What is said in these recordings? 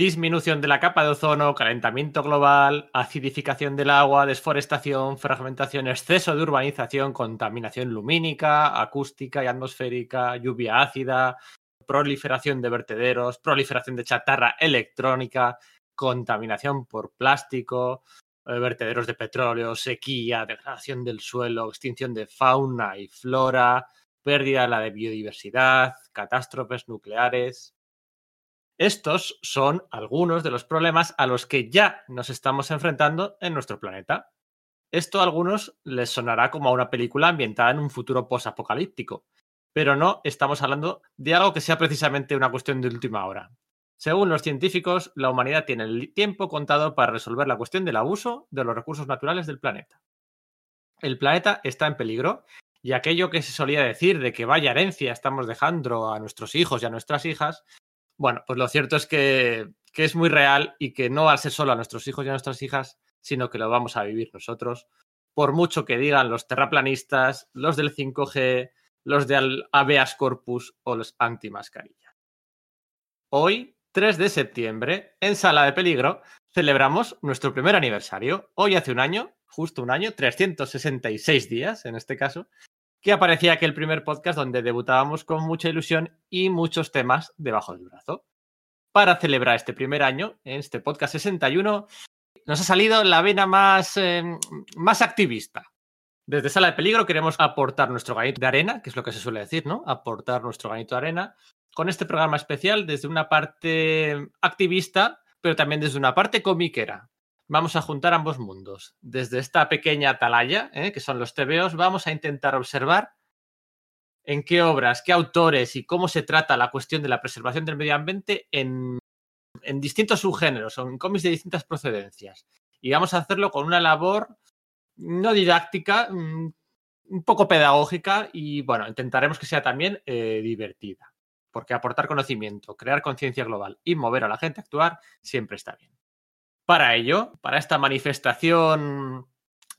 Disminución de la capa de ozono, calentamiento global, acidificación del agua, desforestación, fragmentación, exceso de urbanización, contaminación lumínica, acústica y atmosférica, lluvia ácida, proliferación de vertederos, proliferación de chatarra electrónica, contaminación por plástico, eh, vertederos de petróleo, sequía, degradación del suelo, extinción de fauna y flora, pérdida de la biodiversidad, catástrofes nucleares. Estos son algunos de los problemas a los que ya nos estamos enfrentando en nuestro planeta. Esto a algunos les sonará como a una película ambientada en un futuro posapocalíptico, pero no estamos hablando de algo que sea precisamente una cuestión de última hora. Según los científicos, la humanidad tiene el tiempo contado para resolver la cuestión del abuso de los recursos naturales del planeta. El planeta está en peligro y aquello que se solía decir de que vaya herencia estamos dejando a nuestros hijos y a nuestras hijas, bueno, pues lo cierto es que, es muy real y que no va a ser solo a nuestros hijos y a nuestras hijas, sino que lo vamos a vivir nosotros, por mucho que digan los terraplanistas, los del 5G, los del habeas corpus o los anti-mascarilla. Hoy, 3 de septiembre, en Sala de Peligro, celebramos nuestro primer aniversario. Hoy hace un año, justo un año, 366 días en este caso, que aparecía aquel primer podcast donde debutábamos con mucha ilusión y muchos temas debajo del brazo. Para celebrar este primer año, en este podcast 61, nos ha salido la vena más, eh, más activista. Desde Sala de Peligro queremos aportar nuestro granito de arena, que es lo que se suele decir, ¿no? Aportar nuestro granito de arena con este programa especial desde una parte activista, pero también desde una parte comiquera vamos a juntar ambos mundos. Desde esta pequeña atalaya, ¿eh? que son los TVOs, vamos a intentar observar en qué obras, qué autores y cómo se trata la cuestión de la preservación del medio ambiente en, en distintos subgéneros o en cómics de distintas procedencias. Y vamos a hacerlo con una labor no didáctica, mm, un poco pedagógica y, bueno, intentaremos que sea también eh, divertida. Porque aportar conocimiento, crear conciencia global y mover a la gente a actuar siempre está bien. Para ello, para esta manifestación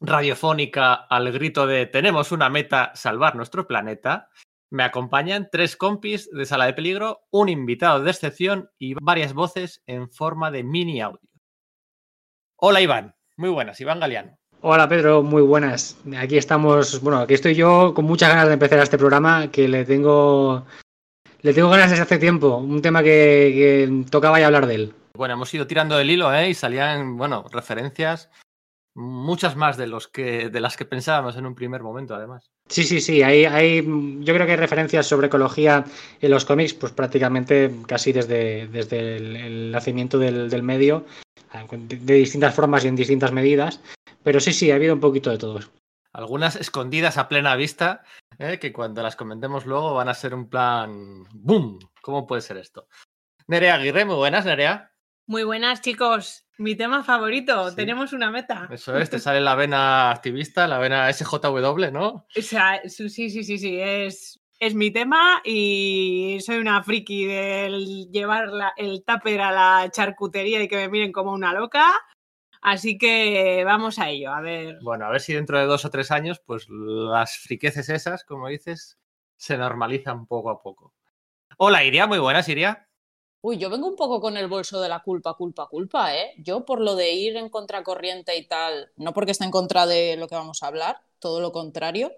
radiofónica al grito de tenemos una meta, salvar nuestro planeta, me acompañan tres compis de sala de peligro, un invitado de excepción y varias voces en forma de mini audio. Hola Iván, muy buenas, Iván Galeano. Hola Pedro, muy buenas. Aquí estamos, bueno, aquí estoy yo con muchas ganas de empezar este programa que le tengo, le tengo ganas desde hace tiempo, un tema que, que tocaba ya hablar de él. Bueno, hemos ido tirando del hilo, ¿eh? Y salían, bueno, referencias muchas más de los que de las que pensábamos en un primer momento, además. Sí, sí, sí. Hay, hay, yo creo que hay referencias sobre ecología en los cómics, pues prácticamente casi desde, desde el, el nacimiento del, del, medio, de distintas formas y en distintas medidas. Pero sí, sí, ha habido un poquito de todo. Algunas escondidas a plena vista, ¿eh? que cuando las comentemos luego van a ser un plan ¡boom! ¿Cómo puede ser esto? Nerea Aguirre, muy buenas, Nerea. Muy buenas, chicos. Mi tema favorito. Sí. Tenemos una meta. Eso es, te sale la vena activista, la vena SJW, ¿no? O sea, sí, sí, sí, sí. Es, es mi tema y soy una friki del llevar la, el tupper a la charcutería y que me miren como una loca. Así que vamos a ello, a ver. Bueno, a ver si dentro de dos o tres años, pues las friqueces esas, como dices, se normalizan poco a poco. Hola, Iria, muy buenas, Iria. Uy, yo vengo un poco con el bolso de la culpa, culpa, culpa, ¿eh? Yo por lo de ir en contracorriente y tal, no porque esté en contra de lo que vamos a hablar, todo lo contrario,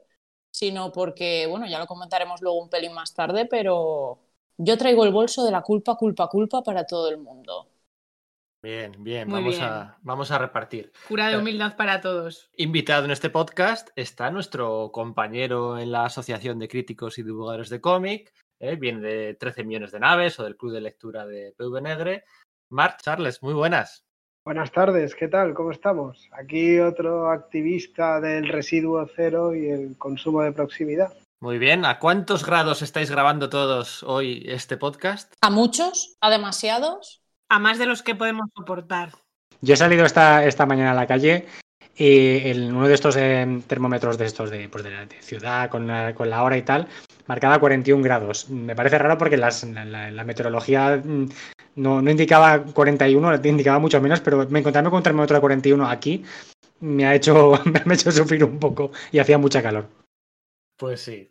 sino porque, bueno, ya lo comentaremos luego un pelín más tarde, pero yo traigo el bolso de la culpa, culpa, culpa para todo el mundo. Bien, bien, vamos, bien. A, vamos a repartir. Cura de humildad para todos. Invitado en este podcast está nuestro compañero en la Asociación de Críticos y Divulgadores de Cómic, ¿eh? viene de 13 millones de naves o del Club de Lectura de PV Negre. Marc, Charles, muy buenas. Buenas tardes, ¿qué tal? ¿Cómo estamos? Aquí otro activista del residuo cero y el consumo de proximidad. Muy bien, ¿a cuántos grados estáis grabando todos hoy este podcast? ¿A muchos? ¿A demasiados? A más de los que podemos soportar. Yo he salido esta, esta mañana a la calle y en uno de estos eh, termómetros de estos de, pues de, la, ciudad con la, con la hora y tal, marcaba 41 grados. Me parece raro porque la, la, meteorología no, no, indicaba 41, indicaba mucho menos, pero me encontrarme con un termómetro de 41 aquí me ha hecho, me ha hecho sufrir un poco y hacía mucha calor. Pues sí.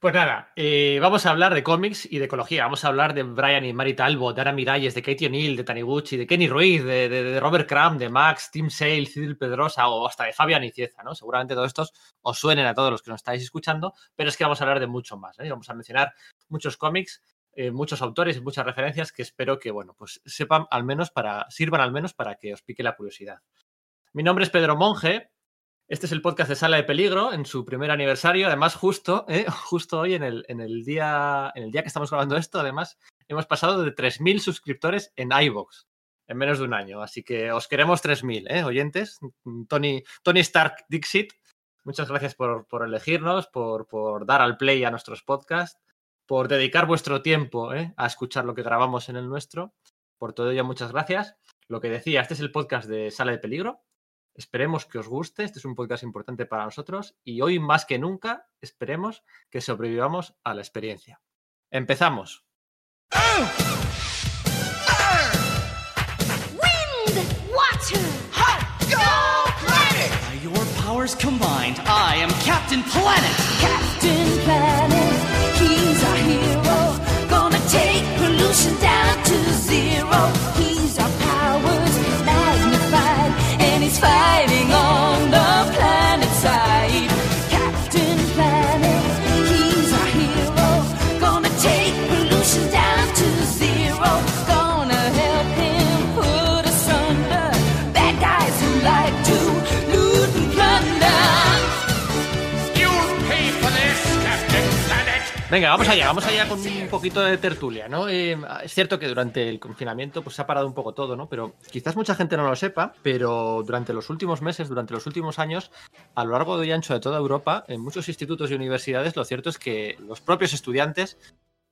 Pues nada, eh, vamos a hablar de cómics y de ecología. Vamos a hablar de Brian y Mari Talbot, de Ana Miralles, de Katie O'Neill, de Taniguchi, de Kenny Ruiz, de, Robert Crumb, de Max, Tim Sale, Cyril Pedrosa o hasta de Fabián Icieza, ¿no? Seguramente todos estos os suenen a todos los que nos estáis escuchando, pero es que vamos a hablar de mucho más, ¿eh? Vamos a mencionar muchos cómics, eh, muchos autores y muchas referencias que espero que, bueno, pues sepan al menos para, sirvan al menos para que os pique la curiosidad. Mi nombre es Pedro Monge. Este es el podcast de Sala de Peligro en su primer aniversario. Además, justo, ¿eh? justo hoy en el, día, en el día que estamos grabando esto, además, hemos pasado de 3.000 suscriptores en iVoox en menos de un año. Así que os queremos 3.000, ¿eh? oyentes. Tony, Tony Stark Dixit, muchas gracias por, elegirnos, por, por, dar al play a nuestros podcasts, por dedicar vuestro tiempo ¿eh? a escuchar lo que grabamos en el nuestro. Por todo ello, muchas gracias. Lo que decía, este es el podcast de Sala de Peligro. Esperemos que os guste. Este es un podcast importante para nosotros y hoy más que nunca esperemos que sobrevivamos a la experiencia. Empezamos. Wind, water, hot, go planet! By your powers combined, I am Captain Planet. Captain Planet, he's our hero. Gonna take pollution down to zero. Fighting on Venga, vamos allá, vamos allá con un poquito de tertulia, ¿no? Eh, es cierto que durante el confinamiento pues se ha parado un poco todo, ¿no? Pero quizás mucha gente no lo sepa, pero durante los últimos meses, durante los últimos años, a lo largo y ancho de toda Europa, en muchos institutos y universidades, lo cierto es que los propios estudiantes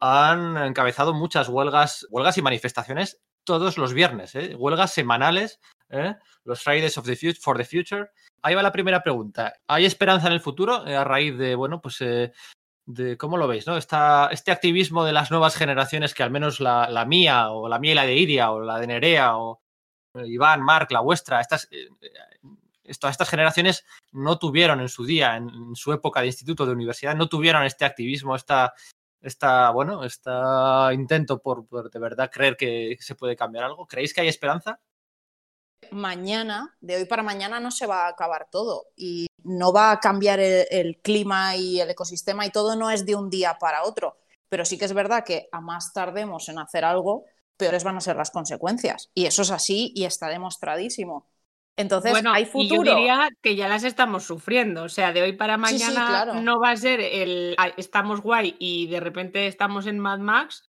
han encabezado muchas huelgas, huelgas y manifestaciones todos los viernes, ¿eh? huelgas semanales, ¿eh? los Fridays of the Future, for the Future. Ahí va la primera pregunta. ¿Hay esperanza en el futuro eh, a raíz de, bueno, pues de cómo lo veis, ¿no? Esta, este activismo de las nuevas generaciones que al menos la, la, mía, o la mía y la de Iria, o la de Nerea, o Iván, Marc, la vuestra, estas, eh, estas, estas generaciones no tuvieron en su día, en, en, su época de instituto, de universidad, no tuvieron este activismo, esta, esta bueno, este intento por, por de verdad creer que se puede cambiar algo. ¿Creéis que hay esperanza? Mañana, de hoy para mañana, no se va a acabar todo y no va a cambiar el, el, clima y el ecosistema y todo no es de un día para otro. Pero sí que es verdad que a más tardemos en hacer algo, peores van a ser las consecuencias. Y eso es así y está demostradísimo. Entonces, bueno, hay futuro. Y yo diría que ya las estamos sufriendo. O sea, de hoy para mañana sí, sí, claro. no va a ser el estamos guay y de repente estamos en Mad Max,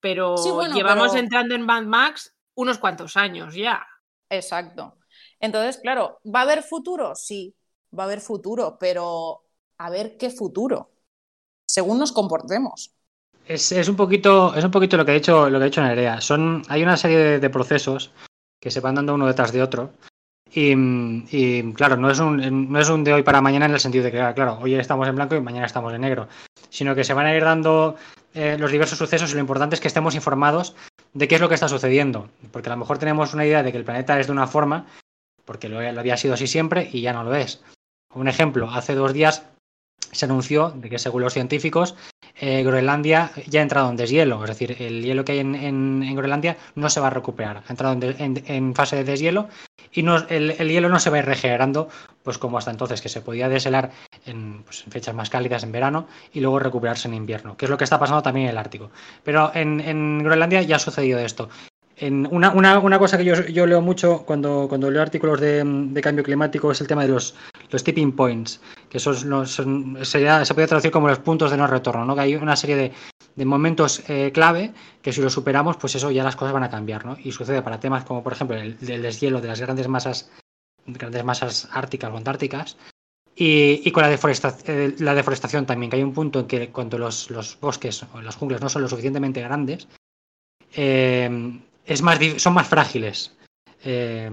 pero sí, bueno, llevamos pero... entrando en Mad Max unos cuantos años ya. Exacto. Entonces, claro, ¿va a haber futuro? Sí, va a haber futuro, pero a ver qué futuro, según nos comportemos. Es, es, un poquito, es un poquito lo que ha dicho, lo que ha dicho Nerea. Son, hay una serie de, procesos que se van dando uno detrás de otro. Y, y, claro, no es, un, no es un de hoy para mañana en el sentido de que, claro, hoy estamos en blanco y mañana estamos en negro, sino que se van a ir dando eh, los diversos sucesos y lo importante es que estemos informados de qué es lo que está sucediendo. Porque a lo mejor tenemos una idea de que el planeta es de una forma, porque lo, lo había sido así siempre y ya no lo es. Un ejemplo, hace dos días se anunció de que según los científicos eh, Groenlandia ya ha entrado en deshielo, es decir, el hielo que hay en, en, en Groenlandia no se va a recuperar, ha entrado en, fase de deshielo y el, el, hielo no se va a ir regenerando pues como hasta entonces, que se podía deshelar en, pues, en, fechas más cálidas en verano y luego recuperarse en invierno, que es lo que está pasando también en el Ártico. Pero en, Groenlandia ya ha sucedido esto. En una, una, una, cosa que yo, yo, leo mucho cuando, cuando leo artículos de, de, cambio climático es el tema de los, los tipping points, que son, son sería, se puede traducir como los puntos de no retorno, ¿no? que hay una serie de, de momentos eh, clave que si los superamos, pues eso ya las cosas van a cambiar. ¿no? Y sucede para temas como, por ejemplo, el, el deshielo de las grandes masas, grandes masas árticas o antárticas, y, y, con la deforestación, eh, la deforestación también, que hay un punto en que cuando los, los bosques o las junglas no son lo suficientemente grandes, eh, es más, son más frágiles. Eh,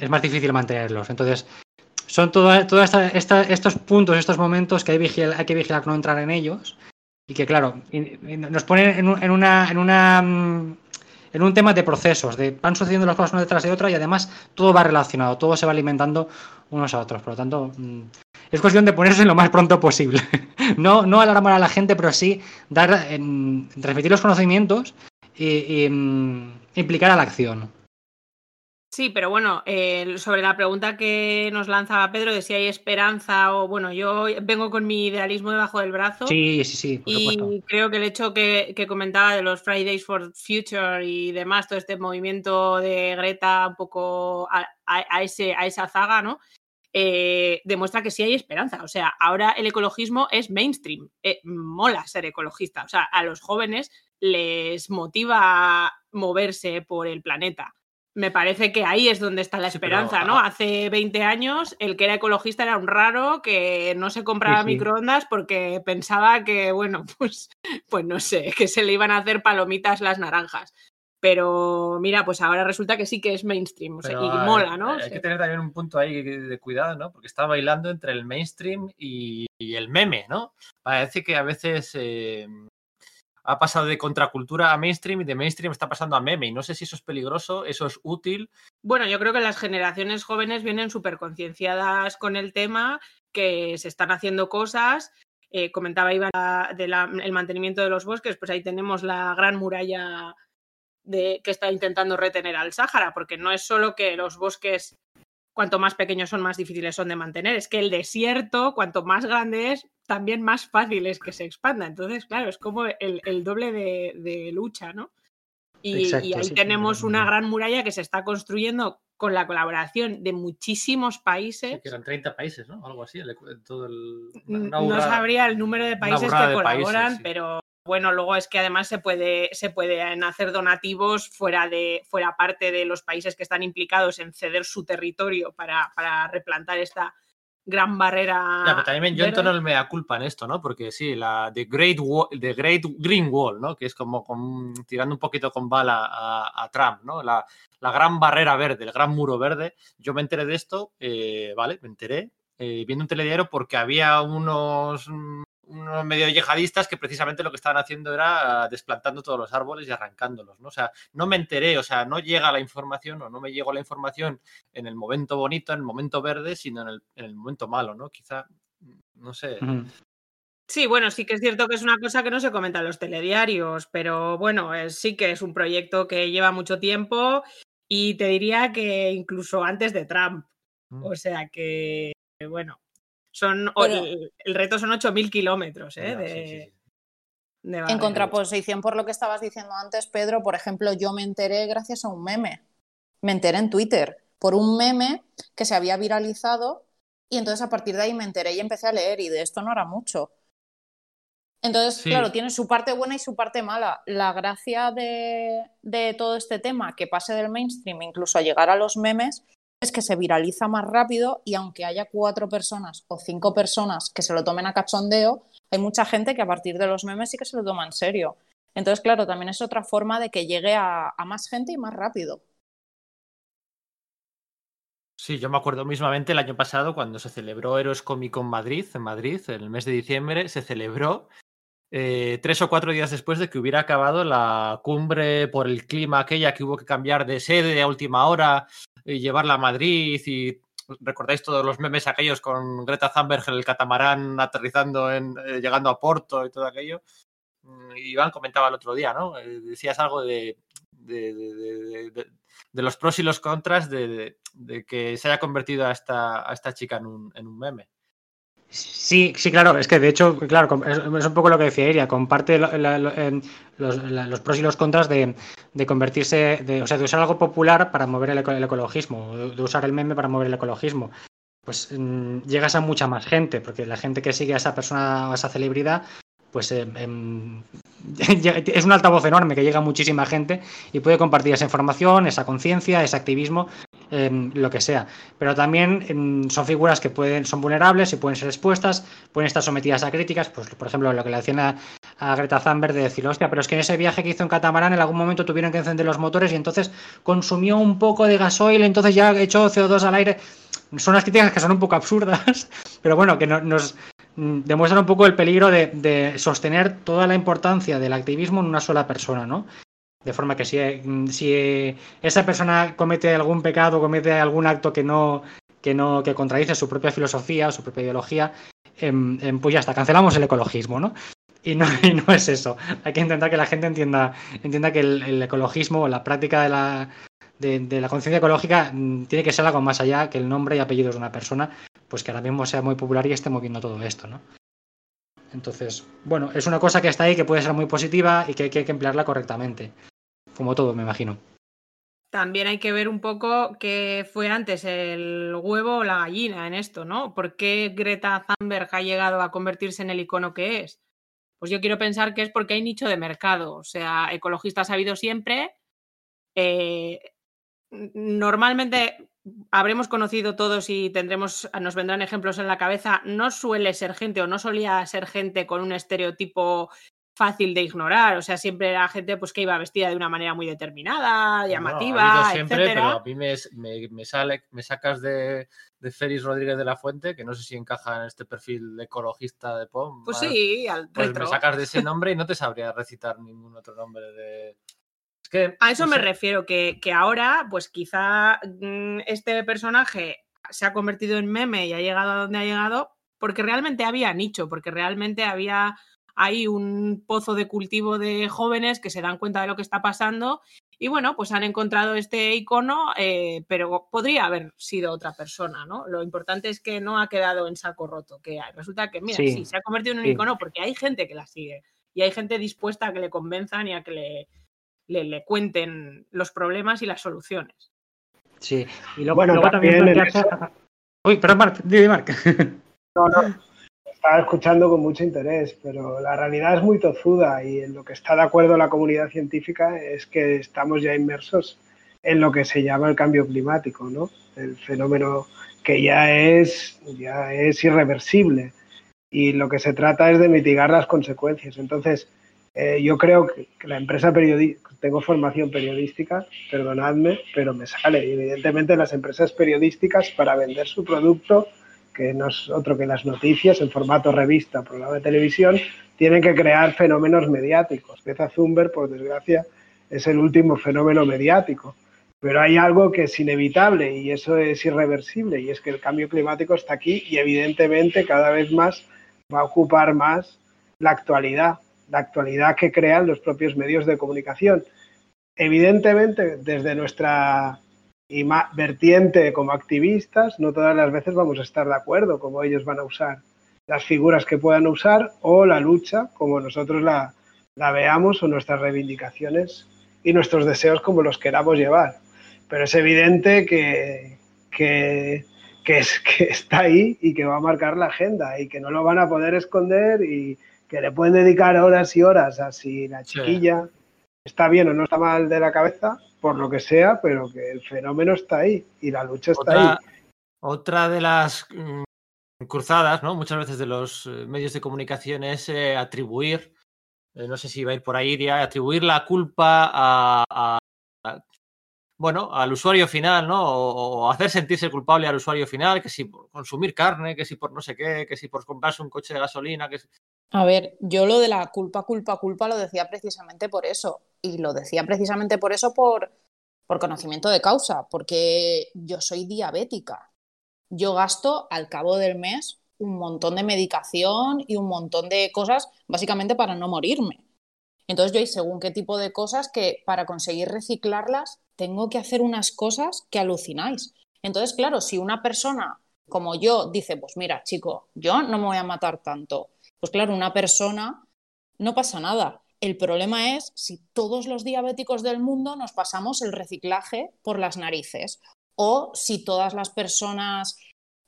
es más difícil mantenerlos. Entonces, son todos estos puntos, estos momentos que hay, vigil, hay, que vigilar no entrar en ellos. Y que, claro, nos ponen en, un, en, una, en, una, en un tema de procesos, de van sucediendo las cosas una detrás de otra y además todo va relacionado, todo se va alimentando unos a otros. Por lo tanto, es cuestión de ponerse lo más pronto posible. No, no alarmar a la gente, pero sí dar, em, transmitir los conocimientos y, y, em, implicar a la acción. Sí, pero bueno, eh, sobre la pregunta que nos lanzaba Pedro de si hay esperanza o bueno, yo vengo con mi idealismo debajo del brazo. Sí, sí, sí, por supuesto. Y creo que el hecho que, que comentaba de los Fridays for Future y demás, todo este movimiento de Greta un poco a, a- a ese, a esa zaga, ¿no? Eh, demuestra que sí hay esperanza. O sea, ahora el ecologismo es mainstream. Eh, mola ser ecologista. O sea, a los jóvenes les motiva moverse por el planeta. Me parece que ahí es donde está la Sí, pero, esperanza, ¿no? ah. Hace 20 años el que era ecologista era un raro que no se compraba Sí, sí. microondas porque pensaba que, bueno, pues, pues no sé, que se le iban a hacer palomitas las naranjas. Pero mira, pues ahora resulta que sí que es mainstream o sea, y mola, ¿no? Hay que tener también un punto ahí de cuidado, ¿no? Porque está bailando entre el mainstream y, y el meme, ¿no? Parece que a veces eh, ha pasado de contracultura a mainstream y de mainstream está pasando a meme. Y no sé si eso es peligroso, eso es útil. Bueno, yo creo que las generaciones jóvenes vienen súper concienciadas con el tema, que se están haciendo cosas. Eh, comentaba Iván del mantenimiento de los bosques, pues ahí tenemos la gran muralla que está intentando retener al Sáhara, porque no es solo que los bosques, cuanto más pequeños son, más difíciles son de mantener, es que el desierto, cuanto más grande es, también más fácil es que se expanda. Entonces, claro, es como el, el doble de, de lucha, ¿no? Y, Exacto, y ahí sí, tenemos sí, una gran muralla que se está construyendo con la colaboración de muchísimos países. Que eran 30 países, ¿no? Algo así. el- todo el- N- una no sabría el número de países que países, colaboran, sí. pero bueno, luego es que además se puede se pueden hacer donativos fuera de fuera parte de los países que están implicados en ceder su territorio para, para replantar esta gran barrera. Ya, pero también yo entono el mea culpa en esto, ¿no? Porque sí, la The Great, Wall, The Great Green Wall, ¿no? Que es como con- tirando un poquito con bala a, a Trump, ¿no? La, la gran barrera verde, el gran muro verde. Yo me enteré de esto, eh, ¿vale? Me enteré eh, viendo un telediario porque había unos, unos medio yihadistas que precisamente lo que estaban haciendo era ah, desplantando todos los árboles y arrancándolos, ¿no? O sea, no me enteré, o sea, no llega la información o no me llegó la información en el momento bonito, en el momento verde, sino en el, en el momento malo, ¿no? Quizá, no sé. Sí, bueno, sí que es cierto que es una cosa que no se comenta en los telediarios, pero bueno, es- sí que es un proyecto que lleva mucho tiempo y te diría que incluso antes de Trump. Mm. O sea que, bueno, son Pero- el, el reto son 8.000 kilómetros ¿eh? Ya, de, sí, sí, sí. de En contraposición por lo que estabas diciendo antes, Pedro, por ejemplo, yo me enteré gracias a un meme. Me enteré en Twitter por un meme que se había viralizado y entonces a partir de ahí me enteré y empecé a leer y de esto no era mucho. Entonces, Sí. claro, tiene su parte buena y su parte mala. La gracia de, de todo este tema, que pase del mainstream incluso a llegar a los memes, es que se viraliza más rápido y aunque haya cuatro personas o cinco personas que se lo tomen a cachondeo, hay mucha gente que a partir de los memes sí que se lo toma en serio. Entonces, claro, también es otra forma de que llegue a, más gente y más rápido. Sí, yo me acuerdo mismamente el año pasado cuando se celebró Heroes Comic Con Madrid, en Madrid, en el mes de diciembre, se celebró eh, tres o cuatro días después de que hubiera acabado la cumbre por el clima aquella que hubo que cambiar de sede a última hora y llevarla a Madrid y recordáis todos los memes aquellos con Greta Thunberg en el catamarán aterrizando en eh, llegando a Porto y todo aquello. Mm, Iván comentaba el otro día, ¿no? Eh, decías algo de, de, de- los pros y los contras de que se haya convertido a esta, a esta chica en un, en un meme. Sí, sí, claro, es que de hecho, claro, es, un poco lo que decía Iria, comparte la- la- lo- los, pros y los contras de, convertirse, de, o sea, de usar algo popular para mover el, eco- el ecologismo, de, usar el meme para mover el ecologismo. Pues mm, llegas a mucha más gente, porque la gente que sigue a esa persona o a esa celebridad, pues em, em, es un altavoz enorme que llega a muchísima gente y puede compartir esa información, esa conciencia, ese activismo em, lo que sea. Pero también em, son figuras que pueden, son vulnerables y pueden ser expuestas, pueden estar sometidas a críticas, pues por ejemplo lo que le decían a, Greta Thunberg de decir, hostia, pero es que en ese viaje que hizo en catamarán en algún momento tuvieron que encender los motores y entonces consumió un poco de gasoil, entonces ya echó CO2 al aire. Son unas críticas que son un poco absurdas, pero bueno, que no- nos mm, demuestran un poco el peligro de, de sostener toda la importancia del activismo en una sola persona, ¿no? De forma que si, mm, si esa persona comete algún pecado, comete algún acto que no, que no que contradice su propia filosofía, su propia ideología, em, pues ya está, cancelamos el ecologismo, ¿no? Y no, y no es eso. Hay que intentar que la gente entienda, entienda que el, ecologismo, la práctica de la, de, de la conciencia ecológica mm, tiene que ser algo más allá que el nombre y apellidos de una persona, pues que ahora mismo sea muy popular y esté moviendo todo esto, ¿no? Entonces, bueno, es una cosa que está ahí, que puede ser muy positiva y que hay que emplearla correctamente. Como todo, me imagino. También hay que ver un poco qué fue antes el huevo o la gallina en esto, ¿no? ¿Por qué Greta Thunberg ha llegado a convertirse en el icono que es? Pues yo quiero pensar que es porque hay nicho de mercado. O sea, ecologistas ha habido siempre. Eh, normalmente habremos conocido todos y tendremos, nos vendrán ejemplos en la cabeza. No suele ser gente o no solía ser gente con un estereotipo fácil de ignorar. O sea, siempre era gente pues, que iba vestida de una manera muy determinada, llamativa, No, ha habido siempre, etcétera. pero a mí me, me- me sale, me sacas de, de Félix Rodríguez de la Fuente, que no sé si encaja en este perfil de ecologista de POM. Pues ¿vale? sí, al Pues retro. me sacas de ese nombre y no te sabría recitar ningún otro nombre de. Que. A eso no me refiero, que, que ahora, pues quizá mm, este personaje se ha convertido en meme y ha llegado a donde ha llegado porque realmente había nicho, porque realmente había ahí un pozo de cultivo de jóvenes que se dan cuenta de lo que está pasando y bueno, pues han encontrado este icono, eh, pero podría haber sido otra persona, ¿no? Lo importante es que no ha quedado en saco roto, que resulta que, mira, sí, Sí, se ha convertido en un sí. icono porque hay gente que la sigue y hay gente dispuesta a que le convenzan y a que le, le, le cuenten los problemas y las soluciones. Sí. Y luego, Bueno, luego también, también en Uy, perdón, Marc, dime, Marc. No, no, estaba escuchando con mucho interés, pero la realidad es muy tozuda y en lo que está de acuerdo la comunidad científica es que estamos ya inmersos en lo que se llama el cambio climático, ¿no? El fenómeno que ya es, ya es irreversible y lo que se trata es de mitigar las consecuencias. Entonces, eh, yo creo que, la empresa periodística, tengo formación periodística, perdonadme, pero me sale. Evidentemente las empresas periodísticas para vender su producto que no es otro que las noticias en formato revista, programa de televisión, tienen que crear fenómenos mediáticos. Greta Thunberg, por desgracia, es el último fenómeno mediático. Pero hay algo que es inevitable y eso es irreversible y es que el cambio climático está aquí y evidentemente cada vez más va a ocupar más la actualidad, la actualidad que crean los propios medios de comunicación. Evidentemente, desde nuestra ima- vertiente como activistas, no todas las veces vamos a estar de acuerdo como ellos van a usar las figuras que puedan usar o la lucha como nosotros la, la veamos o nuestras reivindicaciones y nuestros deseos como los queramos llevar. Pero es evidente que, que, que, es, que está ahí y que va a marcar la agenda y que no lo van a poder esconder y que le pueden dedicar horas y horas a si la Sí. chiquilla está bien o no está mal de la cabeza, por lo que sea, pero que el fenómeno está ahí y la lucha está Otra, ahí. otra de las mm, cruzadas, ¿no? Muchas veces de los eh, medios de comunicación es eh, atribuir, eh, no sé si va a ir por ahí, Iria, atribuir la culpa a, a- a- bueno, al usuario final, ¿no? O, o hacer sentirse culpable al usuario final, que si por consumir carne, que si por no sé qué, que si por comprarse un coche de gasolina, que si... A ver, yo lo de la culpa, culpa, culpa lo decía precisamente por eso. Y lo decía precisamente por eso, por, por conocimiento de causa, porque yo soy diabética. Yo gasto al cabo del mes un montón de medicación y un montón de cosas, básicamente para no morirme. Entonces yo hay según qué tipo de cosas que para conseguir reciclarlas tengo que hacer unas cosas que alucináis. Entonces, claro, si una persona como yo dice, pues mira, chico, yo no me voy a matar tanto, pues claro, una persona no pasa nada. El problema es si todos los diabéticos del mundo nos pasamos el reciclaje por las narices o si todas las personas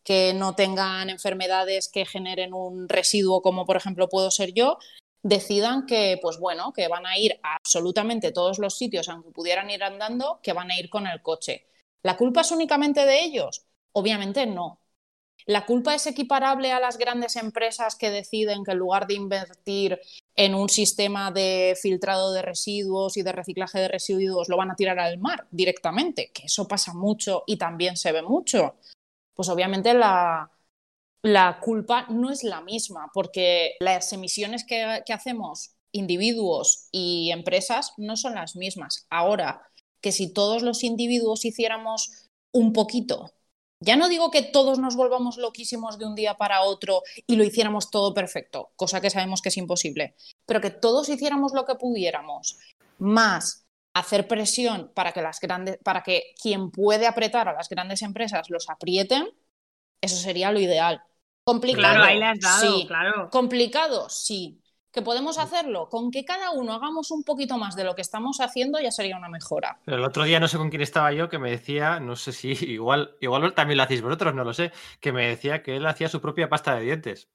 que no tengan enfermedades que generen un residuo como por ejemplo puedo ser yo, decidan que pues bueno, que van a ir a absolutamente todos los sitios aunque pudieran ir andando, que van a ir con el coche. ¿La culpa es únicamente de ellos? Obviamente no. ¿La culpa es equiparable a las grandes empresas que deciden que en lugar de invertir en un sistema de filtrado de residuos y de reciclaje de residuos lo van a tirar al mar directamente? Que eso pasa mucho y también se ve mucho. Pues obviamente la, la culpa no es la misma, porque las emisiones que, que hacemos individuos y empresas no son las mismas. Ahora, que si todos los individuos hiciéramos un poquito Ya no digo que todos nos volvamos loquísimos de un día para otro y lo hiciéramos todo perfecto, cosa que sabemos que es imposible, pero que todos hiciéramos lo que pudiéramos, más hacer presión para que las grandes, para que quien puede apretar a las grandes empresas los aprieten, eso sería lo ideal. Complicado. Claro, ahí le has dado, sí. claro. Complicado, sí. ¿Que podemos hacerlo? Con que cada uno hagamos un poquito más de lo que estamos haciendo ya sería una mejora. Pero el otro día no sé con quién estaba yo que me decía, no sé si igual, igual también lo hacéis vosotros, no lo sé, que me decía que él hacía su propia pasta de dientes.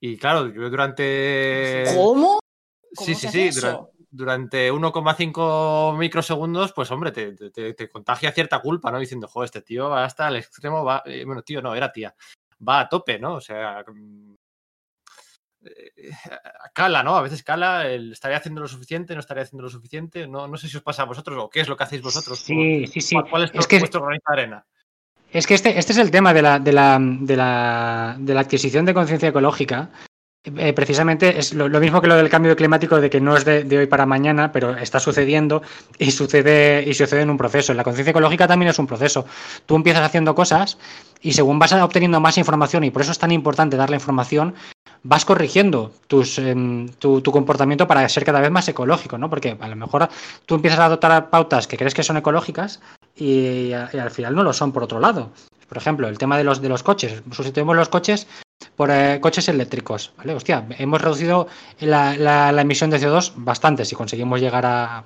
Y claro, yo durante. ¿Cómo? Sí, ¿Cómo sí, sí. eso? durante 1,5 microsegundos, pues hombre, te, te- contagia cierta culpa, ¿no? Diciendo, joder, este tío va hasta el extremo, va. eh, bueno, tío, no, era tía. Va a tope, ¿no? O sea. Mm, eh, Cala, ¿no? A veces cala, el, estaría haciendo lo suficiente, no estaría haciendo lo suficiente. No, no sé si os pasa a vosotros o qué es lo que hacéis vosotros. Sí, sí, sí. ¿Cuál, cuál es, Es tu- que- vuestro granito de arena? Es que este, este es el tema de la, de la, de la, de la adquisición de conciencia ecológica. Eh, precisamente es lo, lo mismo que lo del cambio climático, de que no es de, de hoy para mañana, pero está sucediendo y sucede, y sucede en un proceso. La conciencia ecológica también es un proceso. Tú empiezas haciendo cosas y según vas obteniendo más información, y por eso es tan importante dar la información, vas corrigiendo tus, em, tu, tu comportamiento para ser cada vez más ecológico, ¿no? Porque a lo mejor tú empiezas a adoptar pautas que crees que son ecológicas y, y al final no lo son por otro lado. Por ejemplo, el tema de los, de los coches. Sustituimos los coches por eh, coches eléctricos. ¿vale? Hostia, hemos reducido la, emisión de CO2 bastante si conseguimos llegar a,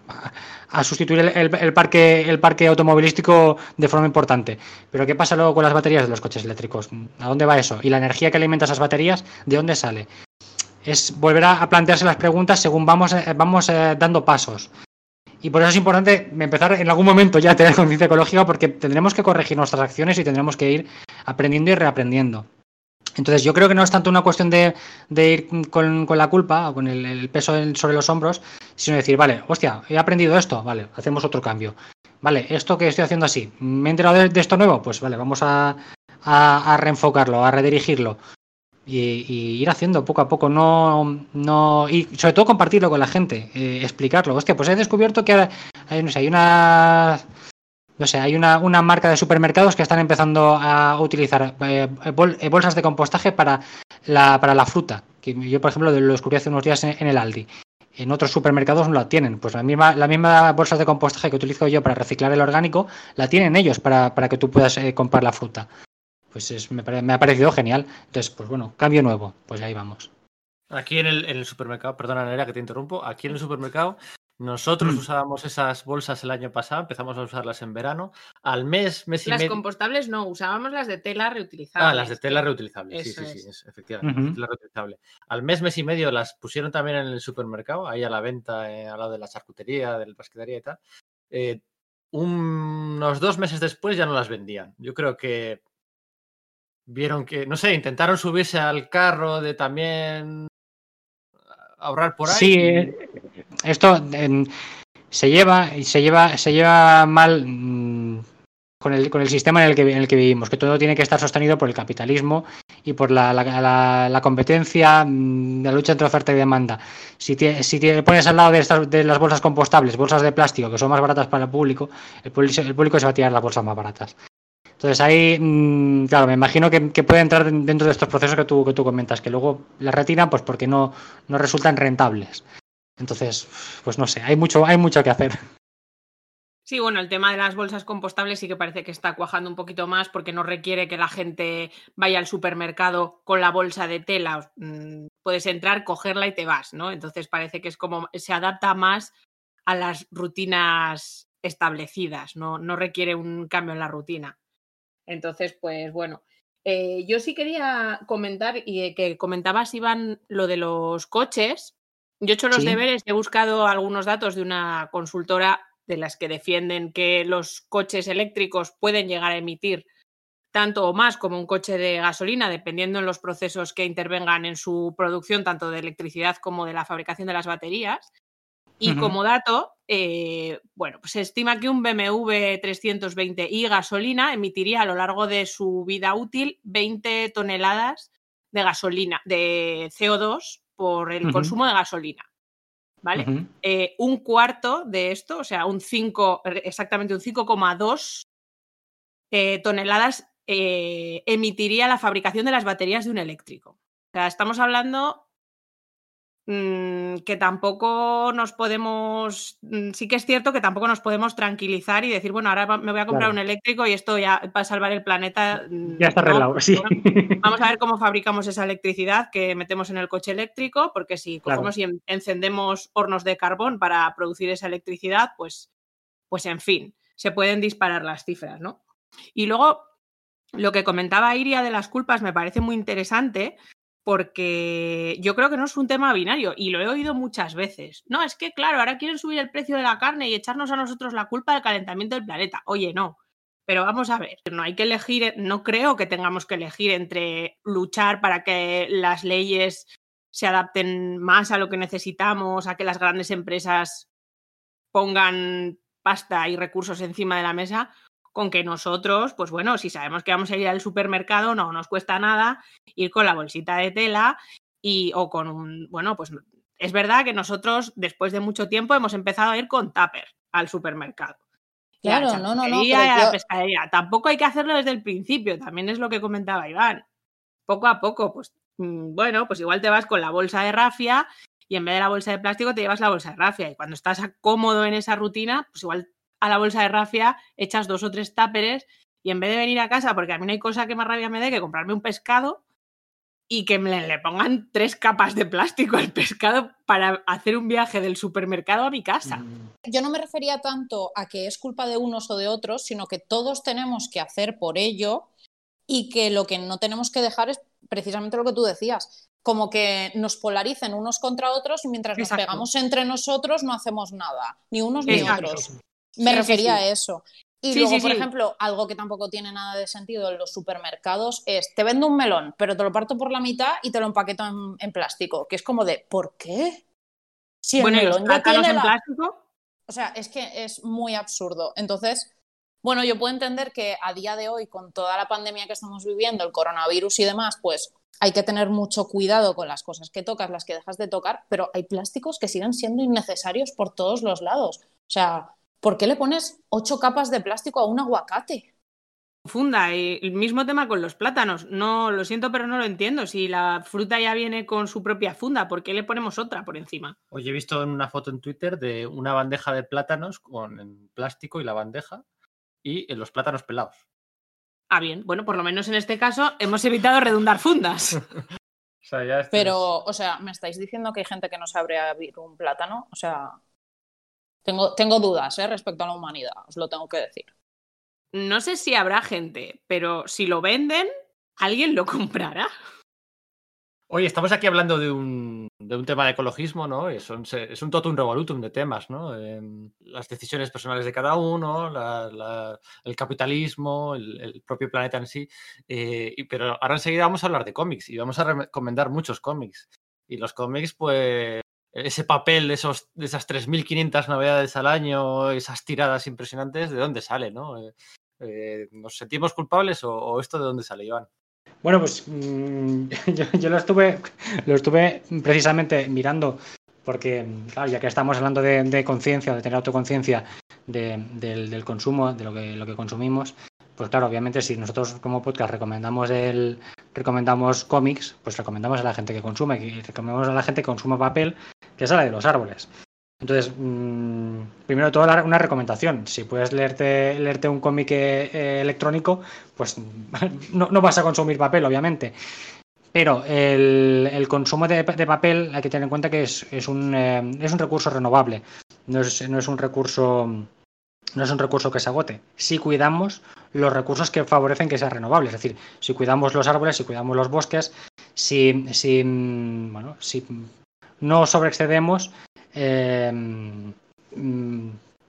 sustituir el, parque, automovilístico de forma importante. Pero ¿qué pasa luego con las baterías de los coches eléctricos? ¿A dónde va eso? ¿Y la energía que alimenta esas baterías, de dónde sale? Es volver a, plantearse las preguntas según vamos, eh, eh, dando pasos. Y por eso es importante empezar en algún momento ya a tener conciencia ecológica porque tendremos que corregir nuestras acciones y tendremos que ir aprendiendo y reaprendiendo. Entonces yo creo que no es tanto una cuestión de, ir con, la culpa o con el, peso sobre los hombros, sino decir, vale, hostia, he aprendido esto, vale, hacemos otro cambio. Vale, esto que estoy haciendo así, ¿me he enterado de, esto nuevo? Pues vale, vamos a, reenfocarlo, a redirigirlo. Y, ir haciendo poco a poco, no, no y sobre todo compartirlo con la gente, eh, explicarlo. Hostia, pues he descubierto que hay una no sé, hay una, una marca de supermercados que están empezando a utilizar eh, eh, bolsas de compostaje para la, para la fruta. Que yo, por ejemplo, lo descubrí hace unos días en, el Aldi. En otros supermercados no la tienen. Pues la misma, la misma bolsa de compostaje que utilizo yo para reciclar el orgánico, la tienen ellos para, para que tú puedas eh, comprar la fruta. Pues es- me, ha parecido genial. Entonces, pues bueno, cambio nuevo. Pues ahí vamos. Aquí en el, en el supermercado, perdona Nerea que te interrumpo, aquí en el supermercado nosotros Mm. usábamos esas bolsas el año pasado, empezamos a usarlas en verano. Al mes, mes y Las medio. compostables no, usábamos las de tela reutilizables. Ah, las de tela reutilizables, sí, sí, sí, es. efectivamente, Ujú. tela reutilizable. Al mes, mes y medio las pusieron también en el supermercado, ahí a la venta, eh, al lado de la charcutería, de la pasquetería y tal. Eh, un- unos dos meses después ya no las vendían. Yo creo que vieron que, no sé, intentaron subirse al carro de también ahorrar por ahí. Sí, y- eh, esto se lleva y se lleva se lleva mal mm, con el, con el sistema en el que en el que vivimos, que todo tiene que estar sostenido por el capitalismo y por la, la- la- la competencia, mm, la lucha entre oferta y demanda. Si te, si te pones al lado de estas de las bolsas compostables, bolsas de plástico que son más baratas para el público, el público, el público se va a tirar las bolsas más baratas. Entonces ahí, mm, claro, me imagino que, puede entrar den- dentro de estos procesos que tú, que tú comentas, que luego las retiran pues porque no, no resultan rentables. Entonces, pues no sé, hay mucho, hay mucho que hacer. Sí, bueno, el tema de las bolsas compostables sí que parece que está cuajando un poquito más porque no requiere que la gente vaya al supermercado con la bolsa de tela. Mm, Puedes entrar, cogerla y te vas, ¿no? Entonces parece que es como se adapta más a las rutinas establecidas, no, no requiere un cambio en la rutina. Entonces, pues bueno, eh, yo sí quería comentar y eh, que comentabas, Iván, lo de los coches. Yo he hecho los Sí. deberes, he buscado algunos datos de una consultora de las que defienden que los coches eléctricos pueden llegar a emitir tanto o más como un coche de gasolina, dependiendo en los procesos que intervengan en su producción, tanto de electricidad como de la fabricación de las baterías. Y como dato, eh, bueno, pues se estima que un BMW 320i gasolina emitiría a lo largo de su vida útil 20 toneladas de gasolina, de CO2 por el consumo de gasolina. ¿Vale? Eh, un cuarto de esto, o sea, un 5, exactamente un 5,2 eh, toneladas emitiría la fabricación de las baterías de un eléctrico. O sea, estamos hablando que tampoco nos podemos, mm, sí que es cierto que tampoco nos podemos tranquilizar y decir, bueno, ahora me voy a comprar Claro. un eléctrico y esto ya va a salvar el planeta. mm, Ya está no, arreglado, sí. bueno, Vamos a ver cómo fabricamos esa electricidad que metemos en el coche eléctrico, porque si Claro. cogemos y en- encendemos hornos de carbón para producir esa electricidad, pues, pues en fin, se pueden disparar las cifras, ¿no? Y luego, lo que comentaba Iria de las culpas me parece muy interesante porque yo creo que no es un tema binario y lo he oído muchas veces. No, es que claro, ahora quieren subir el precio de la carne y echarnos a nosotros la culpa del calentamiento del planeta. Oye, no. Pero vamos a ver, no hay que elegir, no creo que tengamos que elegir entre luchar para que las leyes se adapten más a lo que necesitamos, a que las grandes empresas pongan pasta y recursos encima de la mesa, con que nosotros, pues bueno, si sabemos que vamos a ir al supermercado, no nos cuesta nada ir con la bolsita de tela y o con un, bueno, pues es verdad que nosotros después de mucho tiempo hemos empezado a ir con tupper al supermercado. Y a la Claro, no, no, no, pero y a la yo- pescadería. Tampoco hay que hacerlo desde el principio, también es lo que comentaba Iván. Poco a poco, pues mm, bueno, pues igual te vas con la bolsa de rafia y en vez de la bolsa de plástico te llevas la bolsa de rafia. Y cuando estás cómodo en esa rutina, pues igual a la bolsa de rafia echas dos o tres táperes y en vez de venir a casa, porque a mí no hay cosa que más rabia me dé que comprarme un pescado y que me le pongan tres capas de plástico al pescado para hacer un viaje del supermercado a mi casa. Mm, Yo no me refería tanto a que es culpa de unos o de otros, sino que todos tenemos que hacer por ello y que lo que no tenemos que dejar es precisamente lo que tú decías, como que nos polaricen unos contra otros y mientras nos pegamos entre nosotros no hacemos nada, ni unos ni otros. Me Sí, refería sí. a eso. Y luego, por ejemplo, algo que tampoco tiene nada de sentido en los supermercados es, te vendo un melón, pero te lo parto por la mitad y te lo empaqueto en, en plástico, que es como de, ¿por qué? Si el bueno, melón ya tiene en la- plástico, o sea, es que es muy absurdo. Entonces, bueno, yo puedo entender que a día de hoy, con toda la pandemia que estamos viviendo, el coronavirus y demás, pues hay que tener mucho cuidado con las cosas que tocas, las que dejas de tocar, pero hay plásticos que siguen siendo innecesarios por todos los lados. O sea, ¿por qué le pones ocho capas de plástico a un aguacate? funda. Y el mismo tema con los plátanos. No, lo siento, pero no lo entiendo. Si la fruta ya viene con su propia funda, ¿por qué le ponemos otra por encima? Oye, he visto en una foto en Twitter de una bandeja de plátanos con plástico y la bandeja y en los plátanos pelados. Ah, bien. Bueno, por lo menos en este caso hemos evitado redundar fundas. O sea, ya esto Pero, o sea, ¿me estáis diciendo que hay gente que no sabe abrir un plátano? O sea, tengo, tengo dudas ¿eh? respecto a la humanidad, os lo tengo que decir. No sé si habrá gente, pero si lo venden, alguien lo comprará. Oye, estamos aquí hablando de un, de un tema de ecologismo, ¿no? Es un, es un totum revolutum de temas, ¿no? Las decisiones personales de cada uno, la- la- el capitalismo, el, el propio planeta en sí. eh, y- pero ahora enseguida vamos a hablar de cómics y vamos a recomendar muchos cómics. Y los cómics, pues, ese papel de, esos, de esas 3.500 novedades al año, esas tiradas impresionantes, ¿de dónde sale, no? Eh, eh, ¿Nos sentimos culpables o, esto de dónde sale, Iván? Bueno, pues mm, yo, lo estuve lo estuve precisamente mirando porque, claro, ya que estamos hablando de, de conciencia, de tener autoconciencia de- del, del consumo, de lo que, lo que consumimos, pues claro, obviamente si nosotros como podcast recomendamos el recomendamos cómics, pues recomendamos a la gente que consume y recomendamos a la gente que consuma papel que sale de los árboles. Entonces, mm, primero de todo, la- una recomendación. Si puedes leerte, leerte un cómic eh, eh, electrónico, pues no, no vas a consumir papel, obviamente. Pero el, el consumo de, de papel hay que tener en cuenta que es, es un, eh, es un recurso renovable. No es, no es un recurso no es un recurso que se agote. Si cuidamos los recursos que favorecen que sea renovable, es decir, si cuidamos los árboles, si cuidamos los bosques, si, si, mm, bueno, si no sobreexcedemos eh, mm,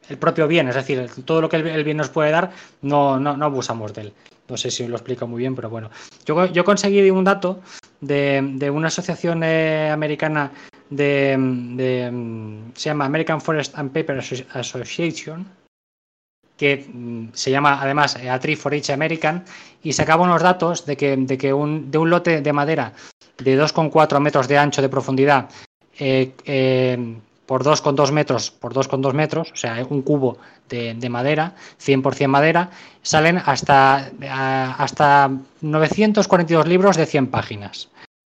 el propio bien, es decir, todo lo que el, bien nos puede dar, no, no, no abusamos de él. No sé si lo explico muy bien, pero bueno. Yo, yo conseguí un dato de, de una asociación eh, americana de, mm, se llama American Forest and Paper Asso- Association, que mm, se llama además eh, A Tree for Each American, y sacaba unos datos de que, de, que un, de un lote de madera de 2,4 metros de ancho de profundidad eh, eh, por 2,2 metros por 2,2 metros, o sea, un cubo de, de madera, 100% madera, salen hasta, a- hasta 942 libros de 100 páginas.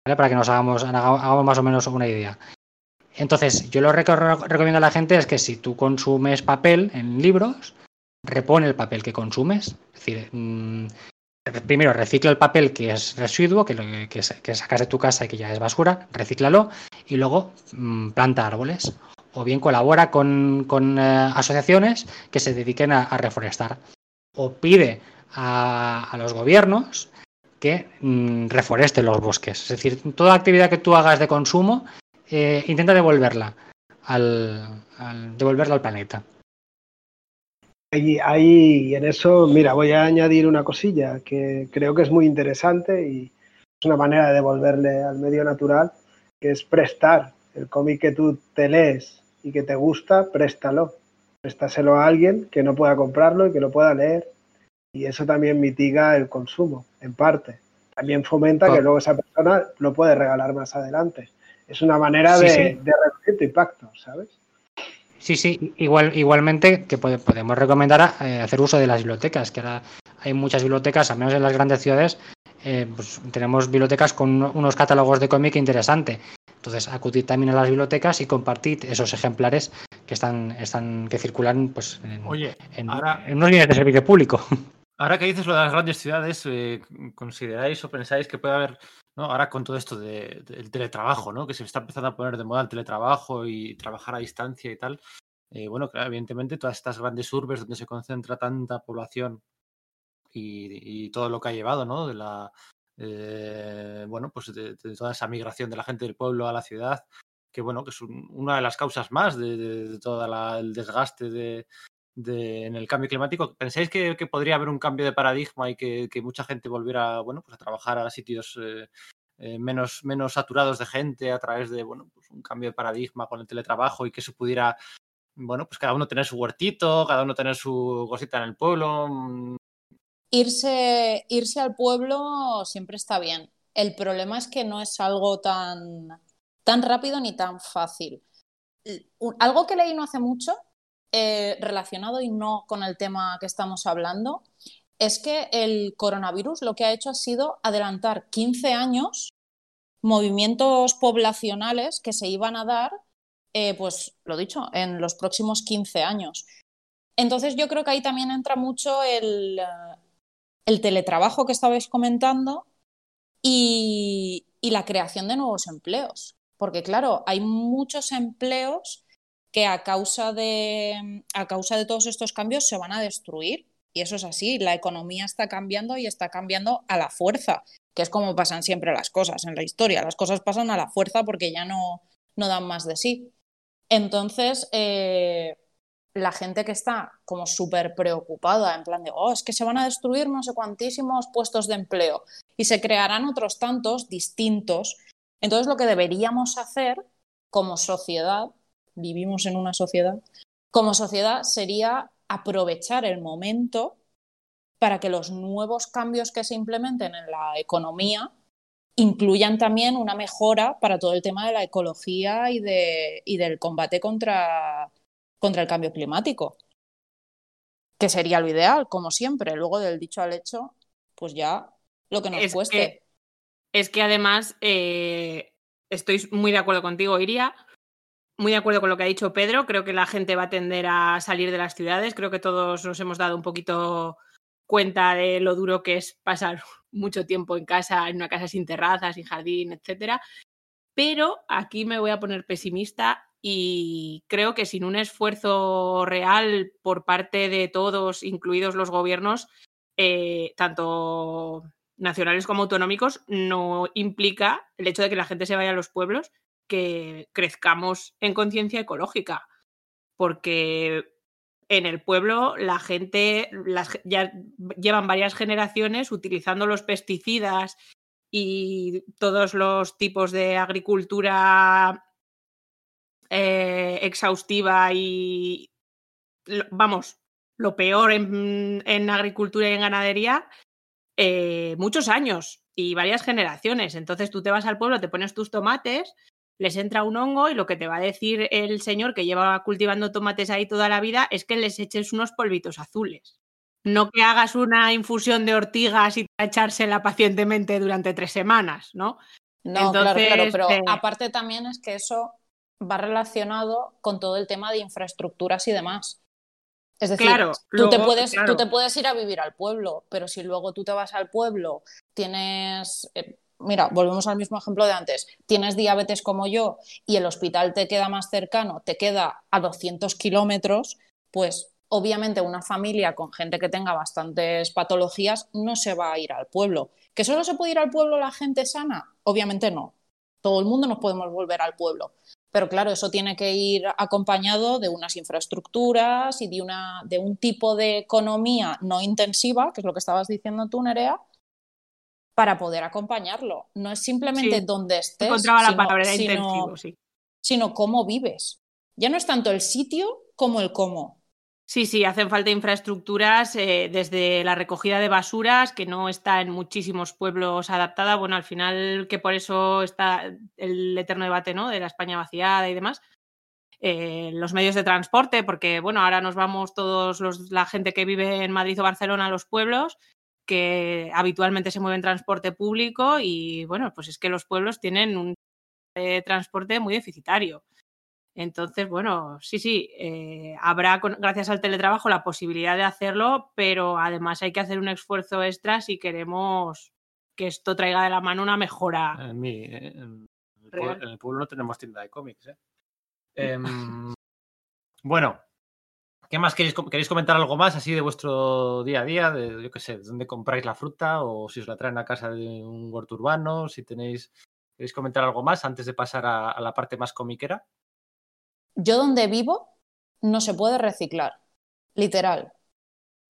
Para que nos hagamos, haga- hagamos más o menos una idea. Entonces, yo lo recomiendo a la gente es que si tú consumes papel en libros, repone el papel que consumes. Es decir, mm, primero recicla el papel que es residuo, que, lo, que, sacas de tu casa y que ya es basura, recíclalo y luego mm, planta árboles. O bien colabora con, eh, asociaciones que se dediquen a, reforestar. O pide a, los gobiernos que mm, reforesten los bosques. Es decir, toda actividad que tú hagas de consumo, eh, intenta devolverla al- devolverla al planeta. Ahí, ahí, en eso, mira, voy a añadir una cosilla que creo que es muy interesante y es una manera de devolverle al medio natural, que es prestar. El cómic que tú te lees y que te gusta, préstalo. Préstaselo a alguien que no pueda comprarlo y que lo pueda leer. Y eso también mitiga el consumo, en parte. También fomenta que Claro. luego esa persona lo puede regalar más adelante. Es una manera Sí, de, sí. de reducir tu impacto, ¿sabes? Sí, sí, igual, igualmente que pode- podemos recomendar eh, hacer uso de las bibliotecas, que ahora hay muchas bibliotecas, al menos en las grandes ciudades, eh, pues tenemos bibliotecas con uno- unos catálogos de cómic interesante. Entonces, acudid también a las bibliotecas y compartid esos ejemplares que están, están que circulan pues, en, Oye, en- ahora- en unos bienes de servicio público. Ahora que dices lo de las grandes ciudades, eh, ¿consideráis o pensáis que puede haber, ¿no? ahora con todo esto de- del teletrabajo, ¿no? que se está empezando a poner de moda el teletrabajo y trabajar a distancia y tal? eh, bueno, claro, evidentemente todas estas grandes urbes donde se concentra tanta población y, todo lo que ha llevado, ¿no? De la, eh, bueno, pues de, de toda esa migración de la gente del pueblo a la ciudad, que bueno, que es un- una de las causas más de- de todo el desgaste de, en el cambio climático. ¿Pensáis que, podría haber un cambio de paradigma y que, mucha gente volviera bueno, pues a trabajar a sitios eh, eh, menos, menos saturados de gente a través de bueno, pues un cambio de paradigma con el teletrabajo y que se pudiera, bueno, pues cada uno tener su huertito, cada uno tener su cosita en el pueblo? mm, Irse, irse al pueblo siempre está bien. El problema es que no es algo tan, tan rápido ni tan fácil. Algo que leí no hace mucho, eh, relacionado y no con el tema que estamos hablando, es que el coronavirus lo que ha hecho ha sido adelantar 15 años movimientos poblacionales que se iban a dar, eh, pues lo dicho, en los próximos 15 años. Entonces yo creo que ahí también entra mucho el, eh, el teletrabajo que estabais comentando y la creación de nuevos empleos. Porque claro, hay muchos empleos que a causa de, a causa de todos estos cambios se van a destruir. Y eso es así, la economía está cambiando y está cambiando a la fuerza, que es como pasan siempre las cosas en la historia. Las cosas pasan a la fuerza porque ya no, no dan más de sí. Entonces, eh, la gente que está como súper preocupada, en plan de, oh, es que se van a destruir no sé cuantísimos puestos de empleo y se crearán otros tantos distintos. Entonces, lo que deberíamos hacer como sociedad, vivimos en una sociedad, como sociedad sería aprovechar el momento para que los nuevos cambios que se implementen en la economía incluyan también una mejora para todo el tema de la ecología y, de, y del combate contra, contra el cambio climático, que sería lo ideal, como siempre. Luego del dicho al hecho, pues ya lo que nos Es cueste. que, es que además eh, estoy muy de acuerdo contigo, Iria. Muy de acuerdo con lo que ha dicho Pedro. Creo que la gente va a tender a salir de las ciudades. Creo que todos nos hemos dado un poquito cuenta de lo duro que es pasar mucho tiempo en casa, en una casa sin terraza, sin jardín, etcétera. Pero aquí me voy a poner pesimista y creo que sin un esfuerzo real por parte de todos, incluidos los gobiernos, eh, tanto nacionales como autonómicos, no implica el hecho de que la gente se vaya a los pueblos que crezcamos en conciencia ecológica. Porque en el pueblo la gente ya llevan varias generaciones utilizando los pesticidas y todos los tipos de agricultura eh, exhaustiva y vamos, lo peor en, en agricultura y en ganadería, eh, muchos años y varias generaciones. Entonces tú te vas al pueblo, te pones tus tomates les entra un hongo y lo que te va a decir el señor que lleva cultivando tomates ahí toda la vida es que les eches unos polvitos azules. No que hagas una infusión de ortigas y echársela pacientemente durante tres semanas, ¿no? No, claro, claro, Entonces, pero eh, aparte también es que eso va relacionado con todo el tema de infraestructuras y demás. Es decir, Claro, tú, te luego, puedes, claro. tú te puedes ir a vivir al pueblo, pero si luego tú te vas al pueblo, tienes, eh, mira, volvemos al mismo ejemplo de antes, tienes diabetes como yo y el hospital te queda más cercano, te queda a 200 kilómetros, pues obviamente una familia con gente que tenga bastantes patologías no se va a ir al pueblo. ¿Que solo se puede ir al pueblo la gente sana? Obviamente no. Todo el mundo nos podemos volver al pueblo. Pero claro, eso tiene que ir acompañado de unas infraestructuras y de, una, de un tipo de economía no intensiva, que es lo que estabas diciendo tú, Nerea, para poder acompañarlo. No es simplemente Sí, donde estés, encontraba la sino- palabra sino- intensivo, sí. sino cómo vives. Ya no es tanto el sitio como el cómo. Sí, sí, hacen falta infraestructuras eh, desde la recogida de basuras, que no está en muchísimos pueblos adaptada. Bueno, al final, que por eso está el eterno debate ¿no? de la España vaciada y demás. Eh, los medios de transporte, porque bueno, ahora nos vamos todos los, la gente que vive en Madrid o Barcelona a los pueblos, que habitualmente se mueve en transporte público y bueno, pues es que los pueblos tienen un eh, transporte muy deficitario. Entonces, bueno, sí, sí, eh, habrá, con- gracias al teletrabajo, la posibilidad de hacerlo, pero además hay que hacer un esfuerzo extra si queremos que esto traiga de la mano una mejora. En, en el, pueblo, en el pueblo no tenemos tienda de cómics. ¿eh? Em, bueno, ¿qué más queréis, queréis comentar algo más así de vuestro día a día? De, yo qué sé, dónde compráis la fruta o si os la traen a casa de un huerto urbano, si tenéis... ¿Queréis comentar algo más antes de pasar a, a la parte más comiquera? Yo donde vivo no se puede reciclar, literal.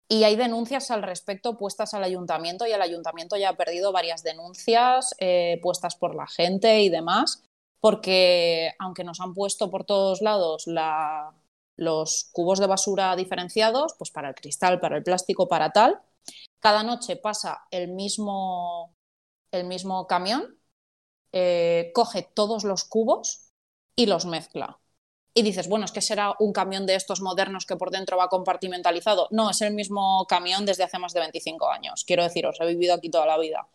Y hay denuncias al respecto puestas al ayuntamiento y el ayuntamiento ya ha perdido varias denuncias eh, puestas por la gente y demás, porque aunque nos han puesto por todos lados la- los cubos de basura diferenciados, pues para el cristal, para el plástico, para tal, cada noche pasa el mismo, el mismo camión, eh, coge todos los cubos y los mezcla y dices, bueno, es que será un camión de estos modernos que por dentro va compartimentalizado. No, es el mismo camión desde hace más de 25 años. Quiero deciros, he vivido aquí toda la vida.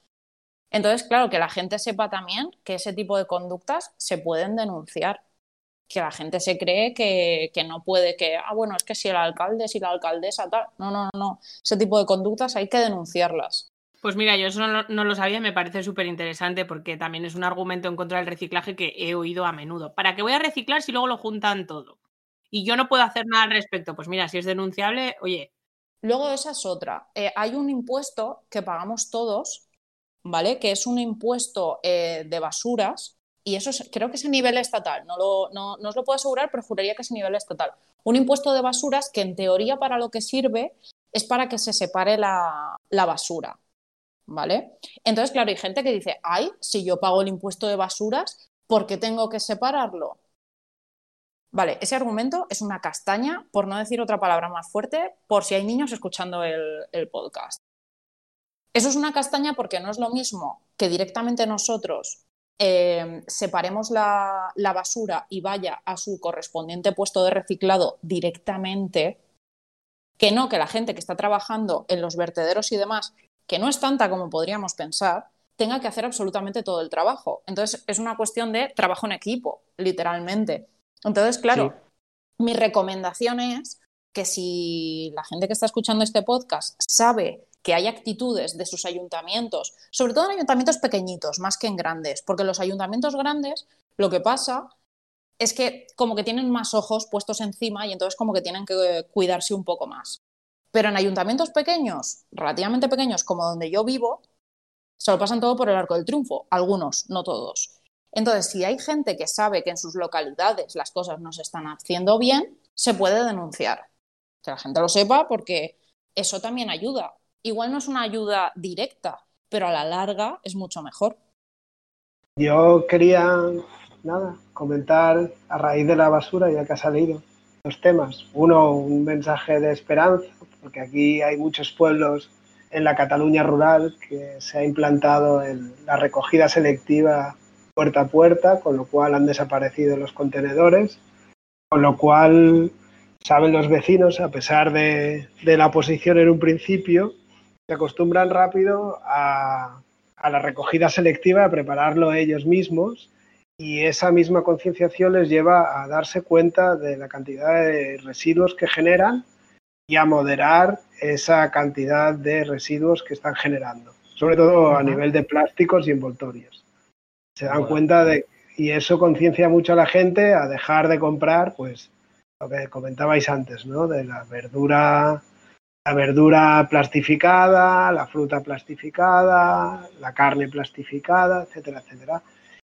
Entonces, claro, que la gente sepa también que ese tipo de conductas se pueden denunciar. Que la gente se cree que, que no puede, que, ah, bueno, es que si el alcalde, si la alcaldesa, tal. No, no, no. Ese tipo de conductas hay que denunciarlas. Pues mira, yo eso no, lo- no lo sabía y me parece súper interesante porque también es un argumento en contra del reciclaje que he oído a menudo. ¿Para qué voy a reciclar si luego lo juntan todo? Y yo no puedo hacer nada al respecto. Pues mira, si es denunciable, oye, Luego esa es otra. Eh, hay un impuesto que pagamos todos, ¿vale? Que es un impuesto eh, de basuras y eso es- creo que es a nivel estatal. No, no, no os lo puedo asegurar, pero juraría que es a nivel estatal. Un impuesto de basuras que en teoría para lo que sirve es para que se separe la, la basura, ¿vale? Entonces, claro, hay gente que dice, ay, si yo pago el impuesto de basuras, ¿por qué tengo que separarlo? Vale, ese argumento es una castaña, por no decir otra palabra más fuerte, por si hay niños escuchando el podcast. Eso es una castaña porque no es lo mismo que directamente nosotros eh, separemos la, la basura y vaya a su correspondiente puesto de reciclado directamente, que no que la gente que está trabajando en los vertederos y demás, que no es tanta como podríamos pensar, tenga que hacer absolutamente todo el trabajo. Entonces es una cuestión de trabajo en equipo, literalmente. Entonces, claro, mi recomendación es que si la gente que está escuchando este podcast sabe que hay actitudes de sus ayuntamientos, sobre todo en ayuntamientos pequeñitos, más que en grandes, porque los ayuntamientos grandes lo que pasa es que como que tienen más ojos puestos encima y entonces como que tienen que cuidarse un poco más. Pero en ayuntamientos pequeños, relativamente pequeños, como donde yo vivo, se lo pasan todo por el arco del triunfo, algunos, no todos. Entonces, si hay gente que sabe que en sus localidades las cosas no se están haciendo bien, se puede denunciar. Que la gente lo sepa porque eso también ayuda. Igual no es una ayuda directa, pero a la larga es mucho mejor. Yo quería, nada, comentar a raíz de la basura, ya que ha salido, dos temas. Uno, un mensaje de esperanza, porque aquí hay muchos pueblos en la Cataluña rural que se ha implantado el- la recogida selectiva puerta a puerta, con lo cual han desaparecido los contenedores, con lo cual saben los vecinos, a pesar de, de la oposición en un principio, se acostumbran rápido a, a la recogida selectiva, a prepararlo ellos mismos y esa misma concienciación les lleva a darse cuenta de la cantidad de residuos que generan y a moderar esa cantidad de residuos que están generando, sobre todo a nivel de plásticos y envoltorios. Se dan cuenta de, y eso conciencia mucho a la gente a dejar de comprar, pues, lo que comentabais antes, ¿no? De la verdura, la verdura plastificada, la fruta plastificada, la carne plastificada, etcétera, etcétera.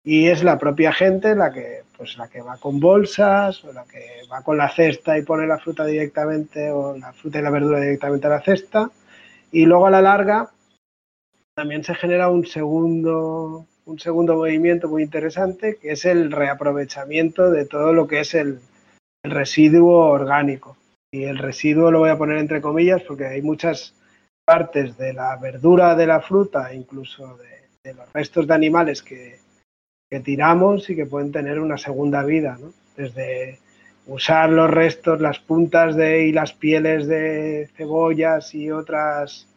Y es la propia gente la que, pues, la que va con bolsas, o la que va con la cesta y pone la fruta directamente, o la fruta y la verdura directamente a la cesta. Y luego a la larga también se genera un segundo, un segundo movimiento muy interesante, que es el reaprovechamiento de todo lo que es el, el residuo orgánico. Y el residuo lo voy a poner entre comillas porque hay muchas partes de la verdura, de la fruta, incluso de, los restos de animales que, tiramos y que pueden tener una segunda vida. Desde usar los restos, las puntas de, y las pieles de cebollas y otras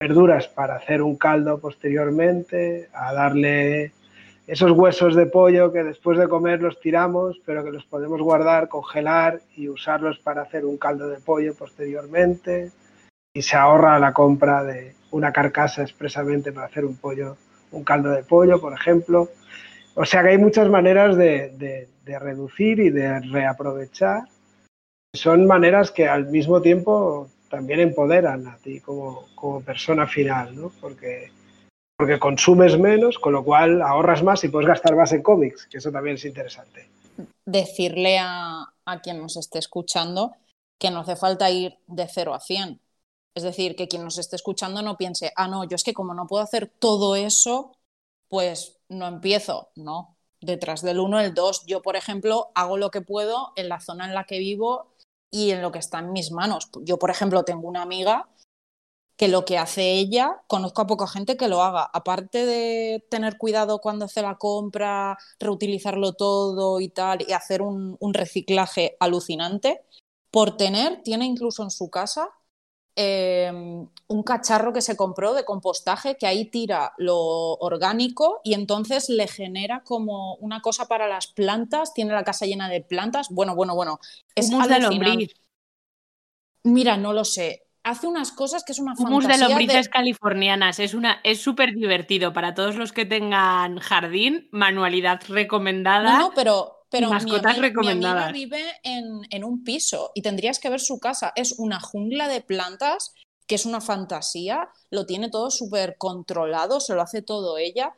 verduras para hacer un caldo posteriormente, a darle esos huesos de pollo que después de comer los tiramos, pero que los podemos guardar, congelar y usarlos para hacer un caldo de pollo posteriormente. Y se ahorra la compra de una carcasa expresamente para hacer un pollo, un caldo de pollo, por ejemplo. O sea que hay muchas maneras de, de- reducir y de reaprovechar. Son maneras que al mismo tiempo también empoderan a ti como, como persona final, ¿no? Porque, porque consumes menos, con lo cual ahorras más y puedes gastar más en cómics, que eso también es interesante. decirle a, quien nos esté escuchando que no hace falta ir de 0 a 100. Es decir, que quien nos esté escuchando no piense, ah, no, yo es que como no puedo hacer todo eso, pues no empiezo. No, detrás del 1, el 2. Yo, por ejemplo, hago lo que puedo en la zona en la que vivo y en lo que está en mis manos. Yo, por ejemplo, tengo una amiga que lo que hace ella, conozco a poca gente que lo haga. Aparte de tener cuidado cuando hace la compra, reutilizarlo todo y tal, y hacer un, un reciclaje alucinante, por tener, tiene incluso en su casa eh, un cacharro que se compró de compostaje que ahí tira lo orgánico y entonces le genera como una cosa para las plantas, tiene la casa llena de plantas. Bueno, bueno, bueno. Es alucinante. Mira, no lo sé. Hace unas cosas que es una Humus de fantasía lombrices californianas. Es una, es súper divertido para todos los que tengan jardín. Manualidad recomendada. No, no, pero, pero mi, mascotas mi recomendadas. amiga vive en, en un piso y tendrías que ver su casa. Es una jungla de plantas que es una fantasía, lo tiene todo súper controlado, se lo hace todo ella.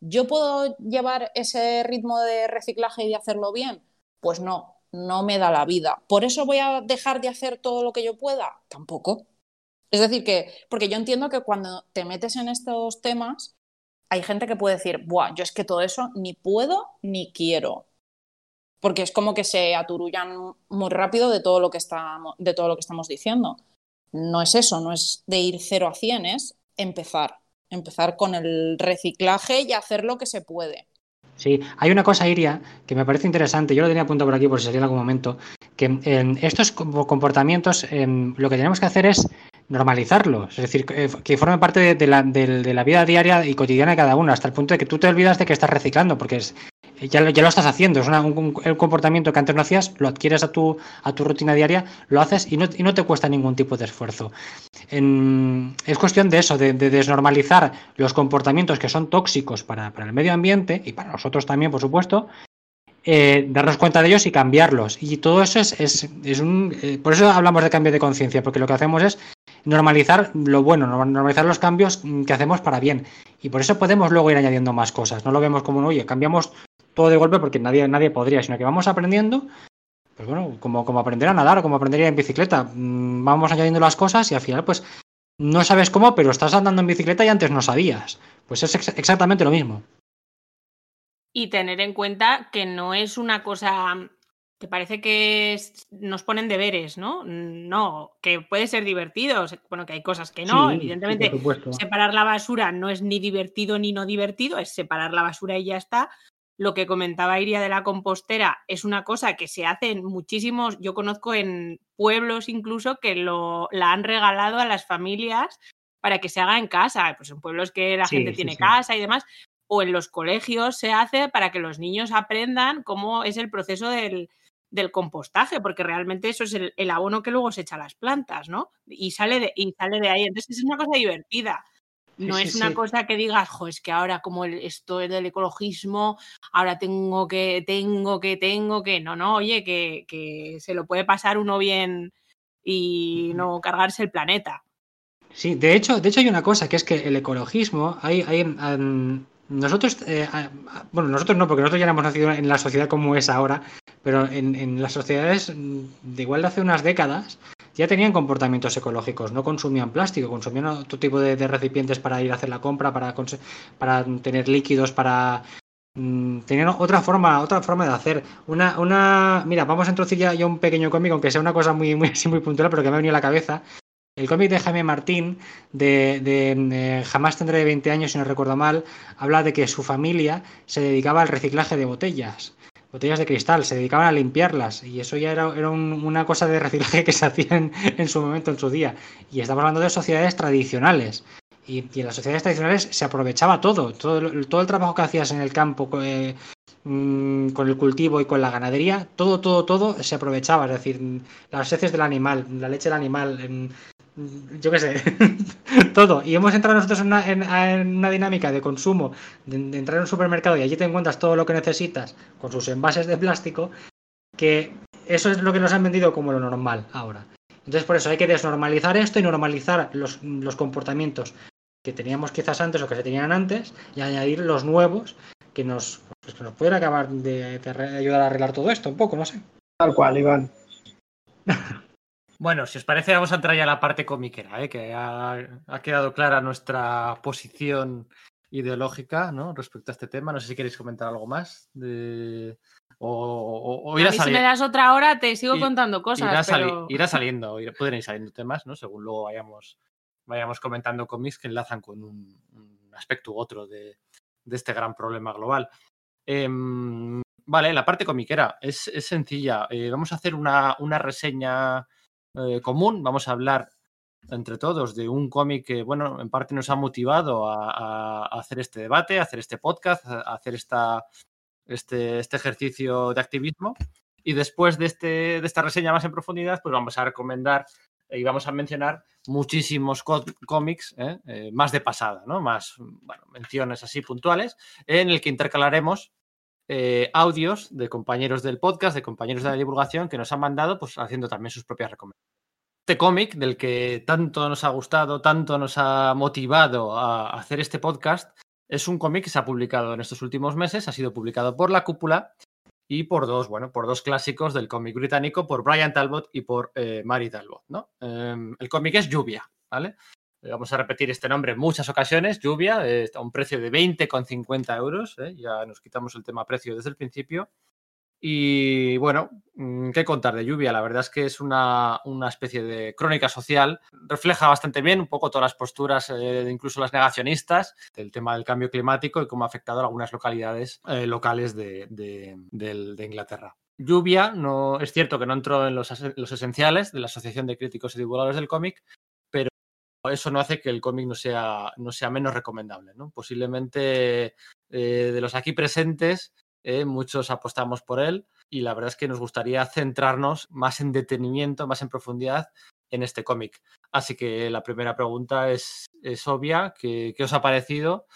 ¿Yo puedo llevar ese ritmo de reciclaje y de hacerlo bien? Pues no, no me da la vida. ¿Por eso voy a dejar de hacer todo lo que yo pueda? Tampoco. Es decir, que, porque yo entiendo que cuando te metes en estos temas, hay gente que puede decir, Buah, yo es que todo eso ni puedo ni quiero. Porque es como que se aturullan muy rápido de todo lo que, estamos, de todo lo que estamos diciendo. No es eso, no es de ir 0 a 100, es empezar. Empezar con el reciclaje y hacer lo que se puede. Sí, hay una cosa, Iria, que me parece interesante. Yo lo tenía apuntado por aquí por si salía en algún momento. Que eh, estos com- comportamientos, eh, lo que tenemos que hacer es normalizarlos. Es decir, que, que formen parte de, la, de- la vida diaria y cotidiana de cada uno, hasta el punto de que tú te olvidas de que estás reciclando, porque es, ya, lo- ya lo estás haciendo. Es un, comportamiento que antes no hacías, lo adquieres a tu, a tu rutina diaria, lo haces y no, y no te cuesta ningún tipo de esfuerzo. Es cuestión de eso, de desnormalizar los comportamientos que son tóxicos para, para el medio ambiente y para nosotros también, por supuesto, eh, darnos cuenta de ellos y cambiarlos. Y todo eso es, es, es un... eh, por eso hablamos de cambio de conciencia, porque lo que hacemos es normalizar lo bueno, norm- normalizar los cambios mm, que hacemos para bien. Y por eso podemos luego ir añadiendo más cosas. No lo vemos como, oye, cambiamos todo de golpe porque nadie, nadie podría, sino que vamos aprendiendo pues bueno, como, como aprender a nadar o como aprender a ir en bicicleta. Mm, Vamos añadiendo las cosas y al final, pues, no sabes cómo, pero estás andando en bicicleta y antes no sabías. Pues es ex- exactamente lo mismo. Y tener en cuenta que no es una cosa que parece que es- nos ponen deberes, ¿no? No, que puede ser divertido. Bueno, que hay cosas que no. Sí, Evidentemente, sí, separar la basura no es ni divertido ni no divertido, es separar la basura y ya está. lo que comentaba Iria de la compostera es una cosa que se hace en muchísimos, yo conozco en pueblos incluso que lo, la han regalado a las familias para que se haga en casa, pues en pueblos que la Sí, gente tiene casa y demás, o en los colegios se hace para que los niños aprendan cómo es el proceso del, del compostaje, porque realmente eso es el, el abono que luego se echa a las plantas, ¿no? Y sale de, y sale de ahí. Entonces es una cosa divertida. No Sí, es sí, una sí. cosa que digas, jo, es que ahora como el- esto es del ecologismo, ahora tengo que, tengo que, tengo que. No, no, oye, que, que se lo puede pasar uno bien y no cargarse el planeta. Sí, de hecho, de hecho hay una cosa, que es que el ecologismo, hay, hay, am, nosotros, eh, bueno, nosotros no, porque nosotros ya hemos nacido en la sociedad como es ahora, pero en, en las sociedades mm, de igual de hace unas décadas ya tenían comportamientos ecológicos, no consumían plástico, consumían otro tipo de, de recipientes para ir a hacer la compra, para, para tener líquidos, para mm, tenían otra forma, otra forma de hacer. Una, una, mira, vamos a introducir ya, un pequeño cómic, aunque sea una cosa muy, muy, muy puntual, pero que me ha venido a la cabeza. El cómic de Jaime Martín, de, Jamás tendré 20 años, si no recuerdo mal, habla de que su familia se dedicaba al reciclaje de botellas, botellas de cristal, se dedicaban a limpiarlas, y eso ya era, era un- una cosa de reciclaje que se hacía en, su momento, en su día. Y estamos hablando de sociedades tradicionales. Y, en las sociedades tradicionales se aprovechaba todo, todo, el- trabajo que hacías en el campo, eh, mm, con el cultivo y con la ganadería, todo, todo, todo se aprovechaba. Es decir, las heces del animal, la leche del animal, yo qué sé, todo. Y hemos entrado nosotros en una, en- en una dinámica de consumo, de, de entrar en un supermercado y allí te encuentras todo lo que necesitas con sus envases de plástico, que eso es lo que nos han vendido como lo normal ahora. Entonces, por eso hay que desnormalizar esto y normalizar los, los comportamientos que teníamos quizás antes o que se tenían antes y añadir los nuevos que nos, pues, que nos pueden acabar de, ayudar a arreglar todo esto un poco, no sé. Tal cual, Iván. Bueno, si os parece, vamos a entrar ya a la parte comiquera, ¿eh? que ha, ha quedado clara nuestra posición ideológica ¿no? respecto a este tema. No sé si queréis comentar algo más. De... O, o- o A mí si me das otra hora te sigo Y- contando cosas, irá, sali- pero... irá saliendo, pueden ir saliendo temas, ¿no? según luego vayamos, vayamos comentando cómics que enlazan con un, un aspecto u otro de, de este gran problema global. Em, vale, la parte comiquera es, es sencilla. Eh, vamos a hacer una, una reseña eh, común. Vamos a hablar entre todos de un cómic que, bueno, en parte nos ha motivado a, hacer este debate, a hacer este podcast, a hacer esta, este, este ejercicio de activismo. Y después de, este, de esta reseña más en profundidad, pues vamos a recomendar y vamos a mencionar muchísimos có- cómics, ¿eh? Eh, más de pasada, ¿no? Más, menciones así puntuales, en el que intercalaremos eh, audios de compañeros del podcast, de compañeros de la divulgación que nos han mandado, pues haciendo también sus propias recomendaciones. Este cómic del que tanto nos ha gustado, tanto nos ha motivado a hacer este podcast, es un cómic que se ha publicado en estos últimos meses, ha sido publicado por La Cúpula y por dos, bueno, por dos clásicos del cómic británico, por Brian Talbot y por eh, Mary Talbot, ¿no? Em, el cómic es Lluvia, ¿vale? Eh, Vamos a repetir este nombre en muchas ocasiones, Lluvia, eh, a un precio de 20,50 euros, ¿eh? ya nos quitamos el tema precio desde el principio. Y bueno, mm, ¿qué contar de lluvia? La verdad es que es una, una especie de crónica social. Refleja bastante bien un poco todas las posturas, eh, incluso las negacionistas, del tema del cambio climático y cómo ha afectado a algunas localidades locales de, de- Inglaterra. Lluvia, no, es cierto que no entró en los, los esenciales de la Asociación de Críticos y Divulgadores del Cómic, eso no hace que el cómic no sea, no sea menos recomendable. ¿no? Posiblemente eh, de los aquí presentes, eh, muchos apostamos por él y la verdad es que nos gustaría centrarnos más en detenimiento, más en profundidad en este cómic. Así que la primera pregunta es, es obvia, ¿qué, qué os ha parecido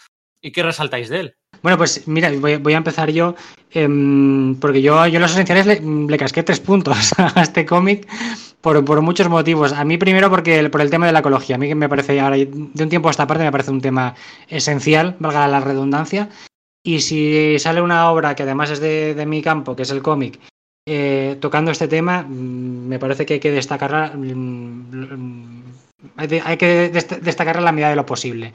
y qué resaltáis de él? Bueno, pues mira, voy, a empezar yo, em, porque yo, yo en los esenciales le, le casqué tres puntos a este cómic por, muchos motivos. A mí primero porque por el tema de la ecología, a mí que me parece ahora, de un tiempo a esta parte, me parece un tema esencial, valga la redundancia. Y si sale una obra que además es de, mi campo, que es el cómic, eh, tocando este tema, mm, me parece que hay que destacarla, mm, hay que dest- destacarla en la medida de lo posible.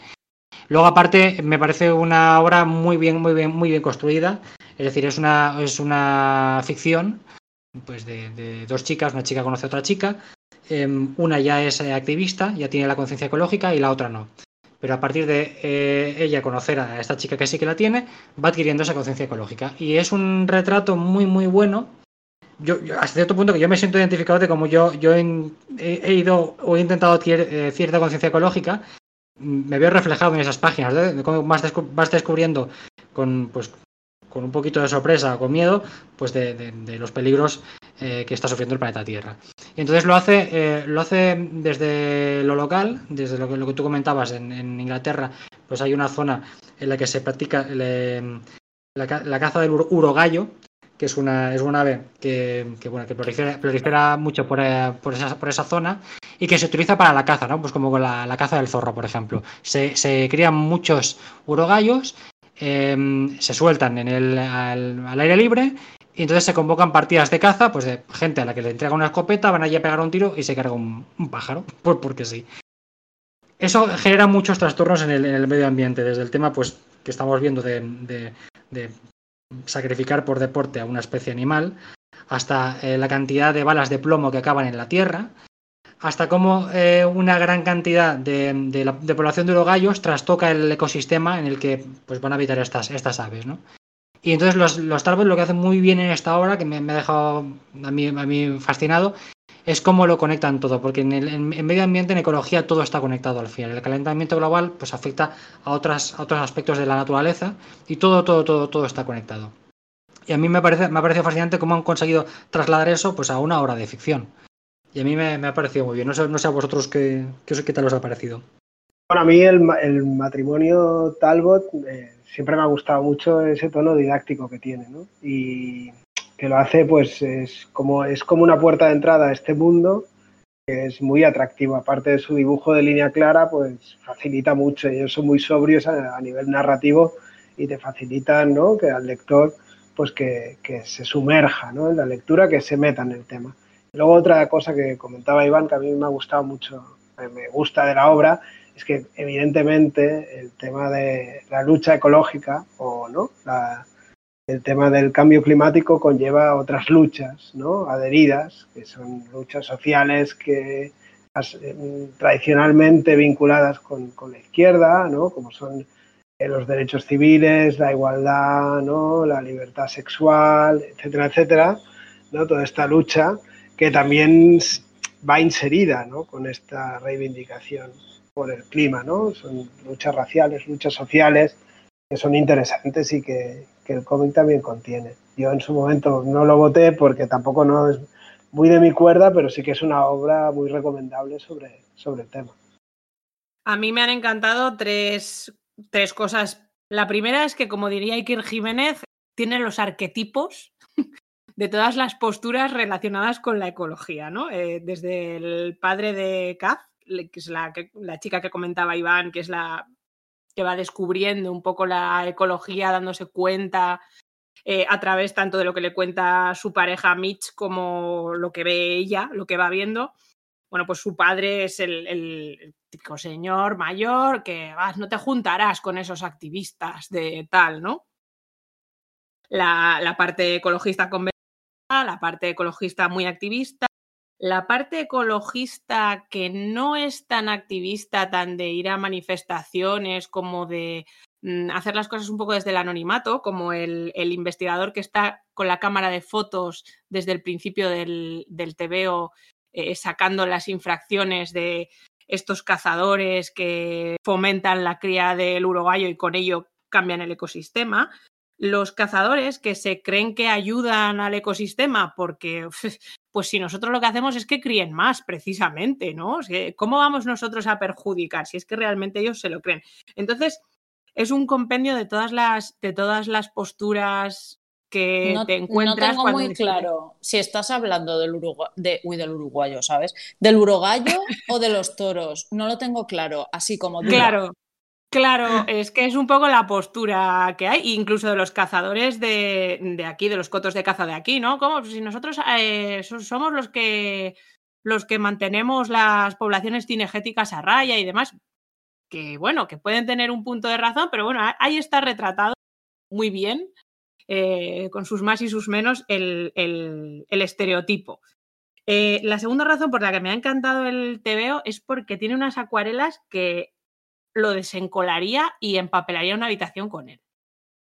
Luego, aparte, me parece una obra muy bien, muy bien, muy bien construida. Es decir, es una, es una ficción pues de, de dos chicas, una chica conoce a otra chica. Em, una ya es eh, activista, ya tiene la conciencia ecológica y la otra no. pero a partir de eh, ella conocer a esta chica que sí que la tiene, va adquiriendo esa conciencia ecológica. Y es un retrato muy, muy bueno. Yo, yo, hasta cierto punto que yo me siento identificado de como yo, yo he, ido o he intentado adquirir eh, cierta conciencia ecológica, mm, me veo reflejado en esas páginas, de cómo vas descubriendo con, pues, con un poquito de sorpresa, con miedo, pues de, de- los peligros eh, que está sufriendo el planeta Tierra. Y entonces lo hace, eh, lo hace desde lo local, desde lo que, lo que tú comentabas en, en Inglaterra, pues hay una zona en la que se practica la, la caza del uro- urogallo, que es una, es ave que, que, bueno, que prolifera, prolifera mucho por, eh, por, esa, por esa zona y que se utiliza para la caza, ¿no? Pues como la, la caza del zorro, por ejemplo. Se, se crían muchos urogallos, eh, se sueltan en el, al, al aire libre y entonces se convocan partidas de caza, pues de gente a la que le entrega una escopeta, van allí a pegar un tiro y se carga un, pájaro, pues porque sí. Eso genera muchos trastornos en el, en el medio ambiente, desde el tema pues que estamos viendo de, de- de sacrificar por deporte a una especie animal, hasta eh, la cantidad de balas de plomo que acaban en la tierra, hasta cómo eh, una gran cantidad de, de la de población de urogallos trastoca el ecosistema en el que pues, van a habitar estas, estas aves, ¿no? Y entonces los, los Talbot lo que hacen muy bien en esta obra, que me, me ha dejado a mí, a mí fascinado, es cómo lo conectan todo, porque en el en medio ambiente, en ecología, todo está conectado al final. El calentamiento global pues afecta a, otras, a otros aspectos de la naturaleza y todo, todo, todo, todo está conectado. Y a mí me parece, me ha parecido fascinante cómo han conseguido trasladar eso pues, a una obra de ficción. Y a mí me, me ha parecido muy bien. No sé, no sé a vosotros qué, qué, tal os ha parecido. Bueno, a mí el, el matrimonio Talbot eh, siempre me ha gustado mucho ese tono didáctico que tiene, ¿no? Y que lo hace, pues, es como, es como una puerta de entrada a este mundo que es muy atractivo. Aparte de su dibujo de línea clara, pues facilita mucho. Ellos son muy sobrios a, a nivel narrativo y te facilitan, ¿no? Que al lector, pues, que, que se sumerja, ¿no? En la lectura, que se meta en el tema. Luego otra cosa que comentaba Iván, que a mí me ha gustado mucho, me gusta de la obra, es que evidentemente el tema de la lucha ecológica o no La- el tema del cambio climático conlleva otras luchas no adheridas que son luchas sociales que eh, tradicionalmente vinculadas con, con la izquierda no como son eh, los derechos civiles la igualdad no la libertad sexual etcétera etcétera no toda esta lucha que también va inserida ¿no? con esta reivindicación por el clima, ¿no? Son luchas raciales, luchas sociales que son interesantes y que, que el cómic también contiene. Yo en su momento no lo voté porque tampoco no es muy de mi cuerda, pero sí que es una obra muy recomendable sobre, sobre el tema. A mí me han encantado tres, tres cosas. La primera es que, como diría Iker Jiménez, tiene los arquetipos de todas las posturas relacionadas con la ecología, ¿no? Eh, desde el padre de Kaz, que es la, la chica que comentaba Iván, que es la que va descubriendo un poco la ecología, dándose cuenta eh, a través tanto de lo que le cuenta su pareja Mitch como lo que ve ella, lo que va viendo. Bueno, pues su padre es el, el- típico señor mayor que vas, no te juntarás con esos activistas de tal, ¿no? La, la parte ecologista convencida, la parte ecologista muy activista, la parte ecologista que no es tan activista, tan de ir a manifestaciones como de mm, hacer las cosas un poco desde el anonimato, como el, investigador que está con la cámara de fotos desde el principio del, del TVO eh, sacando las infracciones de estos cazadores que fomentan la cría del urogallo y con ello cambian el ecosistema. Los cazadores que se creen que ayudan al ecosistema porque, pues si nosotros lo que hacemos es que críen más, precisamente, ¿no? O sea, ¿Cómo vamos nosotros a perjudicar si es que realmente ellos se lo creen? Entonces, es un compendio de todas las, de todas las posturas que No, te no encuentras tengo cuando muy claro si estás hablando del, urugua- de, uy, del uruguayo, ¿sabes? ¿Del urogallo o de los toros? No lo tengo claro, así como duda. Claro, claro, es que es un poco la postura que hay, incluso de los cazadores de, de aquí, de los cotos de caza de aquí, ¿no? Como si nosotros eh, so- somos los que los que mantenemos las poblaciones cinegéticas a raya y demás, que bueno, que pueden tener un punto de razón, pero bueno, ahí está retratado muy bien, eh, con sus más y sus menos, el, el- el estereotipo. Eh, la segunda razón por la que me ha encantado el TVO es porque tiene unas acuarelas que lo desencolaría y empapelaría una habitación con él.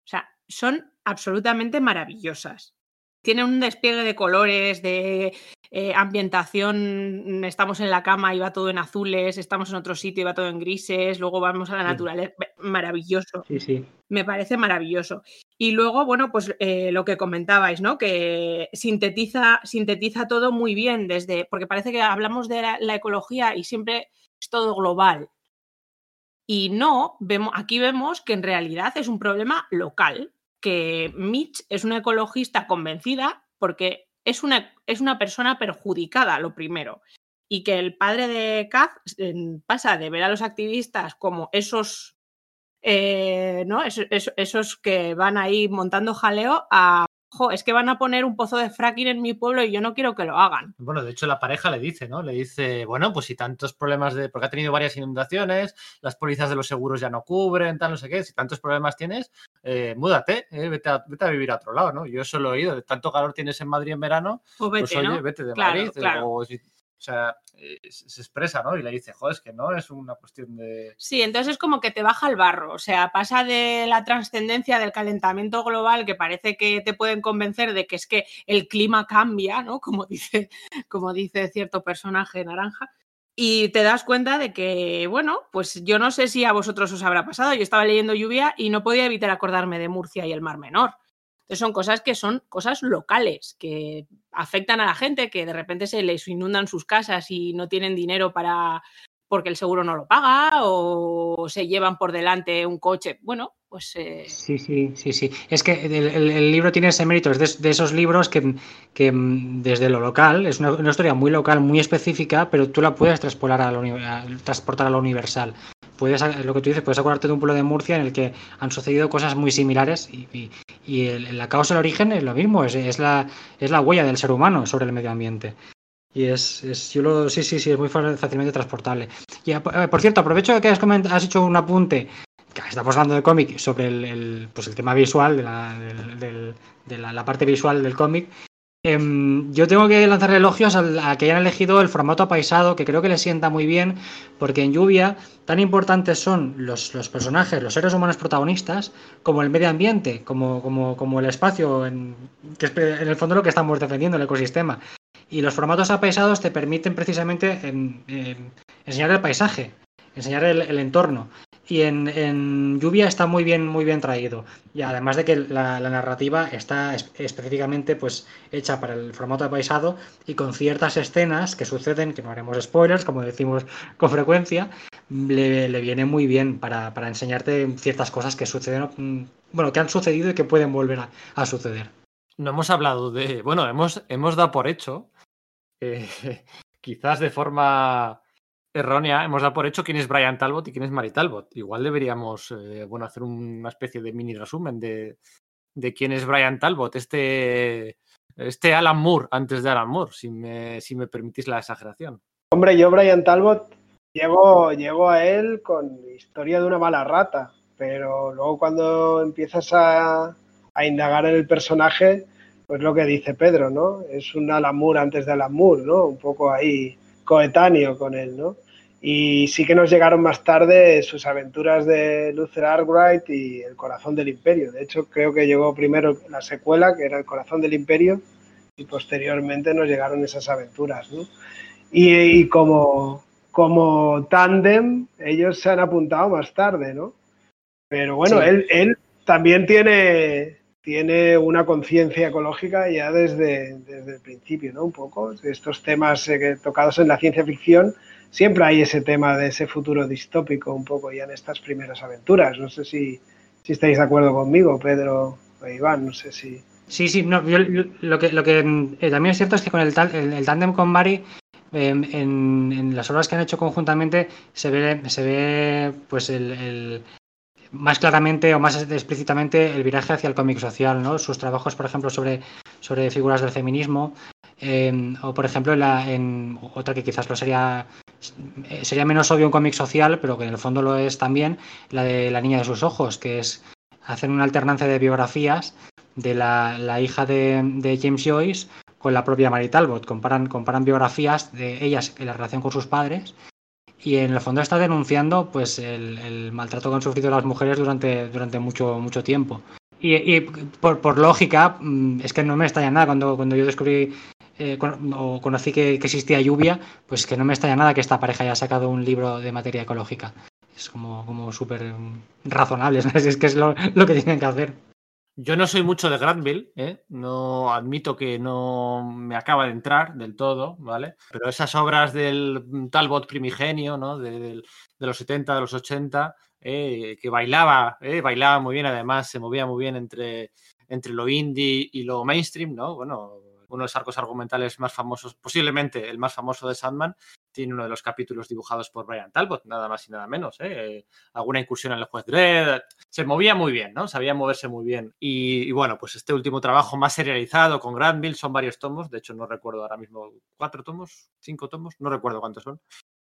O sea, son absolutamente maravillosas. Tienen un despliegue de colores, de eh, ambientación. Estamos en la cama y va todo en azules, estamos en otro sitio y va todo en grises, luego vamos a la Sí. naturaleza. Maravilloso Sí, sí. me parece maravilloso. Y luego, bueno, pues eh, lo que comentabais, ¿no? Que sintetiza, sintetiza todo muy bien desde, porque parece que hablamos de la, la ecología y siempre es todo global. Y no, vemos, aquí vemos que en realidad es un problema local, que Mitch es una ecologista convencida porque es una, es una persona perjudicada, lo primero. Y que el padre de Kaz pasa de ver a los activistas como esos eh, ¿no? Eso- esos que van ahí montando jaleo a, "Jo, es que van a poner un pozo de fracking en mi pueblo y yo no quiero que lo hagan. Bueno, de hecho la pareja le dice, ¿no? Le dice, bueno, pues si tantos problemas de, porque ha tenido varias inundaciones, las pólizas de los seguros ya no cubren, tal, no sé qué, si tantos problemas tienes, eh, múdate, eh, vete, a, vete a vivir a otro lado, ¿no? Yo eso lo he oído, de tanto calor tienes en Madrid en verano, vete, pues oye, ¿no? vete de Claro, Madrid. claro. O, si- o sea, eh, se expresa, ¿no? Y le dice, joder, es que no es una cuestión de... Sí, entonces es como que te baja el barro, o sea, pasa de la trascendencia del calentamiento global que parece que te pueden convencer de que es que el clima cambia, ¿no? Como dice, como dice cierto personaje naranja. Y te das cuenta de que, bueno, pues yo no sé si a vosotros os habrá pasado. Yo estaba leyendo lluvia y no podía evitar acordarme de Murcia y el Mar Menor. Son cosas que son cosas locales, que afectan a la gente, que de repente se les inundan sus casas y no tienen dinero para porque el seguro no lo paga o se llevan por delante un coche. Bueno, pues eh, Sí, sí, sí, sí. Es que el, libro tiene ese mérito, es de, esos libros que, que, mm, desde lo local, es una, historia muy local, muy específica, pero tú la puedes a a- transportar a lo universal. Puedes, lo que tú dices, puedes acordarte de un pueblo de Murcia en el que han sucedido cosas muy similares y, y- el- la causa el origen es lo mismo, es, es la, es la huella del ser humano sobre el medio ambiente. Y es, es yo lo, sí, sí, sí, es muy fácilmente transportable. Y, eh, por cierto, aprovecho que has, has hecho un apunte que estamos hablando de cómic sobre el, el, pues el tema visual, de la, del- de la parte visual del cómic. Em, yo tengo que lanzar elogios al- a, que hayan elegido el formato apaisado, que creo que les sienta muy bien, porque en lluvia tan importantes son los, personajes, los seres humanos protagonistas, como el medio ambiente, como, el espacio, en, que es en el fondo lo que estamos defendiendo, el ecosistema. Y los formatos apaisados te permiten precisamente enseñar el paisaje, enseñar el entorno. Y en, en lluvia está muy bien, muy bien traído. Y además de que la, narrativa está es- específicamente pues, hecha para el formato apaisado y con ciertas escenas que suceden, que no haremos spoilers, como decimos con frecuencia, le, le viene muy bien para, para enseñarte ciertas cosas que suceden, bueno, que han sucedido y que pueden volver a, suceder. No hemos hablado de. Bueno, hemos, hemos dado por hecho, quizás de forma errónea, hemos dado por hecho quién es Brian Talbot y quién es Mary Talbot. Igual deberíamos eh, bueno, hacer una especie de mini resumen de, quién es Brian Talbot, este, este Alan Moore antes de Alan Moore, si me, si me permitís la exageración. Hombre, yo Brian Talbot llego, llego a él con historia de una mala rata, pero luego cuando empiezas a, a indagar en el personaje, pues lo que dice Pedro, ¿no? Es un Alan Moore antes de Alan Moore, ¿no? Un poco ahí coetáneo con él, ¿no? Y sí que nos llegaron más tarde sus aventuras de Luther Arkwright y El corazón del imperio. De hecho, creo que llegó primero la secuela, que era El corazón del imperio, y posteriormente nos llegaron esas aventuras, ¿no? Y, y como, como tándem, ellos se han apuntado más tarde, ¿no? Pero bueno, Sí. él, él también tiene, tiene una conciencia ecológica ya desde, desde el principio, ¿no? Un poco. Estos temas eh, tocados en la ciencia ficción, siempre hay ese tema de ese futuro distópico, un poco ya en estas primeras aventuras. No sé si, si estáis de acuerdo conmigo, Pedro o Iván, no sé si. Sí, sí, no, lo que, lo que eh, también es cierto es que con el, el, el tándem con Mari, eh, en, en las obras que han hecho conjuntamente, se ve, se ve pues el, el- más claramente o más explícitamente el viraje hacia el cómic social, ¿no? Sus trabajos, por ejemplo, sobre, sobre figuras del feminismo, o por ejemplo, en, la, en otra que quizás lo sería eh, sería menos obvio un cómic social, pero que en el fondo lo es también, la de La niña de sus ojos, que es hacer una alternancia de biografías de la, la hija de, de James Joyce con la propia Mary Talbot. Comparan, comparan biografías de ellas en la relación con sus padres y en el fondo está denunciando pues el, maltrato que han sufrido las mujeres durante, durante mucho, mucho tiempo. Y, por, por lógica, mm, es que no me estalla nada cuando, cuando yo descubrí eh, con- o conocí que, que existía lluvia, pues que no me estalla nada que esta pareja haya sacado un libro de materia ecológica. Es como, como súper razonable, ¿sabes? es que es lo, lo que tienen que hacer. Yo no soy mucho de Granville, ¿eh? no admito que no me acaba de entrar del todo, ¿vale? Pero esas obras del Talbot primigenio, ¿no? De, del- de los 70, de los 80, eh, que bailaba, eh, bailaba muy bien, además se movía muy bien entre, entre lo indie y lo mainstream, ¿no? Bueno, uno de los arcos argumentales más famosos, posiblemente el más famoso de Sandman, tiene uno de los capítulos dibujados por Brian Talbot, nada más y nada menos, ¿eh? Alguna incursión en el juez Dredd, se movía muy bien, ¿no? Sabía moverse muy bien. Y, y bueno, pues este último trabajo más serializado con Granville son varios tomos. De hecho, no recuerdo ahora mismo cuatro tomos, cinco tomos, no recuerdo cuántos son.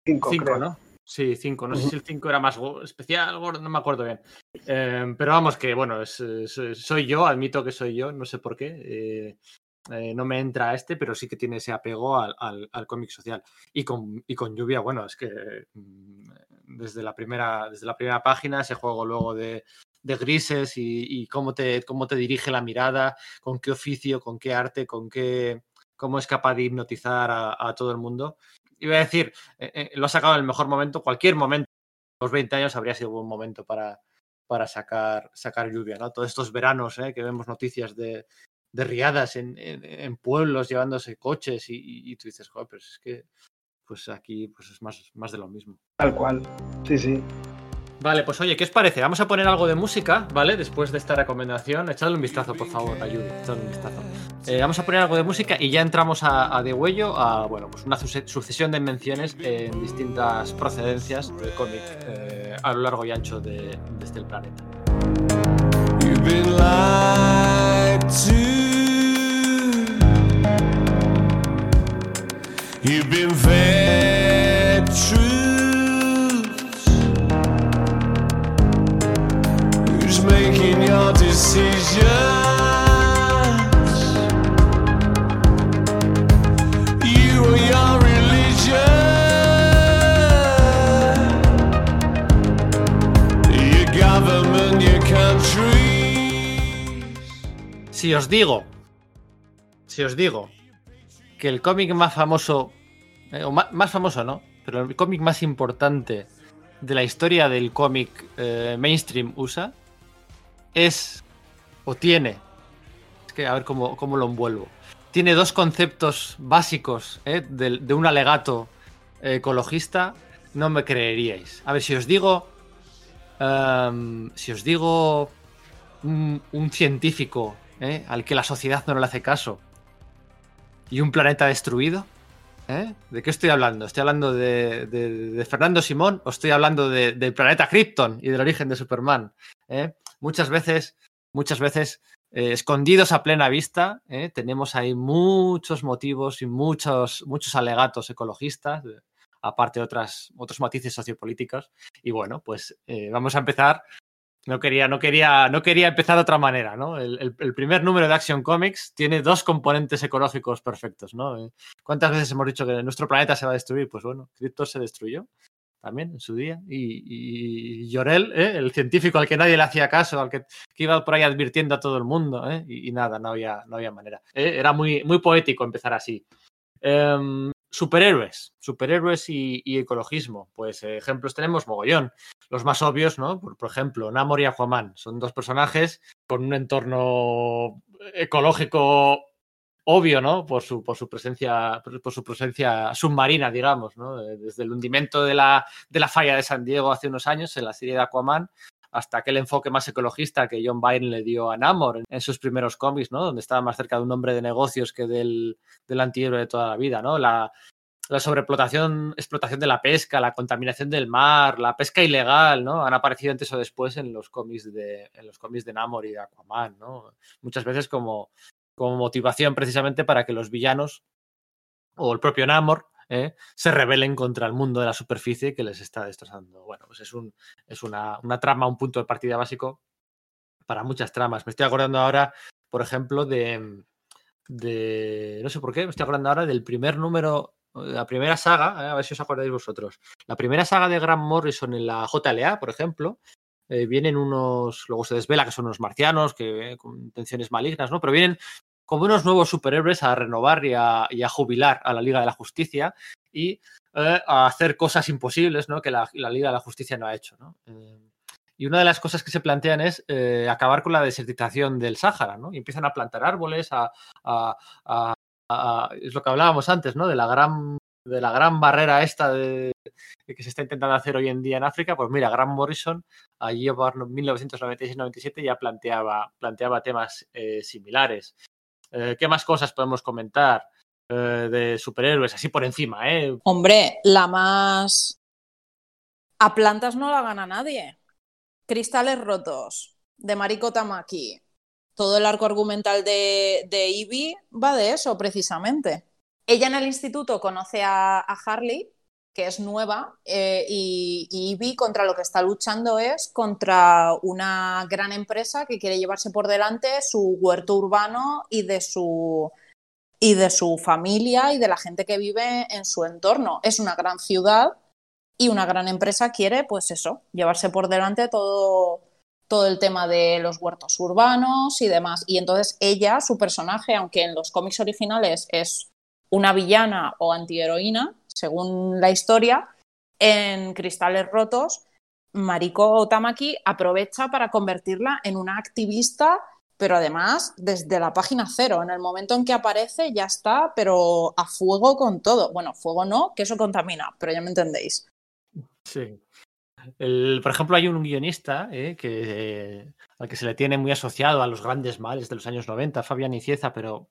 Cinco, Cinco, creo. ¿no? Sí, cinco. No sé si el cinco era más go- especial, no me acuerdo bien. Eh, pero vamos, que bueno, es- es- soy yo, admito que soy yo, no sé por qué. eh, eh, no me entra este, pero sí que tiene ese apego al, al- cómic social. Y con, y con lluvia, bueno, es que mm, desde la primera, desde la primera página, ese juego luego de, de grises y, cómo, te, cómo te dirige la mirada, con qué oficio, con qué arte, con qué cómo es capaz de hipnotizar a, todo el mundo. Iba a decir, eh, eh, lo ha sacado en el mejor momento, cualquier momento, los 20 años habría sido un buen momento para, para sacar, sacar lluvia, ¿no? Todos estos veranos que vemos noticias de, de riadas en, en- en pueblos llevándose coches y, y- y tú dices, joder, pero es que pues aquí pues es más, más de lo mismo. Tal cual. Sí, sí. Vale, pues oye, ¿qué os parece? Vamos a poner algo de música, ¿vale? Después de esta recomendación. Echadle un vistazo, por favor, a Yuri. Echadle un vistazo. Eh, vamos a poner algo de música y ya entramos a, a de huello a, bueno, pues una suce- sucesión de menciones en distintas procedencias de cómic eh, a lo largo y ancho de, de este planeta. You've been lied to. You've been fed truths. Just making your decisions. You or your religion. Your government, your country. Si os digo, si os digo que el cómic más famoso, eh, o más, famoso no, pero el cómic más importante de la historia del cómic eh, mainstream USA es, o tiene, es que a ver cómo, cómo lo envuelvo, tiene dos conceptos básicos eh, de, un alegato eh, ecologista, no me creeríais. A ver, si os digo, em, si os digo un, un científico al que la sociedad no le hace caso y un planeta destruido. ¿Eh? ¿De qué estoy hablando? ¿Estoy hablando de, de- Fernando Simón o estoy hablando de- del planeta Krypton y del origen de Superman? ¿eh? Muchas veces, muchas veces, eh, escondidos a plena vista, ¿eh? tenemos ahí muchos motivos y muchos, muchos alegatos ecologistas, eh, aparte de otras, otros matices sociopolíticos. Y bueno, pues vamos a empezar no quería, no quería, no quería empezar de otra manera, ¿no? El, el- primer número de Action Comics tiene dos componentes ecológicos perfectos, ¿no? Eh, ¿Cuántas veces hemos dicho que nuestro planeta se va a destruir? Pues bueno, Krypton se destruyó también en su día. Y, y Llorel, ¿eh? el científico al que nadie le hacía caso, al que, iba por ahí advirtiendo a todo el mundo, ¿eh? y, y nada, no había, no había manera. ¿eh? Era muy, muy poético empezar así. Em, superhéroes, superhéroes y, y ecologismo. Pues eh, ejemplos tenemos mogollón. Los más obvios, ¿no? Por, ejemplo, Namor y Aquaman. Son dos personajes con un entorno ecológico obvio, ¿no? Por su, por su presencia, por, por su presencia submarina, digamos, ¿no? Desde el hundimiento de la, de la falla de San Diego hace unos años en la serie de Aquaman hasta aquel enfoque más ecologista que John Byrne le dio a Namor en, sus primeros cómics, ¿no? Donde estaba más cerca de un hombre de negocios que del, del antihéroe de toda la vida, ¿no? La, la explotación de la pesca, la contaminación del mar, la pesca ilegal, ¿no? Han aparecido antes o después en los cómics de, en los de Namor y de Aquaman, ¿no? Muchas veces como, como motivación precisamente para que los villanos o el propio Namor ¿eh? se rebelen contra el mundo de la superficie que les está destrozando. Bueno, pues es, un, es una, una trama, un punto de partida básico para muchas tramas. Me estoy acordando ahora, por ejemplo, de, de no sé por qué, me estoy acordando ahora del primer número La primera saga, a ver si os acordáis vosotros. La primera saga de Grant Morrison en la JLA, por ejemplo, eh, vienen unos, luego se desvela que son unos marcianos, que eh, con intenciones malignas, ¿no? Pero vienen como unos nuevos superhéroes a renovar y a, jubilar a la Liga de la Justicia y eh, a hacer cosas imposibles, ¿no? Que la, Liga de la Justicia no ha hecho, ¿no? Eh, y una de las cosas que se plantean es eh, acabar con la desertización del Sáhara, ¿no? Y empiezan a plantar árboles, es lo que hablábamos antes, ¿no? De la gran, de la gran barrera esta que se está intentando hacer hoy en día en África. Pues mira, Grant Morrison allí por 1996-97 ya planteaba, planteaba temas similares. Eh, ¿Qué más cosas podemos comentar eh, de superhéroes? Así por encima, ¿eh? Hombre, la más... A plantas no la gana nadie. Cristales rotos, de Mariko Tamaki. Todo el arco argumental de, de Ivy va de eso, precisamente. Ella en el instituto conoce a, a Harley, que es nueva, eh, y, y contra lo que está luchando es contra una gran empresa que quiere llevarse por delante su huerto urbano y de su, y de su familia y de la gente que vive en su entorno. Es una gran ciudad y una gran empresa quiere, pues eso, llevarse por delante todo, todo el tema de los huertos urbanos y demás. Y entonces ella, su personaje, aunque en los cómics originales es una villana o antiheroína, según la historia, en Cristales Rotos, Mariko Tamaki aprovecha para convertirla en una activista, pero además desde la página cero. En el momento en que aparece ya está, pero a fuego con todo. Bueno, fuego no, que eso contamina, pero ya me entendéis. Sí. Por ejemplo, hay un guionista eh, que, eh, al que se le tiene muy asociado a los grandes males de los años 90, Fabián Icieza, pero,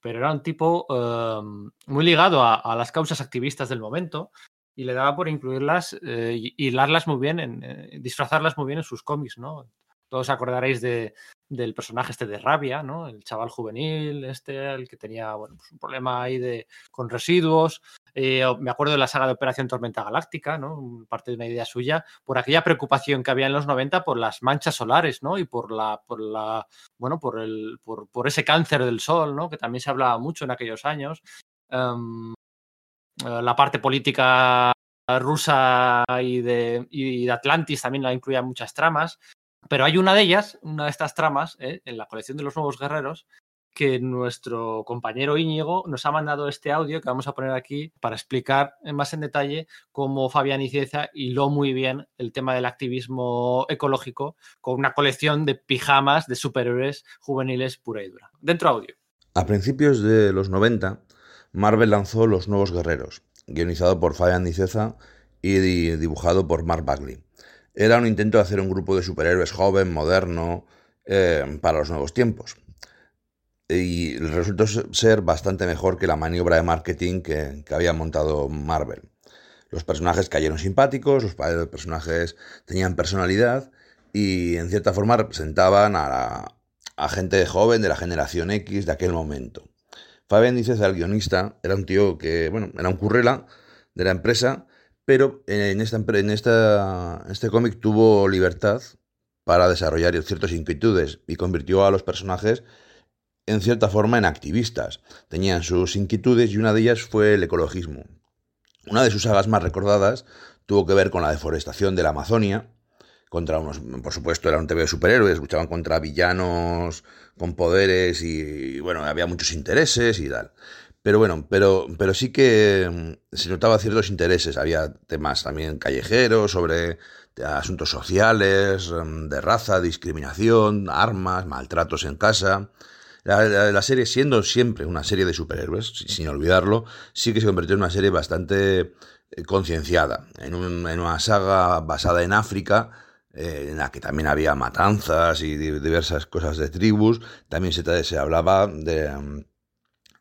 pero era un tipo eh, muy ligado a, las causas activistas del momento y le daba por incluirlas, eh, y muy bien, en, eh, disfrazarlas muy bien en sus cómics, ¿no? Todos acordaréis de, del personaje este de Rabia, ¿no? El chaval juvenil, este, el que tenía bueno, pues un problema ahí de, con residuos. Eh, me acuerdo de la saga de Operación Tormenta Galáctica. Parte de una idea suya, por aquella preocupación que había en los 90 por las manchas solares, ¿no? Y por la, por la, bueno, por el, por, por ese cáncer del sol, ¿no? Que también se hablaba mucho en aquellos años. Em, eh, la parte política rusa y de, Atlantis también la incluía en muchas tramas. Pero hay una de ellas, una de estas tramas, ¿eh? en la colección de los nuevos guerreros, que nuestro compañero Íñigo nos ha mandado este audio que vamos a poner aquí para explicar más en detalle cómo Fabián Icieza hiló muy bien el tema del activismo ecológico con una colección de pijamas de superhéroes juveniles pura y dura. Dentro audio. A principios de los 90, Marvel lanzó Los Nuevos Guerreros, guionizado por Fabián Niceza y di- dibujado por Mark Bagley. Era un intento de hacer un grupo de superhéroes joven, moderno, eh, para los nuevos tiempos. Y resultó ser bastante mejor que la maniobra de marketing que, que había montado Marvel. Los personajes cayeron simpáticos, los personajes tenían personalidad y en cierta forma representaban a, a gente joven de la generación X de aquel momento. Fabián Díaz, el guionista, era un tío que, bueno, era un currela de la empresa, pero en, esta, en esta, este cómic tuvo libertad para desarrollar ciertas inquietudes y convirtió a los personajes en cierta forma en activistas. Tenían sus inquietudes y una de ellas fue el ecologismo. Una de sus sagas más recordadas tuvo que ver con la deforestación de la Amazonia, contra unos, por supuesto, era un TV de superhéroes, luchaban contra villanos con poderes y, bueno, había muchos intereses y tal. Pero bueno, pero, pero sí que mm, se notaba ciertos intereses. Había temas también callejeros sobre asuntos sociales, mm, de raza, discriminación, armas, maltratos en casa. La, serie, siendo siempre una serie de superhéroes, si- sin olvidarlo, sí que se convirtió en una serie bastante eh, concienciada, en, un- en una saga basada en África, eh, en la que también había matanzas y di- diversas cosas de tribus. También se, hablaba de,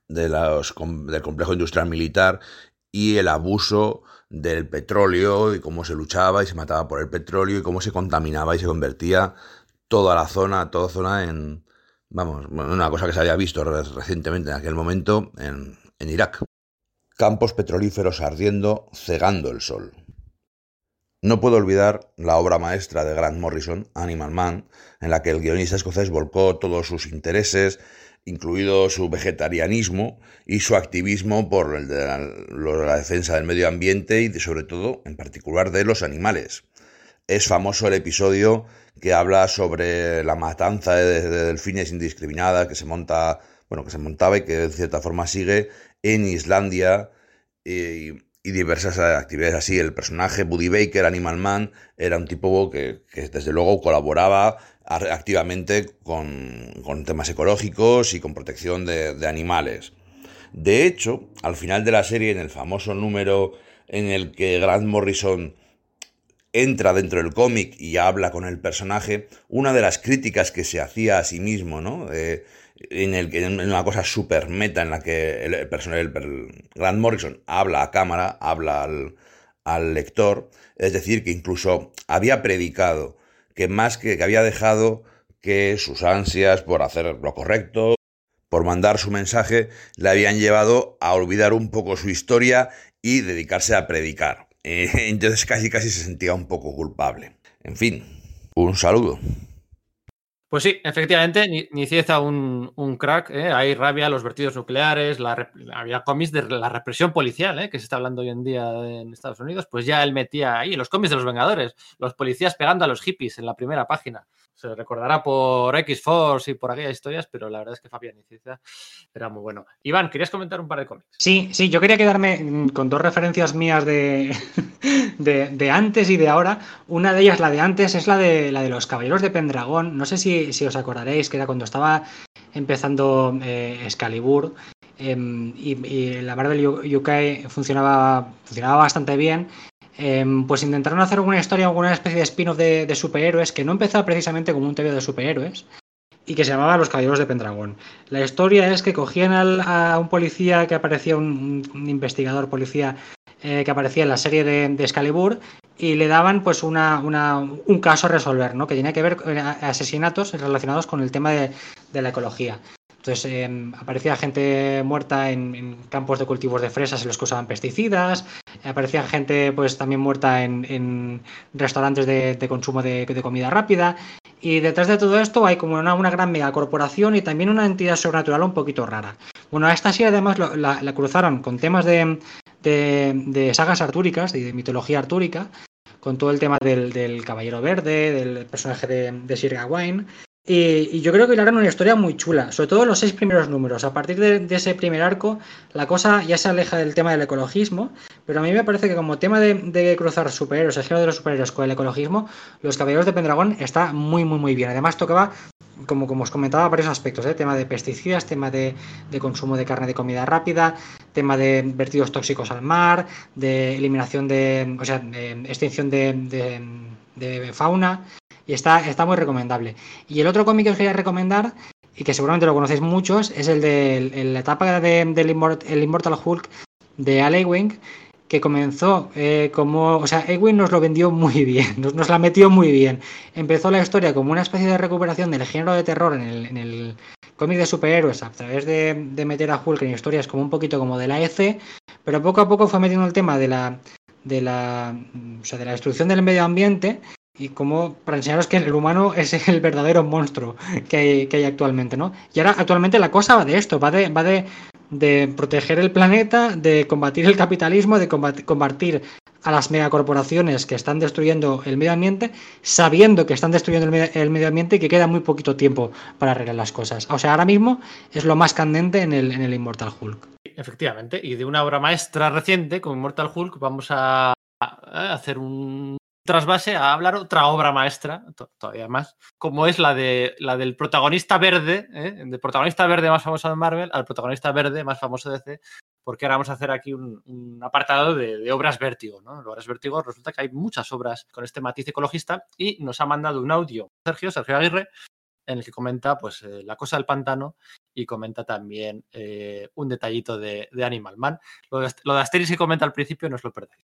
de del complejo industrial militar y el abuso del petróleo y cómo se luchaba y se mataba por el petróleo y cómo se contaminaba y se convertía toda la zona, toda zona en, vamos, una cosa que se había visto re- recientemente en aquel momento en, en Irak. Campos petrolíferos ardiendo, cegando el sol. No puedo olvidar la obra maestra de Grant Morrison, Animal Man, en la que el guionista escocés volcó todos sus intereses incluido su vegetarianismo y su activismo por el de la, defensa del medio ambiente y sobre todo, en particular, de los animales. Es famoso el episodio que habla sobre la matanza de, de delfines indiscriminada que se monta, bueno, que se montaba y que de cierta forma sigue en Islandia y, diversas actividades así. El personaje Buddy Baker, Animal Man, era un tipo que, que desde luego colaboraba activamente con, temas ecológicos y con protección de animales. De hecho, al final de la serie, en el famoso número en el que Grant Morrison entra dentro del cómic y habla con el personaje, una de las críticas que se hacía a sí mismo, ¿no? Eh, en, el, en una cosa super meta en la que el, el personaje, el, el Grant Morrison habla a cámara, habla al, al lector, es decir, que incluso había predicado que más que, que había dejado que sus ansias por hacer lo correcto, por mandar su mensaje, le habían llevado a olvidar un poco su historia y dedicarse a predicar. Eh, entonces casi casi se sentía un poco culpable. En fin, un saludo. Pues sí, efectivamente, Ni- Nicieza un, un crack, ¿eh? hay rabia, los vertidos nucleares, había cómics de la represión policial, ¿eh? que se está hablando hoy en día en Estados Unidos, pues ya él metía ahí los cómics de los Vengadores, los policías pegando a los hippies en la primera página. Se recordará por X-Force y por aquellas historias, pero la verdad es que Fabián Nicieza era muy bueno. Iván, ¿querías comentar un par de cómics? Sí, sí, yo quería quedarme mm, con dos referencias mías de, de, de antes y de ahora. Una de ellas, la de antes, es la de la de los Caballeros de Pendragón. No sé si, si os acordaréis, que era cuando estaba empezando eh, Excalibur. em, y, y la Marvel UK funcionaba, funcionaba bastante bien. Em, pues intentaron hacer alguna historia, alguna especie de spin-off de, superhéroes que no empezaba precisamente como un TV de superhéroes y que se llamaba Los Caballeros de Pendragón. La historia es que cogían al- a un policía que aparecía, un, investigador policía eh, que aparecía en la serie de, de Excalibur y le daban pues una, un caso a resolver, ¿no? Que tenía que ver con eh, asesinatos relacionados con el tema de la ecología. Entonces eh, aparecía gente muerta en, campos de cultivos de fresas en los que usaban pesticidas, aparecía gente pues también muerta en, restaurantes de, consumo de, comida rápida. Y detrás de todo esto hay como una, una gran megacorporación y también una entidad sobrenatural un poquito rara. Bueno, a esta sí además la, cruzaron con temas de, de, sagas artúricas, de, de mitología artúrica, con todo el tema del, del Caballero Verde, del personaje de, de Sir Gawain. Y, y yo creo que le harán una historia muy chula, sobre todo los seis primeros números. A partir de, ese primer arco, la cosa ya se aleja del tema del ecologismo, pero a mí me parece que como tema de, cruzar superhéroes, el género de los superhéroes con el ecologismo, Los Caballeros de Pendragón está muy, muy, muy bien. Además tocaba, como, como os comentaba, varios aspectos, ¿eh? tema de pesticidas, tema de, consumo de carne de comida rápida, tema de vertidos tóxicos al mar, de eliminación de, o sea, de extinción de- de fauna, y está, está muy recomendable. Y el otro cómic que os quería recomendar, y que seguramente lo conocéis muchos, es el de la etapa de- del Immort- el Immortal Hulk de Al Ewing, que comenzó eh, como, o sea, Ewing nos lo vendió muy bien, nos, nos la metió muy bien. Empezó la historia como una especie de recuperación del género de terror en el, en el cómic de superhéroes a través de, de meter a Hulk en historias como un poquito como de la EC, pero poco a poco fue metiendo el tema de la de la, o sea, de la destrucción del medio ambiente y como para enseñaros que el humano es el verdadero monstruo que hay, que hay actualmente, ¿no? Y ahora actualmente la cosa va de esto, va de, va de, de proteger el planeta, de combatir el capitalismo, de combatir, a las megacorporaciones que están destruyendo el medio ambiente, sabiendo que están destruyendo el medio, el medio ambiente y que queda muy poquito tiempo para arreglar las cosas. O sea, ahora mismo es lo más candente en el, en el Immortal Hulk. Efectivamente, y de una obra maestra reciente como Mortal Hulk vamos a hacer un trasvase a hablar otra obra maestra, to- todavía más, como es la de la del protagonista verde, ¿eh? del protagonista verde más famoso de Marvel al protagonista verde más famoso de DC, porque ahora vamos a hacer aquí un, apartado de, obras vértigo, ¿no? En obras vértigo resulta que hay muchas obras con este matiz ecologista y nos ha mandado un audio Sergio, Sergio Aguirre, en el que comenta pues eh, la cosa del pantano y comenta también eh, un detallito de, de Animal Man. Lo de, lo de Asterix que comenta al principio no os lo perdáis.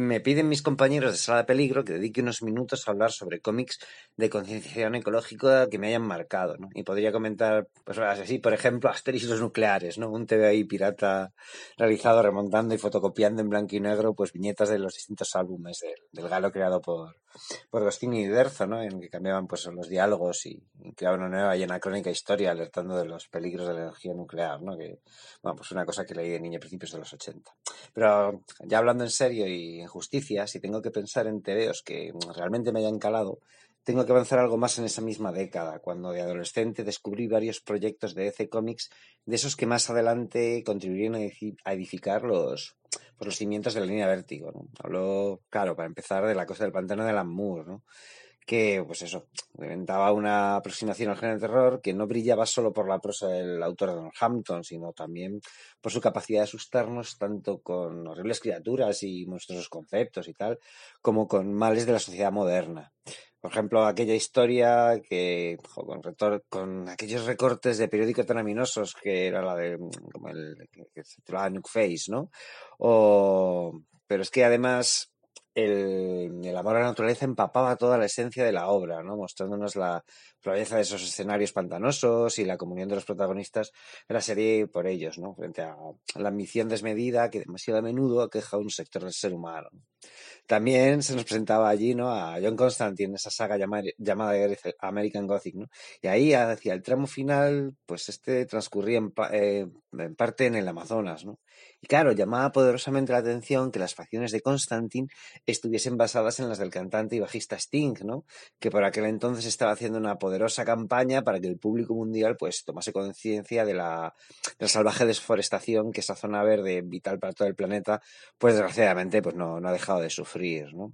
Me piden mis compañeros de Sala de Peligro que dedique unos minutos a hablar sobre cómics de concienciación ecológica que me hayan marcado, ¿no? Y podría comentar, pues así, por ejemplo, Asterix y los nucleares, ¿no? Un TVI pirata realizado remontando y fotocopiando en blanco y negro, pues viñetas de los distintos álbumes del, del galo creado por, por Gostini y Derzo, ¿no? En que cambiaban pues los diálogos y, y creaban una nueva y anacrónica historia alertando de los peligros de la energía nuclear, ¿no? Que, bueno, pues una cosa que leí de niño a principios de los 80. Pero ya hablando en serio y en justicia, si tengo que pensar en tebeos que realmente me hayan calado, tengo que avanzar algo más en esa misma década, cuando de adolescente descubrí varios proyectos de DC Comics, de esos que más adelante contribuyeron a edifi- a edificar los, pues, los cimientos de la línea Vértigo. ¿no? Hablo, claro, para empezar, de la cosa del pantano de Alan Moore, ¿no? que, pues eso, inventaba una aproximación al género de terror que no brillaba solo por la prosa del autor Don Hampton, sino también por su capacidad de asustarnos tanto con horribles criaturas y monstruosos conceptos y tal, como con males de la sociedad moderna. Por ejemplo, aquella historia que con, retor- con aquellos recortes de periódico tan aminosos que era la de mm, como el que se titulaba Nuke Face, ¿no? O, pero es que además el, amor a la naturaleza empapaba toda la esencia de la obra, ¿no? Mostrándonos la belleza de esos escenarios pantanosos y la comunión de los protagonistas de la serie por ellos, ¿no? Frente a la ambición desmedida que demasiado a menudo aqueja a un sector del ser humano. También se nos presentaba allí, ¿no? A John Constantine, esa saga llamada, American Gothic, ¿no? Y ahí, hacia el tramo final, pues este transcurría en, eh, en parte en el Amazonas, ¿no? Y claro, llamaba poderosamente la atención que las facciones de Constantine estuviesen basadas en las del cantante y bajista Sting, ¿no? Que por aquel entonces estaba haciendo una poderosa campaña para que el público mundial, pues, tomase conciencia de la, salvaje desforestación que esa zona verde vital para todo el planeta, pues desgraciadamente, pues no, no ha dejado de sufrir, ¿no?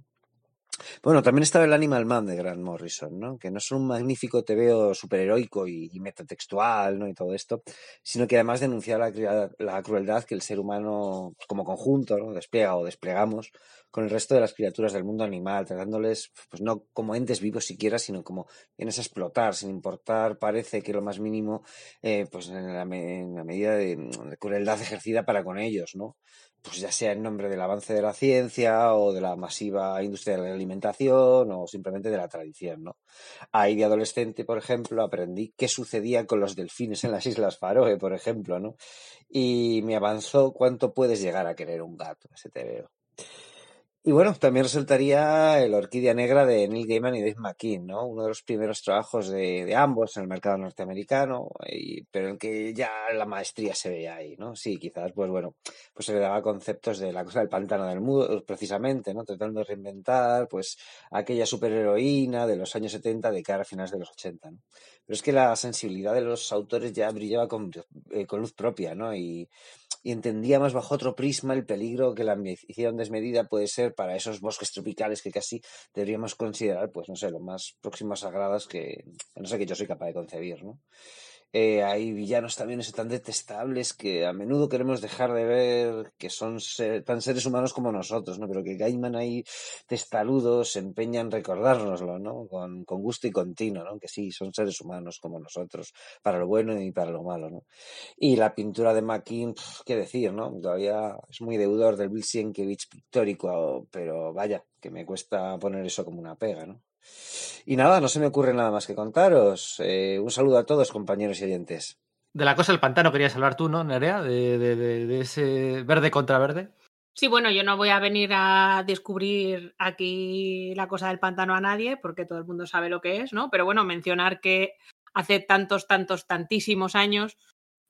Bueno, también estaba el Animal Man de Grant Morrison, ¿no? Que no es un magnífico tebeo superheroico y, y metatextual, ¿no? Y todo esto, sino que además denuncia la, la crueldad que el ser humano, pues, como conjunto, ¿no? Despliega o desplegamos con el resto de las criaturas del mundo animal, tratándoles, pues no como entes vivos siquiera, sino como vienes a explotar, sin importar, parece que lo más mínimo, eh, pues en la, me- en la medida de, de crueldad ejercida para con ellos, ¿no? pues ya sea en nombre del avance de la ciencia o de la masiva industria de la alimentación o simplemente de la tradición, ¿no? Ahí de adolescente, por ejemplo, aprendí qué sucedía con los delfines en las Islas Faroe, por ejemplo, ¿no? Y me avanzó cuánto puedes llegar a querer un gato, ese te veo. Y bueno, también resultaría el Orquídea Negra de Neil Gaiman y Dave McKean, ¿no? Uno de los primeros trabajos de, ambos en el mercado norteamericano, pero en que ya la maestría se veía ahí, ¿no? Sí, quizás, pues bueno, pues se le daba conceptos de la cosa del pantano del mundo, precisamente, ¿no? Tratando de reinventar, pues, aquella superheroína de los años 70 de cara a finales de los 80, ¿no? Pero es que la sensibilidad de los autores ya brillaba con, eh, con luz propia, ¿no? Y, y entendíamos bajo otro prisma el peligro que la ambición desmedida puede ser para esos bosques tropicales que casi deberíamos considerar, pues no sé, lo más próximos sagrados que, que no sé, que yo soy capaz de concebir, ¿no? Eh, hay villanos también tan detestables que a menudo queremos dejar de ver que son tan seres humanos como nosotros, ¿no? Pero que Gaiman ahí, testarudo, se empeña en recordárnoslo, ¿no? Con, con gusto y continuo, ¿no? Que sí, son seres humanos como nosotros, para lo bueno y para lo malo, ¿no? Y la pintura de pf, qué decir, ¿no? Todavía es muy deudor del Bill Sienkiewicz pictórico, pero vaya, que me cuesta poner eso como una pega, ¿no? Y nada, no se me ocurre nada más que contaros. Eh, un saludo a todos, compañeros y oyentes. De la cosa del pantano querías hablar tú, ¿no, Nerea? De, de- de- de ese verde contra verde. Sí, bueno, yo no voy a venir a descubrir aquí la cosa del pantano a nadie, porque todo el mundo sabe lo que es, ¿no? Pero bueno, mencionar que hace tantos, tantos, tantísimos años,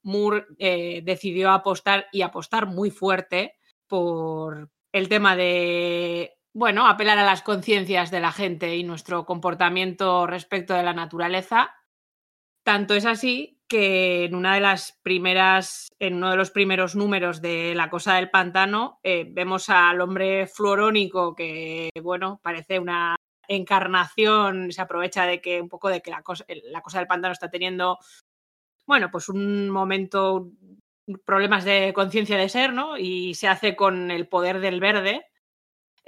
Moore eh, decidió apostar y apostar muy fuerte por el tema de, bueno, apelar a las conciencias de la gente y nuestro comportamiento respecto de la naturaleza. Tanto es así que en una de las primeras, en uno de los primeros números de La Cosa del Pantano, eh, vemos al hombre fluorónico que, bueno, parece una encarnación, se aprovecha de que un poco de que la cosa, la cosa del pantano está teniendo, bueno, pues un momento, problemas de conciencia de ser, ¿no? Y se hace con el poder del verde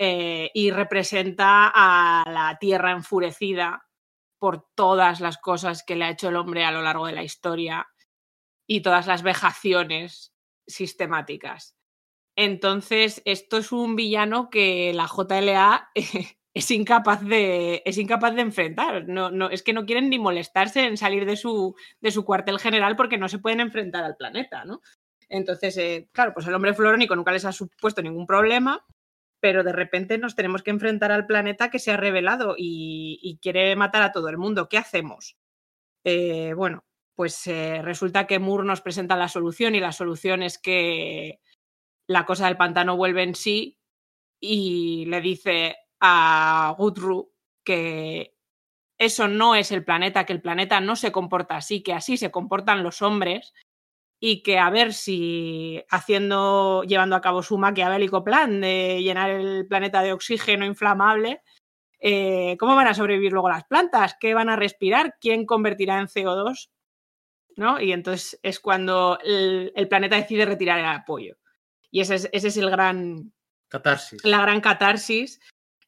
eh, y representa a la tierra enfurecida por todas las cosas que le ha hecho el hombre a lo largo de la historia y todas las vejaciones sistemáticas. Entonces, esto es un villano que la JLA es incapaz de, es incapaz de enfrentar. No, no, es que no quieren ni molestarse en salir de su, de su cuartel general porque no se pueden enfrentar al planeta, ¿no? Entonces, eh, claro, pues el hombre fluorónico nunca les ha supuesto ningún problema pero de repente nos tenemos que enfrentar al planeta que se ha revelado y, quiere matar a todo el mundo. ¿Qué hacemos? Eh, bueno, pues eh, resulta que Moore nos presenta la solución y la solución es que la cosa del pantano vuelve en sí y le dice a Gudru que eso no es el planeta, que el planeta no se comporta así, que así se comportan los hombres y que a ver si haciendo, llevando a cabo su maquiavélico plan de llenar el planeta de oxígeno inflamable, eh, ¿cómo van a sobrevivir luego las plantas? ¿Qué van a respirar? ¿Quién convertirá en CO2? ¿No? Y entonces es cuando el, el planeta decide retirar el apoyo. Y ese es, ese es el gran, Catarsis. la gran catarsis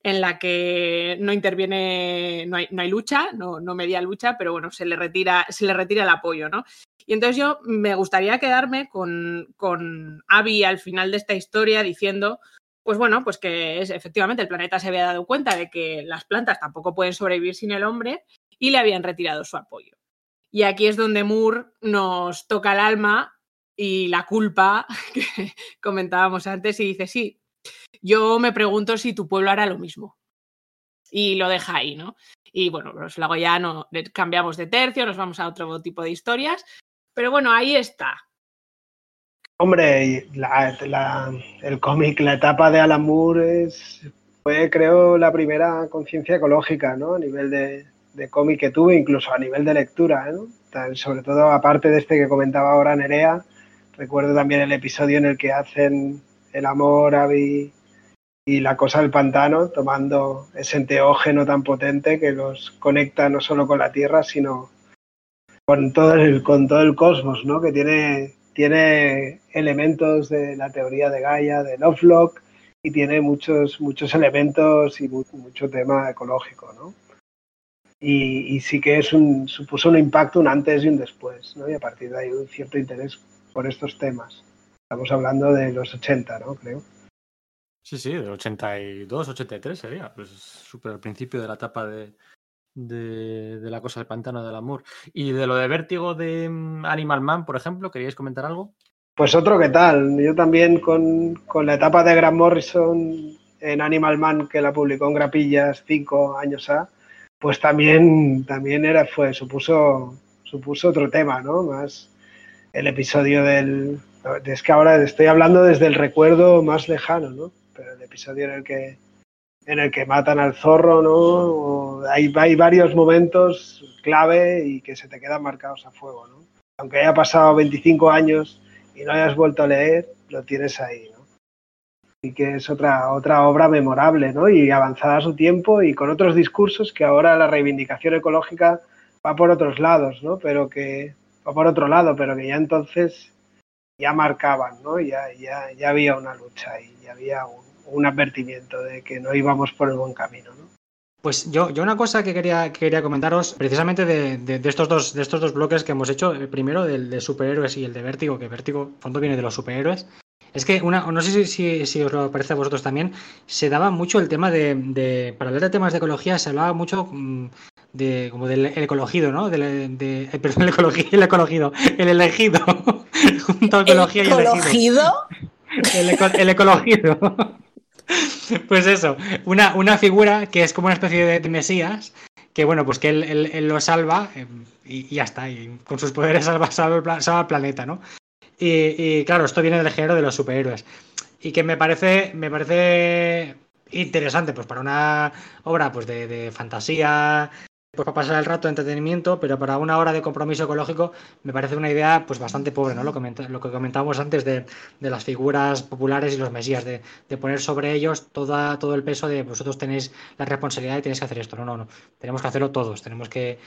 en la que no interviene, no hay, no hay lucha, no, no media lucha, pero bueno, se le retira, se le retira el apoyo, ¿no? Y entonces yo me gustaría quedarme con, con Abby al final de esta historia diciendo, pues bueno, pues que es, efectivamente el planeta se había dado cuenta de que las plantas tampoco pueden sobrevivir sin el hombre y le habían retirado su apoyo. Y aquí es donde Moore nos toca el alma y la culpa que comentábamos antes y dice, sí, yo me pregunto si tu pueblo hará lo mismo. Y lo deja ahí, ¿no? Y bueno, pues luego ya no cambiamos de tercio, nos vamos a otro tipo de historias. Pero bueno, ahí está. Hombre, el cómic, la etapa de Alan Moore fue, creo, la primera conciencia ecológica, ¿no? A nivel de, de cómic que tuve, incluso a nivel de lectura, ¿no? Tan- Sobre todo, aparte de este que comentaba ahora Nerea, recuerdo también el episodio en el que hacen el amor, Abby y la cosa del pantano, tomando ese enteógeno tan potente que los conecta no solo con la Tierra, sino con todo el, con todo el cosmos, ¿no? Que tiene, tiene elementos de la teoría de Gaia, de Lovelock, y tiene muchos, muchos elementos y mu- mucho tema ecológico, ¿no? Y, y sí que es un, supuso un impacto, un antes y un después, ¿no? Y a partir de ahí un cierto interés por estos temas. Estamos hablando de los 80, ¿no? Creo. Sí, sí, del 82, 83 sería. Pues súper al principio de la etapa de, de, de la cosa del pantano del amor. Y de lo de vértigo de mm, Animal Man, por ejemplo, ¿queríais comentar algo? Pues otro que tal. Yo también con, con la etapa de Grant Morrison en Animal Man, que la publicó en Grapillas cinco años A, pues también, también era, fue, supuso, supuso otro tema, ¿no? Más el episodio del. Es que ahora estoy hablando desde el recuerdo más lejano, ¿no? Pero el episodio en el que en el que matan al zorro, ¿no? Hay, hay varios momentos clave y que se te quedan marcados a fuego, ¿no? Aunque haya pasado 25 años y no hayas vuelto a leer, lo tienes ahí, ¿no? Y que es otra, otra obra memorable, ¿no? Y avanzada a su tiempo y con otros discursos que ahora la reivindicación ecológica va por otros lados, ¿no? Pero que va por otro lado, pero que ya entonces ya marcaban, ¿no? Ya, ya, ya había una lucha y ya había un, un advertimiento de que no íbamos por el buen camino, ¿no? Pues yo, yo una cosa que quería, que quería comentaros, precisamente de, de- estos dos, de estos dos bloques que hemos hecho, el primero del de superhéroes y el de Vértigo, que Vértigo, fondo viene de los superhéroes, es que una, no sé si, si, si os lo parece a vosotros también, se daba mucho el tema de, de- para hablar de temas de ecología, se hablaba mucho mm, de como del el ecologido, ¿no? Del, de, eh, perdón, el ecologido, el ecologido, el elegido, junto a ecología y elegido. ¿Ecologido? El, eco- el ecologido. Pues eso, una, una figura que es como una especie de, de mesías, que bueno, pues que él, él- él lo salva eh, y, y ya está, y con sus poderes salva, salva el, salva el planeta, ¿no? Y, y, claro, esto viene del género de los superhéroes. Y que me parece, me parece interesante, pues para una obra pues de, de fantasía, pues para pasar el rato de entretenimiento, pero para una hora de compromiso ecológico me parece una idea pues bastante pobre, ¿no? Lo, que comentábamos antes de, de las figuras populares y los mesías, de, de poner sobre ellos toda, todo el peso de vosotros tenéis la responsabilidad y tenéis que hacer esto. No, no, no. Tenemos que hacerlo todos, tenemos que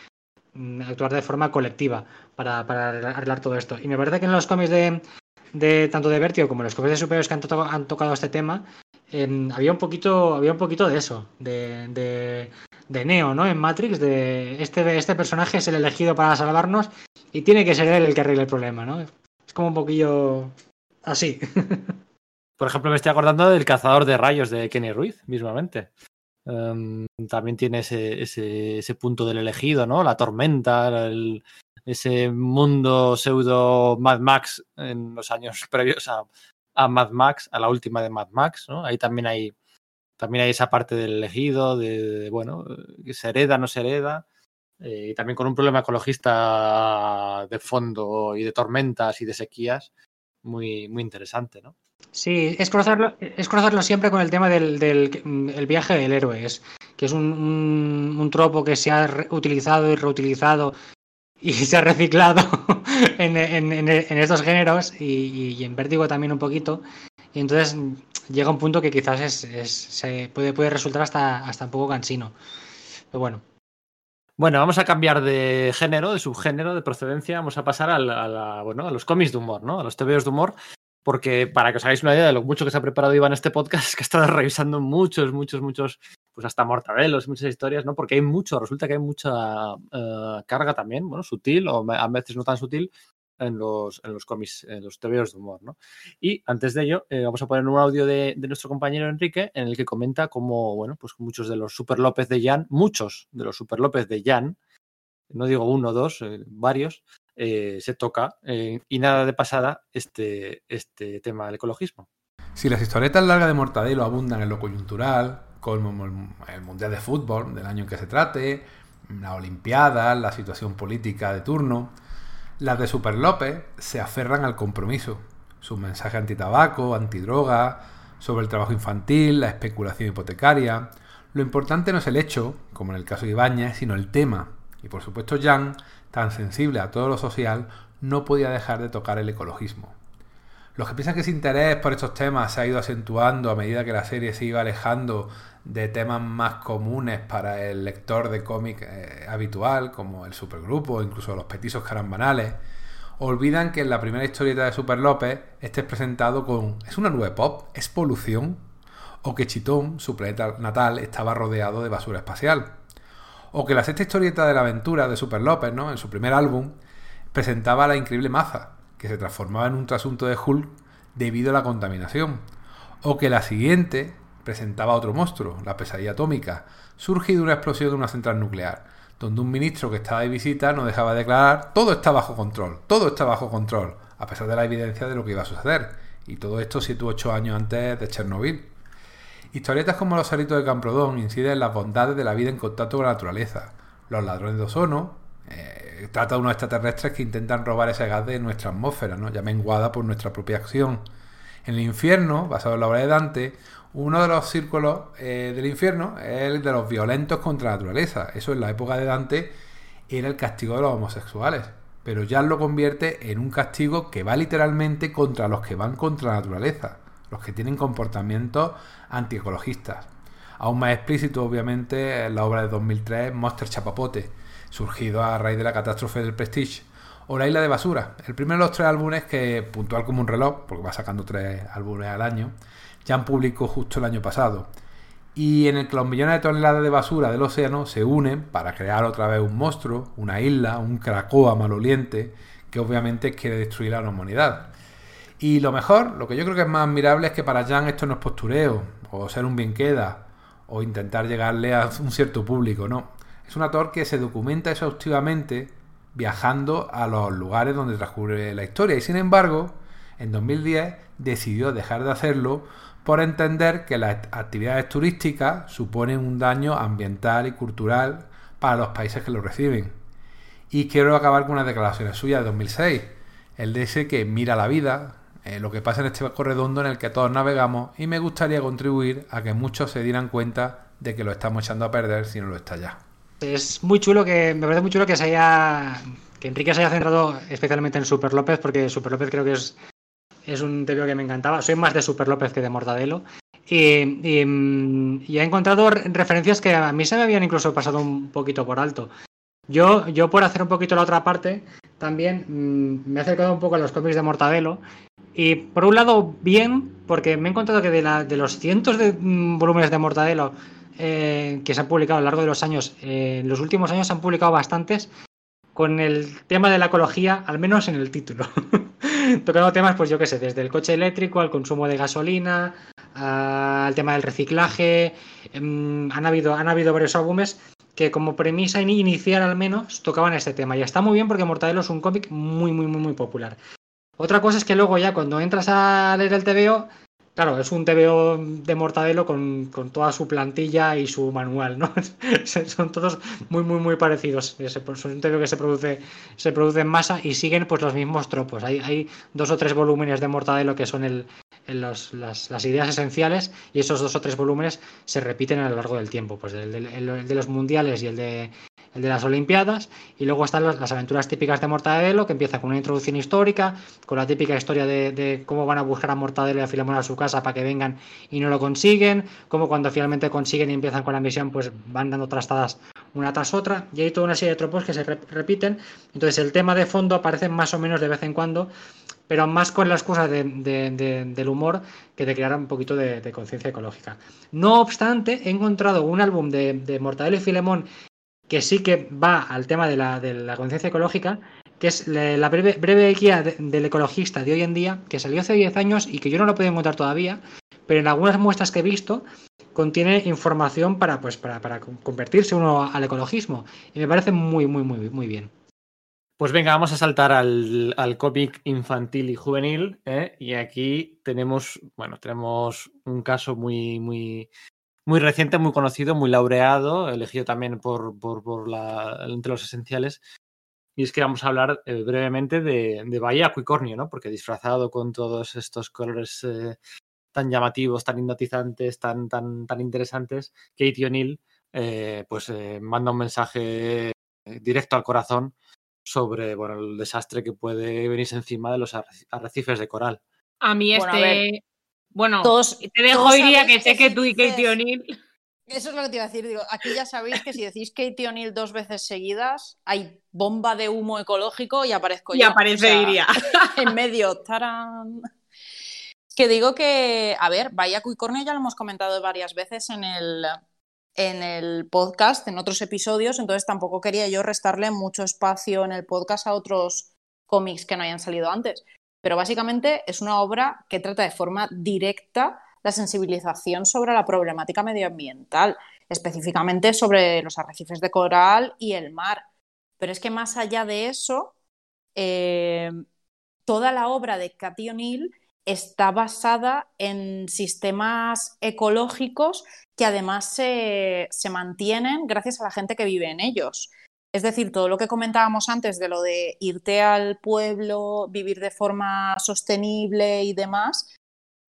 mm, actuar de forma colectiva para, para arreglar todo esto. Y me parece que en los cómics de, de tanto de Vertigo como los cómics de superhéroes que han, to- han tocado este tema, em, había un poquito, había un poquito de eso, de, de, de Neo, ¿no? En Matrix, de este, este personaje es el elegido para salvarnos y tiene que ser él el que arregle el problema, ¿no? Es como un poquillo así. Por ejemplo, me estoy acordando del cazador de rayos de Kenny Ruiz, mismamente. Em, también tiene ese, ese, ese punto del elegido, ¿no? La tormenta, el- ese mundo pseudo Mad Max en los años previos a, a Mad Max, a la última de Mad Max, ¿no? Ahí también hay También hay esa parte del elegido, de, bueno, que se hereda, no se hereda. eh, y también con un problema ecologista de fondo y de tormentas y de sequías muy, muy interesante, ¿no? Sí, es cruzarlo, es cruzarlo siempre con el tema del, del- el viaje del héroe, que es un, un- un tropo que se ha utilizado y reutilizado y se ha reciclado en, estos géneros y, en Vértigo también un poquito. Y entonces llega un punto que quizás es, se puede, puede resultar hasta, hasta un poco cansino. Pero bueno, Bueno, vamos a cambiar de género, de subgénero, de procedencia. Vamos a pasar a, bueno, a los cómics de humor, ¿no? A los TVOs de humor. Porque para que os hagáis una idea de lo mucho que se ha preparado Iván este podcast, es que ha estado revisando muchos, muchos, muchos, pues hasta mortadelos, muchas historias, ¿no? Porque hay mucho, resulta que hay mucha eh, carga también, bueno, sutil o a veces no tan sutil en los, en los cómics, en los TVOs de humor, ¿no? Y antes de ello, eh, vamos a poner un audio de, de nuestro compañero Enrique en el que comenta cómo, bueno, pues muchos de los Super López de Jan, muchos de los Super López de Jan, no digo uno o dos, eh, varios, eh, se toca eh, y nada de pasada este, este tema del ecologismo. Si las historietas largas de Mortadelo abundan en lo coyuntural, como el Mundial de Fútbol del año en que se trate, la Olimpiada, la situación política de turno, las de Super López se aferran al compromiso. Su mensaje antitabaco, antidroga, sobre el trabajo infantil, la especulación hipotecaria. Lo importante no es el hecho, como en el caso de Ibáñez, sino el tema. Y por supuesto, Jan, tan sensible a todo lo social, no podía dejar de tocar el ecologismo. Los que piensan que ese interés por estos temas se ha ido acentuando a medida que la serie se iba alejando de temas más comunes para el lector de cómic eh, habitual, como el supergrupo o incluso los petizos carambanales, olvidan que en la primera historieta de Super López este es presentado con ¿es una nube pop? ¿Es polución? O que Chitón, su planeta natal, estaba rodeado de basura espacial. O que la sexta historieta de la aventura de Super López, ¿no? en su primer álbum, presentaba la increíble Maza, que se transformaba en un trasunto de Hulk debido a la contaminación. O que la siguiente presentaba otro monstruo, la pesadilla atómica, surgido de una explosión de una central nuclear, donde un ministro que estaba de visita no dejaba de declarar todo está bajo control, todo está bajo control, a pesar de la evidencia de lo que iba a suceder. Y todo esto 7 u 8 años antes de Chernobyl. Historietas como Los Salitos de Camprodón inciden en las bondades de la vida en contacto con la naturaleza. Los ladrones de ozono eh, trata de unos extraterrestres que intentan robar ese gas de nuestra atmósfera, ¿no? ya menguada por nuestra propia acción. En el infierno, basado en la obra de Dante, uno de los círculos eh, del infierno es el de los violentos contra la naturaleza. Eso en la época de Dante era el castigo de los homosexuales. Pero ya lo convierte en un castigo que va literalmente contra los que van contra la naturaleza, los que tienen comportamientos antiecologistas. Aún más explícito, obviamente, en la obra de 2003, Monster Chapapote, surgido a raíz de la catástrofe del Prestige, o La Isla de Basura, el primero de los tres álbumes que, puntual como un reloj, porque va sacando tres álbumes al año, ya publicó justo el año pasado, y en el que los millones de toneladas de basura del océano se unen para crear otra vez un monstruo, una isla, un Krakoa maloliente, que obviamente quiere destruir a la humanidad. Y lo mejor, lo que yo creo que es más admirable es que para Jan esto no es postureo, o ser un bien queda, o intentar llegarle a un cierto público, no. Es un autor que se documenta exhaustivamente viajando a los lugares donde transcurre la historia y sin embargo, en 2010 decidió dejar de hacerlo por entender que las actividades turísticas suponen un daño ambiental y cultural para los países que lo reciben. Y quiero acabar con unas declaraciones suyas de 2006. Él dice que mira la vida, eh, lo que pasa en este corredondo en el que todos navegamos y me gustaría contribuir a que muchos se dieran cuenta de que lo estamos echando a perder si no lo está ya. Es muy chulo que, me parece muy chulo que se haya, que Enrique se haya centrado especialmente en Super López, porque Super López creo que es, es un TVO que me encantaba. Soy más de Super López que de Mortadelo. Y, y, he encontrado referencias que a mí se me habían incluso pasado un poquito por alto. Yo, yo por hacer un poquito la otra parte, también mmm, me he acercado un poco a los cómics de Mortadelo. Y por un lado, bien, porque me he encontrado que de, los cientos de mmm, volúmenes de Mortadelo eh, que se han publicado a lo largo de los años, eh, en los últimos años se han publicado bastantes con el tema de la ecología, al menos en el título. Tocando temas, pues yo qué sé, desde el coche eléctrico al consumo de gasolina, al tema del reciclaje. Um, han, habido, han habido varios álbumes que como premisa inicial al menos tocaban este tema. Y está muy bien porque Mortadelo es un cómic muy, muy, muy, muy popular. Otra cosa es que luego ya cuando entras a leer el TVO Claro, es un TVO de Mortadelo con, con toda su plantilla y su manual, ¿no? Son todos muy, muy, muy parecidos. Es un TVO que se produce, se produce en masa y siguen pues los mismos tropos. Hay, hay dos o tres volúmenes de Mortadelo que son el, las, las ideas esenciales y esos dos o tres volúmenes se repiten a lo largo del tiempo. Pues el, el- el de los mundiales y el de, el de las Olimpiadas. Y luego están las, aventuras típicas de Mortadelo, que empieza con una introducción histórica, con la típica historia de, cómo van a buscar a Mortadelo y a Filemón a su casa para que vengan y no lo consiguen, cómo cuando finalmente consiguen y empiezan con la misión, pues van dando trastadas una tras otra. Y hay toda una serie de tropos que se re- repiten. Entonces el tema de fondo aparece más o menos de vez en cuando, pero más con la excusa de- de- de- del humor que de crear un poquito de, conciencia ecológica. No obstante, he encontrado un álbum de Mortadelo y Filemón que sí que va al tema de la, conciencia ecológica, que es la breve, breve guía de- del ecologista de hoy en día, que salió hace 10 años y que yo no lo podido encontrar todavía, pero en algunas muestras que he visto contiene información para, pues, para, para con- convertirse uno al ecologismo. Y me parece muy, muy, muy, muy bien. Pues venga, vamos a saltar al, al cómic infantil y juvenil. ¿eh? Y aquí tenemos, bueno, tenemos un caso muy, muy, muy reciente, muy conocido, muy laureado, elegido también por, por, por la, entre los esenciales. Y es que vamos a hablar eh, brevemente de, de Bahía Aquicornio, ¿no? Porque disfrazado con todos estos colores eh, tan llamativos, tan hipnotizantes, tan, tan, tan interesantes, Katie O'Neill eh, pues eh, manda un mensaje directo al corazón sobre bueno, el desastre que puede venirse encima de los arreci- arrecifes de coral. A mí Bueno, a ver, este... Bueno, todos- te dejo iría sabéis que sé que que tú y Katie O'Neill... Eso es lo que te iba a decir. Digo, aquí ya sabéis que si decís Katie O'Neill dos veces seguidas, hay bomba de humo ecológico y aparezco Y yo. aparece O sea, Iria. en medio. ¡Tarán! Que digo que, a ver, Bahía Cuicornio ya lo hemos comentado varias veces en el, en el podcast, en otros episodios, entonces tampoco quería yo restarle mucho espacio en el podcast a otros cómics que no hayan salido antes. Pero básicamente es una obra que trata de forma directa la sensibilización sobre la problemática medioambiental, específicamente sobre los arrecifes de coral y el mar. Pero es que más allá de eso, eh, toda la obra de Cathy O'Neill está basada en sistemas ecológicos que además se, se mantienen gracias a la gente que vive en ellos. Es decir, todo lo que comentábamos antes de lo de irte al pueblo, vivir de forma sostenible y demás,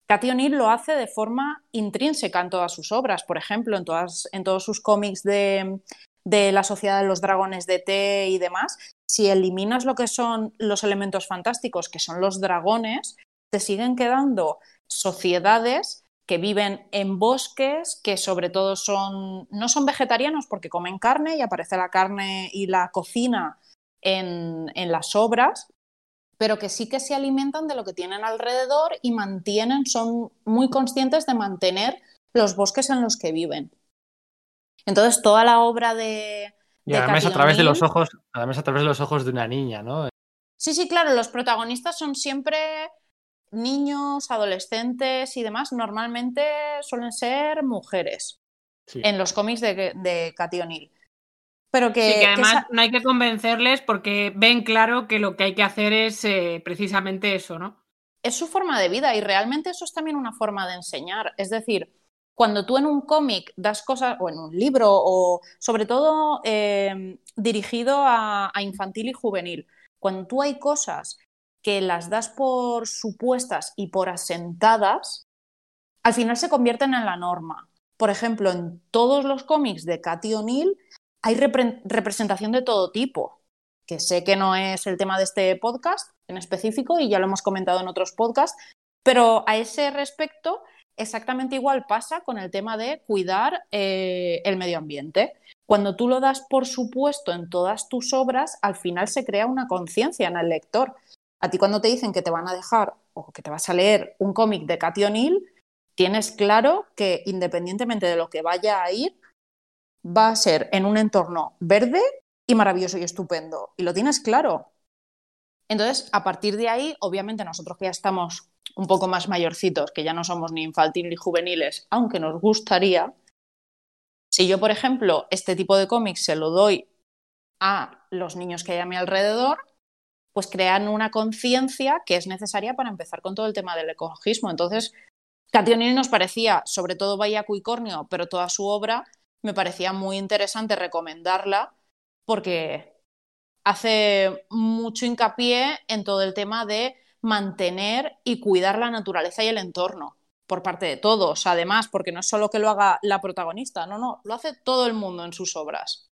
Cathy O'Neill lo hace de forma intrínseca en todas sus obras. Por ejemplo, en, todas, en todos sus cómics de, de la Sociedad de los Dragones de Té y demás, si eliminas lo que son los elementos fantásticos, que son los dragones, te siguen quedando sociedades que viven en bosques, que sobre todo son, no son vegetarianos porque comen carne y aparece la carne y la cocina en, en las obras, pero que sí que se alimentan de lo que tienen alrededor y mantienen, son muy conscientes de mantener los bosques en los que viven. Entonces, toda la obra de... Y de además a través de los ojos, además a través de los ojos de una niña, ¿no? Sí, sí, claro, los protagonistas son siempre niños, adolescentes y demás. Normalmente suelen ser mujeres Sí. en los cómics de, de Cathy O'Neill. Pero que, Sí, que que además esa- no hay que convencerles porque ven claro que lo que hay que hacer es eh, precisamente eso, ¿no? es su forma de vida y realmente eso es también una forma de enseñar. Es decir, cuando tú en un cómic das cosas, o en un libro, o sobre todo eh, dirigido a, a infantil y juvenil, cuando tú hay cosas que las das por supuestas y por asentadas, al final se convierten en la norma. Por ejemplo, en todos los cómics de Cathy O'Neill hay repre- representación de todo tipo, que sé que no es el tema de este podcast en específico y ya lo hemos comentado en otros podcasts, pero a ese respecto exactamente igual pasa con el tema de cuidar eh, el medio ambiente. Cuando tú lo das por supuesto en todas tus obras, al final se crea una conciencia en el lector. A ti cuando te dicen que te van a dejar o que te vas a leer un cómic de Cathy O'Neill, tienes claro que independientemente de lo que vaya a ir, va a ser en un entorno verde y maravilloso y estupendo. Y lo tienes claro. Entonces, a partir de ahí, obviamente nosotros que ya estamos un poco más mayorcitos, que ya no somos ni infantil ni juveniles, aunque nos gustaría, si yo, por ejemplo, este tipo de cómics se lo doy a los niños que hay a mi alrededor, pues crean una conciencia que es necesaria para empezar con todo el tema del ecologismo. Entonces, Cationini nos parecía, sobre todo Bahía Cuicornio, pero toda su obra, me parecía muy interesante recomendarla porque hace mucho hincapié en todo el tema de mantener y cuidar la naturaleza y el entorno por parte de todos, además, porque no es solo que lo haga la protagonista, no, no, lo hace todo el mundo en sus obras.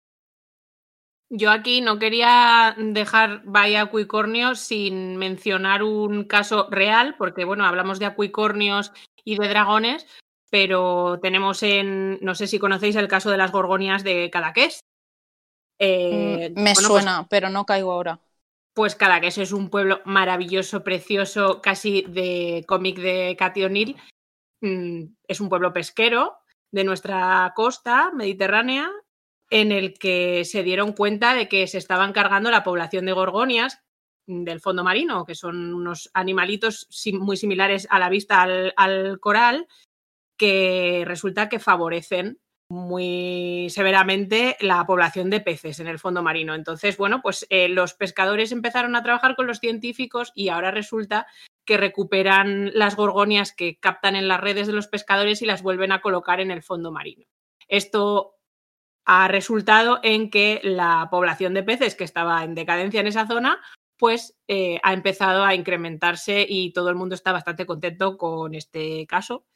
Yo aquí no quería dejar Bahía Acuicornio sin mencionar un caso real, porque bueno, hablamos de acuicornios y de dragones, pero tenemos en, no sé si conocéis el caso de las gorgonias de Cadaqués. Eh, Mm, me bueno, pues- suena, pero no caigo ahora. Pues Cadaqués es un pueblo maravilloso, precioso, casi de cómic de Cathy O'Neill. Mm, Es un pueblo pesquero de nuestra costa mediterránea en el que se dieron cuenta de que se estaban cargando la población de gorgonias del fondo marino, que son unos animalitos muy similares a la vista al, al coral, que resulta que favorecen muy severamente la población de peces en el fondo marino. Entonces, bueno, pues eh, los pescadores empezaron a trabajar con los científicos y ahora resulta que recuperan las gorgonias que captan en las redes de los pescadores y las vuelven a colocar en el fondo marino. Esto ha resultado en que la población de peces que estaba en decadencia en esa zona pues eh, ha empezado a incrementarse y todo el mundo está bastante contento con este caso.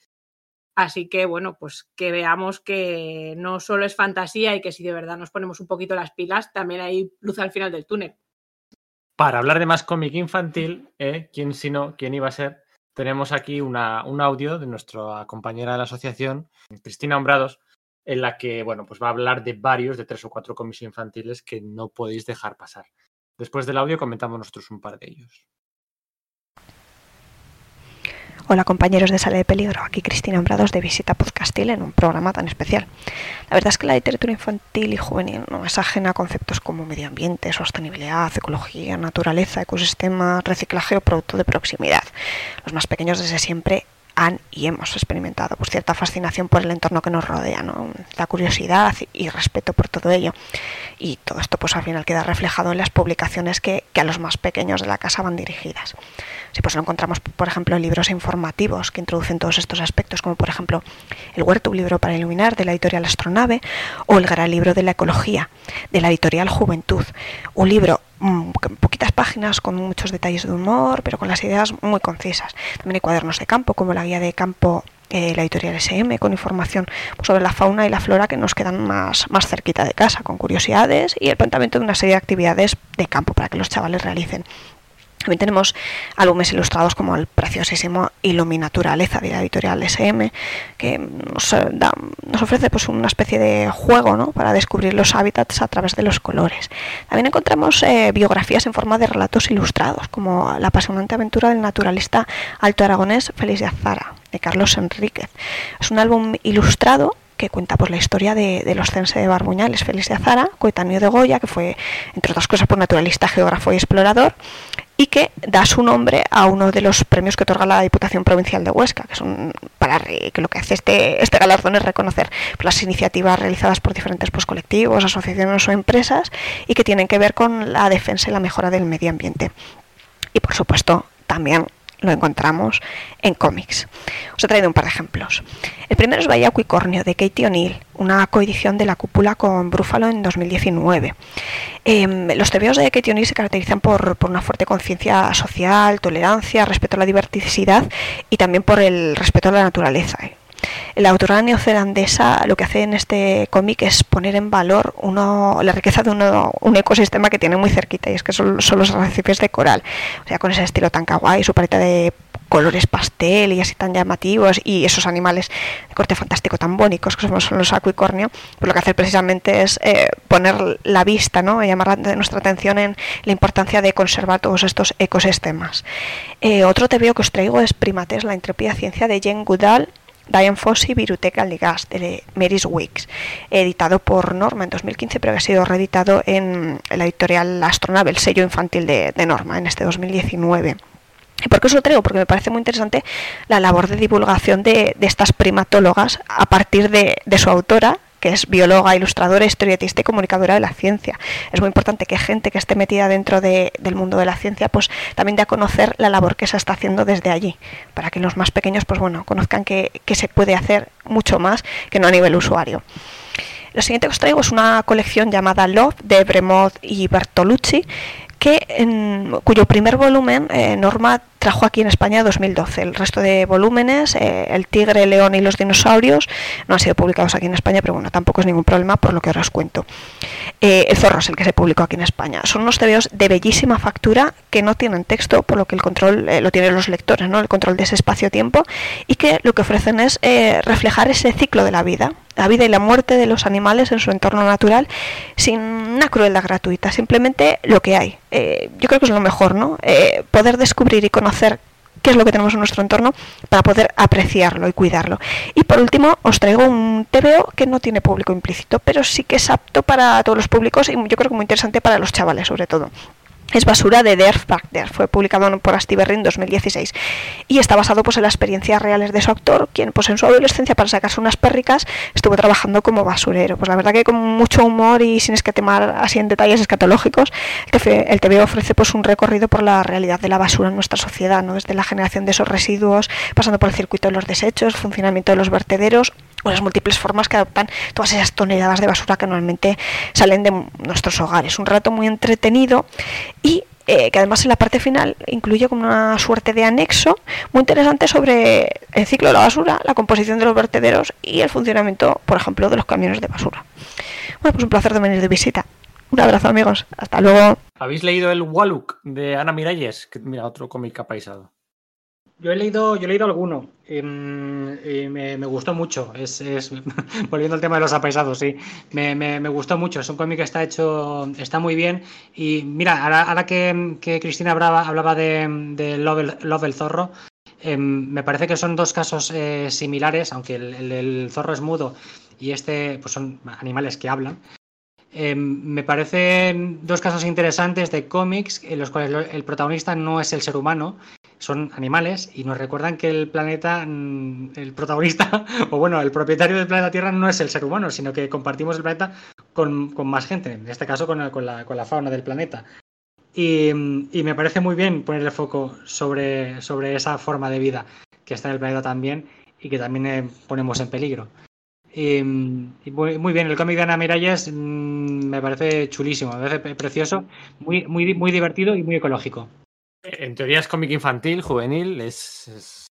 Así que, bueno, pues que veamos que no solo es fantasía y que si de verdad nos ponemos un poquito las pilas, también hay luz al final del túnel. Para hablar de más cómic infantil, ¿eh? ¿quién si no? ¿Quién iba a ser? Tenemos aquí un audio de nuestra compañera de la asociación, Cristina Hombrados, en la que, bueno, pues va a hablar de varios, de tres o cuatro cómics infantiles que no podéis dejar pasar. Después del audio comentamos nosotros un par de ellos. Hola compañeros de Sala de Peligro, aquí Cristina Hombrados de Visita Podcastil en un programa tan especial. La verdad es que la literatura infantil y juvenil no es ajena a conceptos como medio ambiente, sostenibilidad, ecología, naturaleza, ecosistema, reciclaje o producto de proximidad. Los más pequeños desde siempre han y hemos experimentado pues, cierta fascinación por el entorno que nos rodea, la curiosidad y respeto por todo ello. Y todo esto pues al final queda reflejado en las publicaciones que, a los más pequeños de la casa van dirigidas. Si pues lo encontramos, por ejemplo, libros informativos que introducen todos estos aspectos, como por ejemplo El huerto, un libro para iluminar, de la editorial Astronave, o El gran libro de la ecología, de la editorial Juventud. Un libro poquitas páginas, con muchos detalles de humor, pero con las ideas muy concisas. También hay cuadernos de campo, como la guía de campo la editorial SM, con información sobre la fauna y la flora que nos quedan más, más cerquita de casa, con curiosidades y el planteamiento de una serie de actividades de campo para que los chavales realicen. También tenemos álbumes ilustrados como el preciosísimo Iluminaturaleza de la editorial SM, que nos, eh, da- nos ofrece pues, una especie de juego ¿no? para descubrir los hábitats a través de los colores. También encontramos eh, biografías en forma de relatos ilustrados, como La apasionante aventura del naturalista alto aragonés Félix de Azara, de Carlos Enríquez. Es un álbum ilustrado que cuenta pues, la historia de, de los cense de Barbuñales, Félix de Azara, coetáneo de Goya, que fue, entre otras cosas, por naturalista, geógrafo y explorador, y que da su nombre a uno de los premios que otorga la Diputación Provincial de Huesca, que son para que lo que hace este, este galardón es reconocer pues, las iniciativas realizadas por diferentes pues, colectivos, asociaciones o empresas y que tienen que ver con la defensa y la mejora del medio ambiente. Y por supuesto, también lo encontramos en cómics. Os he traído un par de ejemplos. El primero es Bahía Acuicornio de Katie O'Neill, una coedición de la cúpula con Brúfalo en 2019. Eh, los tebeos de Katie O'Neill se caracterizan por, por una fuerte conciencia social, tolerancia, respeto a la diversidad y también por el respeto a la naturaleza. La autora neozelandesa lo que hace en este cómic es poner en valor uno, la riqueza de uno- un ecosistema que tiene muy cerquita y es que son, los arrecifes de coral. O sea, con ese estilo tan kawaii, su paleta de colores pastel y así tan llamativos y esos animales de corte fantástico tan bonitos que son los acuicornio, pues lo que hace precisamente es eh, poner la vista, ¿no? Y llamar la- nuestra atención en la importancia de conservar todos estos ecosistemas. Eh, otro te veo que os traigo es Primates, la intrépida ciencia de Jane Goodall Diane Fossey, Viruteca Ligas, de Mary's Weeks, editado por Norma en 2015, pero que ha sido reeditado en la editorial Astronave, el sello infantil de, de Norma, en este 2019. ¿Y por qué os lo traigo? Porque me parece muy interesante la labor de divulgación de, de estas primatólogas a partir de, de su autora, que es bióloga, ilustradora, historietista y comunicadora de la ciencia. Es muy importante que gente que esté metida dentro de- del mundo de la ciencia, pues también dé a conocer la labor que se está haciendo desde allí, para que los más pequeños, pues bueno, conozcan que, se puede hacer mucho más que no a nivel usuario. Lo siguiente que os traigo es una colección llamada Love de Bremont y Bertolucci, que cuyo primer volumen eh, Norma trajo aquí en España en 2012. El resto de volúmenes, eh, El tigre, el león y los dinosaurios, no han sido publicados aquí en España, pero bueno, tampoco es ningún problema por lo que ahora os cuento. Eh, el zorro es el que se publicó aquí en España. Son unos TVOs de bellísima factura que no tienen texto, por lo que el control eh, lo tienen los lectores, ¿no? el control de ese espacio-tiempo, y que lo que ofrecen es eh, reflejar ese ciclo de la vida, la vida y la muerte de los animales en su entorno natural, sin una crueldad gratuita, simplemente lo que hay. Yo creo que es lo mejor, ¿no? Poder descubrir y conocer qué es lo que tenemos en nuestro entorno para poder apreciarlo y cuidarlo. Y por último, os traigo un TVO que no tiene público implícito, pero sí que es apto para todos los públicos y yo creo que muy interesante para los chavales sobre todo. Es Basura de Derf Bagder, fue publicado por Astiberri en 2016 y está basado pues, en las experiencias reales de su autor, quien pues, en su adolescencia para sacarse unas pérricas estuvo trabajando como basurero. Pues la verdad que con mucho humor y sin escatimar así en detalles escatológicos, el TV, ofrece pues, un recorrido por la realidad de la basura en nuestra sociedad, ¿no? desde la generación de esos residuos, pasando por el circuito de los desechos, funcionamiento de los vertederos o las múltiples formas que adoptan todas esas toneladas de basura que normalmente salen de nuestros hogares. Un rato muy entretenido y eh, que además en la parte final incluye como una suerte de anexo muy interesante sobre el ciclo de la basura, la composición de los vertederos y el funcionamiento, por ejemplo, de los camiones de basura. Bueno, pues un placer de venir de visita. Un abrazo amigos, hasta luego. ¿Habéis leído el Waluk de Ana Miralles? Que, mira, otro cómic apaisado. Yo he leído, yo he leído alguno em, y me, me gustó mucho. Es, es- volviendo al tema de los apaisados, sí. Me, me- gustó mucho. Es un cómic que está hecho, está muy bien. Y mira, ahora, ahora que, que Cristina hablaba, hablaba de, de Love, Love el zorro, em, me parece que son dos casos eh, similares, aunque el, el- zorro es mudo y este pues son animales que hablan. Eh, me parecen dos casos interesantes de cómics en los cuales el protagonista no es el ser humano, son animales y nos recuerdan que el planeta, mm, el protagonista, o bueno, el propietario del planeta Tierra no es el ser humano, sino que compartimos el planeta con, con más gente, en este caso con, con la, con la fauna del planeta. Y, mm, y me parece muy bien poner el foco sobre, sobre esa forma de vida que está en el planeta también y que también eh, ponemos en peligro. Y, mm, muy, bien, el cómic de Ana Miralles me parece chulísimo, me parece precioso, muy, muy, muy divertido y muy ecológico. En teoría es cómic infantil, juvenil, es, es,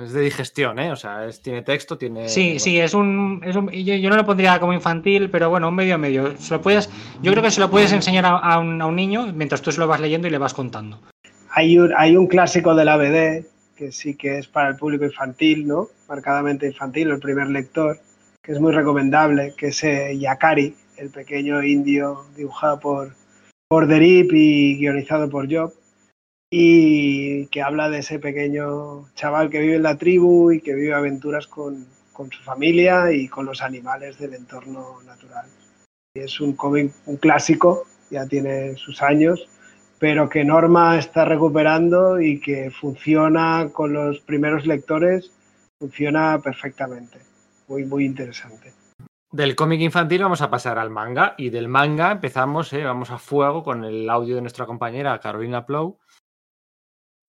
es de digestión, ¿eh? O sea, es- tiene texto, tiene. Sí, sí, es un, es un- yo, yo no lo pondría como infantil, pero bueno, un medio a medio. Se lo puedes, yo creo que se lo puedes enseñar a, a un, a un niño mientras tú se lo vas leyendo y le vas contando. Hay un, hay un clásico de la BD que sí que es para el público infantil, ¿no? Marcadamente infantil, el primer lector, que es muy recomendable, que es eh, Yakari, el pequeño indio dibujado por, por Derip y guionizado por Job, y que habla de ese pequeño chaval que vive en la tribu y que vive aventuras con, con su familia y con los animales del entorno natural. Es un cómic, un clásico, ya tiene sus años, pero que Norma está recuperando y que funciona con los primeros lectores, funciona perfectamente. Muy, muy interesante. Del cómic infantil vamos a pasar al manga y del manga empezamos, eh, vamos a fuego con el audio de nuestra compañera Carolina Plow,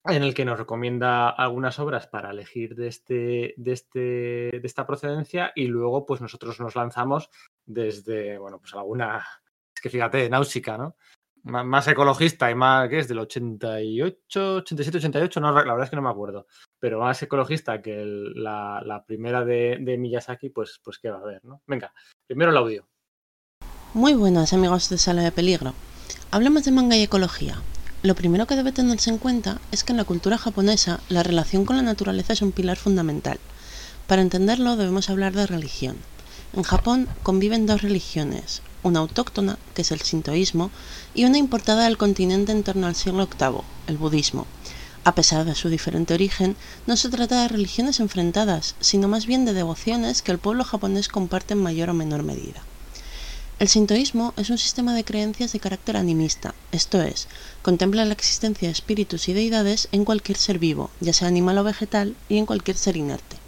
en el que nos recomienda algunas obras para elegir de, este, de, este, de esta procedencia y luego pues nosotros nos lanzamos desde, bueno, pues alguna, es que fíjate, náusica, ¿no? Má- Más ecologista y más, ¿qué es? Del 88, 87, 88, no, la verdad es que no me acuerdo, pero más ecologista que el- la, la primera de, de Miyazaki, pues, pues qué va a haber, ¿no? Venga, primero el audio. Muy buenas amigos de Sala de Peligro. Hablemos de manga y ecología. Lo primero que debe tenerse en cuenta es que en la cultura japonesa la relación con la naturaleza es un pilar fundamental. Para entenderlo debemos hablar de religión. En Japón conviven dos religiones, una autóctona, que es el sintoísmo, y una importada del continente en torno al siglo VIII, el budismo. A pesar de su diferente origen, no se trata de religiones enfrentadas, sino más bien de devociones que el pueblo japonés comparte en mayor o menor medida. El sintoísmo es un sistema de creencias de carácter animista, esto es, contempla la existencia de espíritus y deidades en cualquier ser vivo, ya sea animal o vegetal, y en cualquier ser inerte.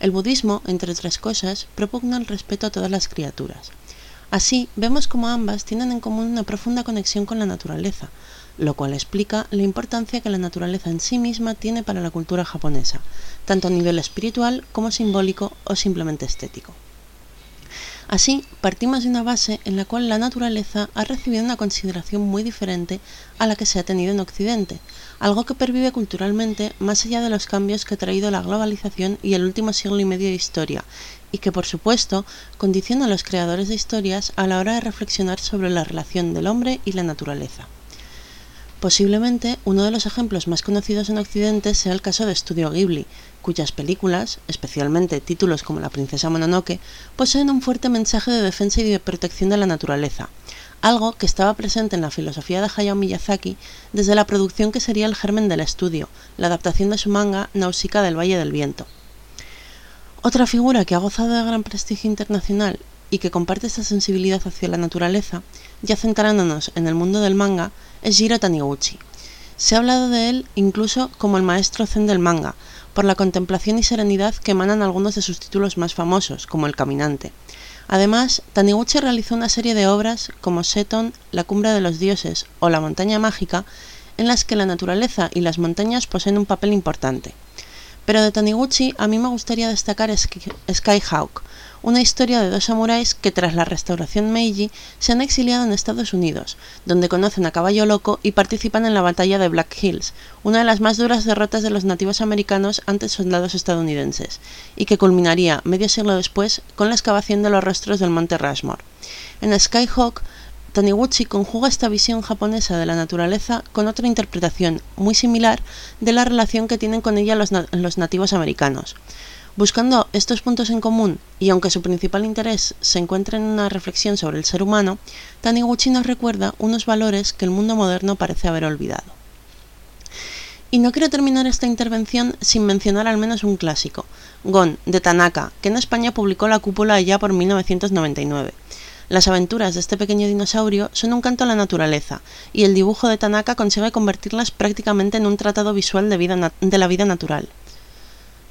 El budismo, entre otras cosas, propugna el respeto a todas las criaturas. Así, vemos como ambas tienen en común una profunda conexión con la naturaleza, lo cual explica la importancia que la naturaleza en sí misma tiene para la cultura japonesa, tanto a nivel espiritual como simbólico o simplemente estético. Así, partimos de una base en la cual la naturaleza ha recibido una consideración muy diferente a la que se ha tenido en Occidente, algo que pervive culturalmente más allá de los cambios que ha traído la globalización y el último siglo y medio de historia, y que por supuesto condiciona a los creadores de historias a la hora de reflexionar sobre la relación del hombre y la naturaleza. Posiblemente uno de los ejemplos más conocidos en Occidente sea el caso de Studio Ghibli, cuyas películas, especialmente títulos como La princesa Mononoke, poseen un fuerte mensaje de defensa y de protección de la naturaleza, algo que estaba presente en la filosofía de Hayao Miyazaki desde la producción que sería el germen del estudio, la adaptación de su manga Nausicaa del Valle del Viento. Otra figura que ha gozado de gran prestigio internacional y que comparte esta sensibilidad hacia la naturaleza, ya centrándonos en el mundo del manga, es Jiro Taniguchi. Se ha hablado de él incluso como el maestro zen del manga, por la contemplación y serenidad que emanan algunos de sus títulos más famosos, como El Caminante. Además, Taniguchi realizó una serie de obras como Seton, La Cumbre de los Dioses o La Montaña Mágica, en las que la naturaleza y las montañas poseen un papel importante. Pero de Taniguchi a mí me gustaría destacar Skyhawk, una historia de dos samuráis que tras la restauración Meiji se han exiliado en Estados Unidos, donde conocen a Caballo Loco y participan en la batalla de Black Hills, una de las más duras derrotas de los nativos americanos ante soldados estadounidenses, y que culminaría medio siglo después con la excavación de los rostros del monte Rushmore. En Skyhawk, Taniguchi conjuga esta visión japonesa de la naturaleza con otra interpretación muy similar de la relación que tienen con ella los, los nativos americanos. Buscando estos puntos en común, y aunque su principal interés se encuentra en una reflexión sobre el ser humano, Taniguchi nos recuerda unos valores que el mundo moderno parece haber olvidado. Y no quiero terminar esta intervención sin mencionar al menos un clásico, Gon, de Tanaka, que en España publicó La Cúpula allá por 1999. Las aventuras de este pequeño dinosaurio son un canto a la naturaleza, y el dibujo de Tanaka consigue convertirlas prácticamente en un tratado visual de, la vida natural.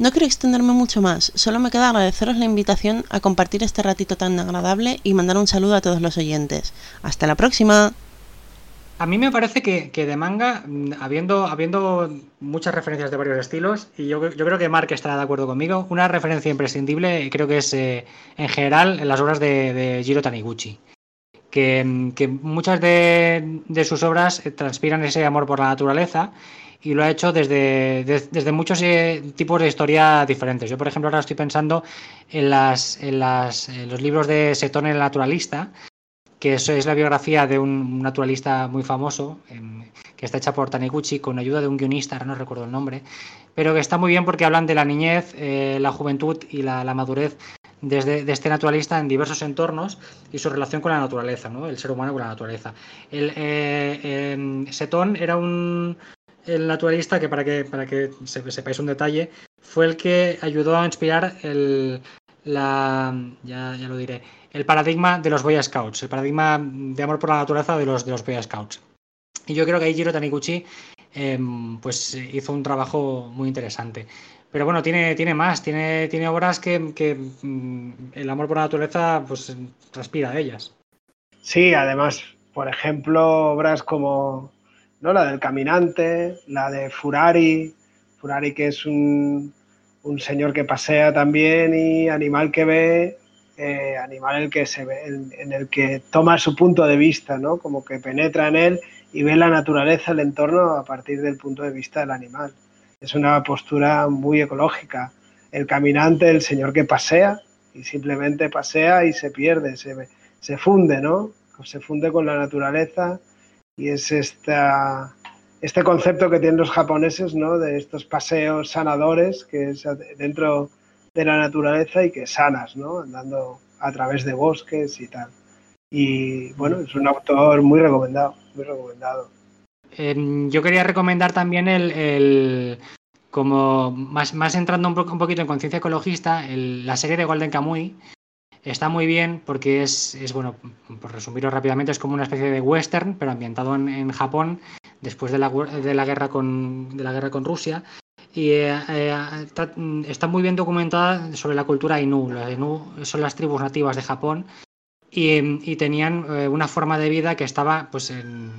No quiero extenderme mucho más, solo me queda agradeceros la invitación a compartir este ratito tan agradable y mandar un saludo a todos los oyentes. ¡Hasta la próxima! A mí me parece que, de manga, mm, habiendo, habiendo muchas referencias de varios estilos, y yo, creo que Mark estará de acuerdo conmigo, una referencia imprescindible creo que es eh, en general en las obras de, de Jiro Taniguchi. Que, mm, muchas de, de, sus obras eh, transpiran ese amor por la naturaleza y lo ha hecho desde, desde, muchos eh, tipos de historia diferentes. Yo, por ejemplo, ahora estoy pensando en, las, en, las, los libros de Setón el naturalista, que es la biografía de un naturalista muy famoso, que está hecha por Taniguchi con ayuda de un guionista, ahora no recuerdo el nombre, pero que está muy bien porque hablan de la niñez, eh, la juventud y la, la madurez desde, de este naturalista en diversos entornos y su relación con la naturaleza, ¿no? el ser humano con la naturaleza. El, eh, Setón era un, el naturalista que para que para que sepáis un detalle fue el que ayudó a inspirar el la ya, ya, lo diré el paradigma de los Boy Scouts el paradigma de amor por la naturaleza de los de los Boy Scouts. Y yo creo que ahí Jiro Taniguchi eh, pues hizo un trabajo muy interesante. Pero bueno tiene tiene más tiene tiene obras que, que mm, el amor por la naturaleza pues transpira de ellas. Sí además por ejemplo obras como ¿no? La del caminante, la de Furari, Furari que es un, un señor que pasea también y animal que ve, eh, animal el que se ve, en, en, el que toma su punto de vista, ¿no? Como que penetra en él y ve la naturaleza, el entorno a partir del punto de vista del animal. Es una postura muy ecológica. El caminante, el señor que pasea y simplemente pasea y se pierde, se, se funde, ¿no? Se funde con la naturaleza y es esta, este concepto que tienen los japoneses, ¿no? De estos paseos sanadores que es dentro de la naturaleza y que sanas, ¿no? Andando a través de bosques y tal. Y bueno, es un autor muy recomendado, muy recomendado. Eh, yo quería recomendar también el, el como más, más entrando un, po un poquito en conciencia ecologista, la serie de Golden Kamuy, está muy bien porque es, es, bueno, por resumirlo rápidamente, es como una especie de western, pero ambientado en, en Japón después de la, de la, guerra con, de la guerra con Rusia. y eh, eh, está, está muy bien documentada sobre la cultura Ainu. Las Ainu son las tribus nativas de Japón y, tenían eh, una forma de vida que estaba pues en,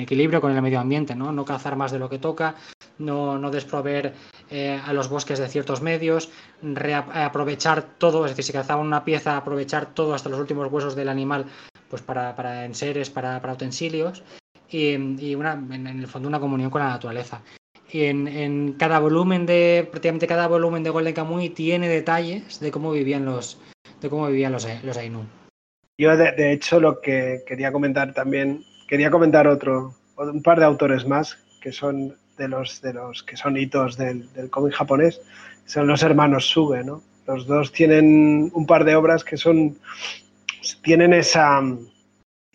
equilibrio con el medio ambiente, ¿no? No cazar más de lo que toca, no, no desprover eh, a los bosques de ciertos medios, aprovechar todo, es decir, si cazaban una pieza, aprovechar todo hasta los últimos huesos del animal pues para, para enseres, para, para utensilios y, y una, en, el fondo una comunión con la naturaleza. Y en, en cada volumen de, prácticamente cada volumen de Golden Kamuy tiene detalles de cómo vivían los, de cómo vivían los, los Ainu. Yo, de, hecho, lo que quería comentar también, quería comentar otro, un par de autores más que son de los, de los que son hitos del, del cómic japonés, son los hermanos Suge, ¿no? Los dos tienen un par de obras que son, tienen esa,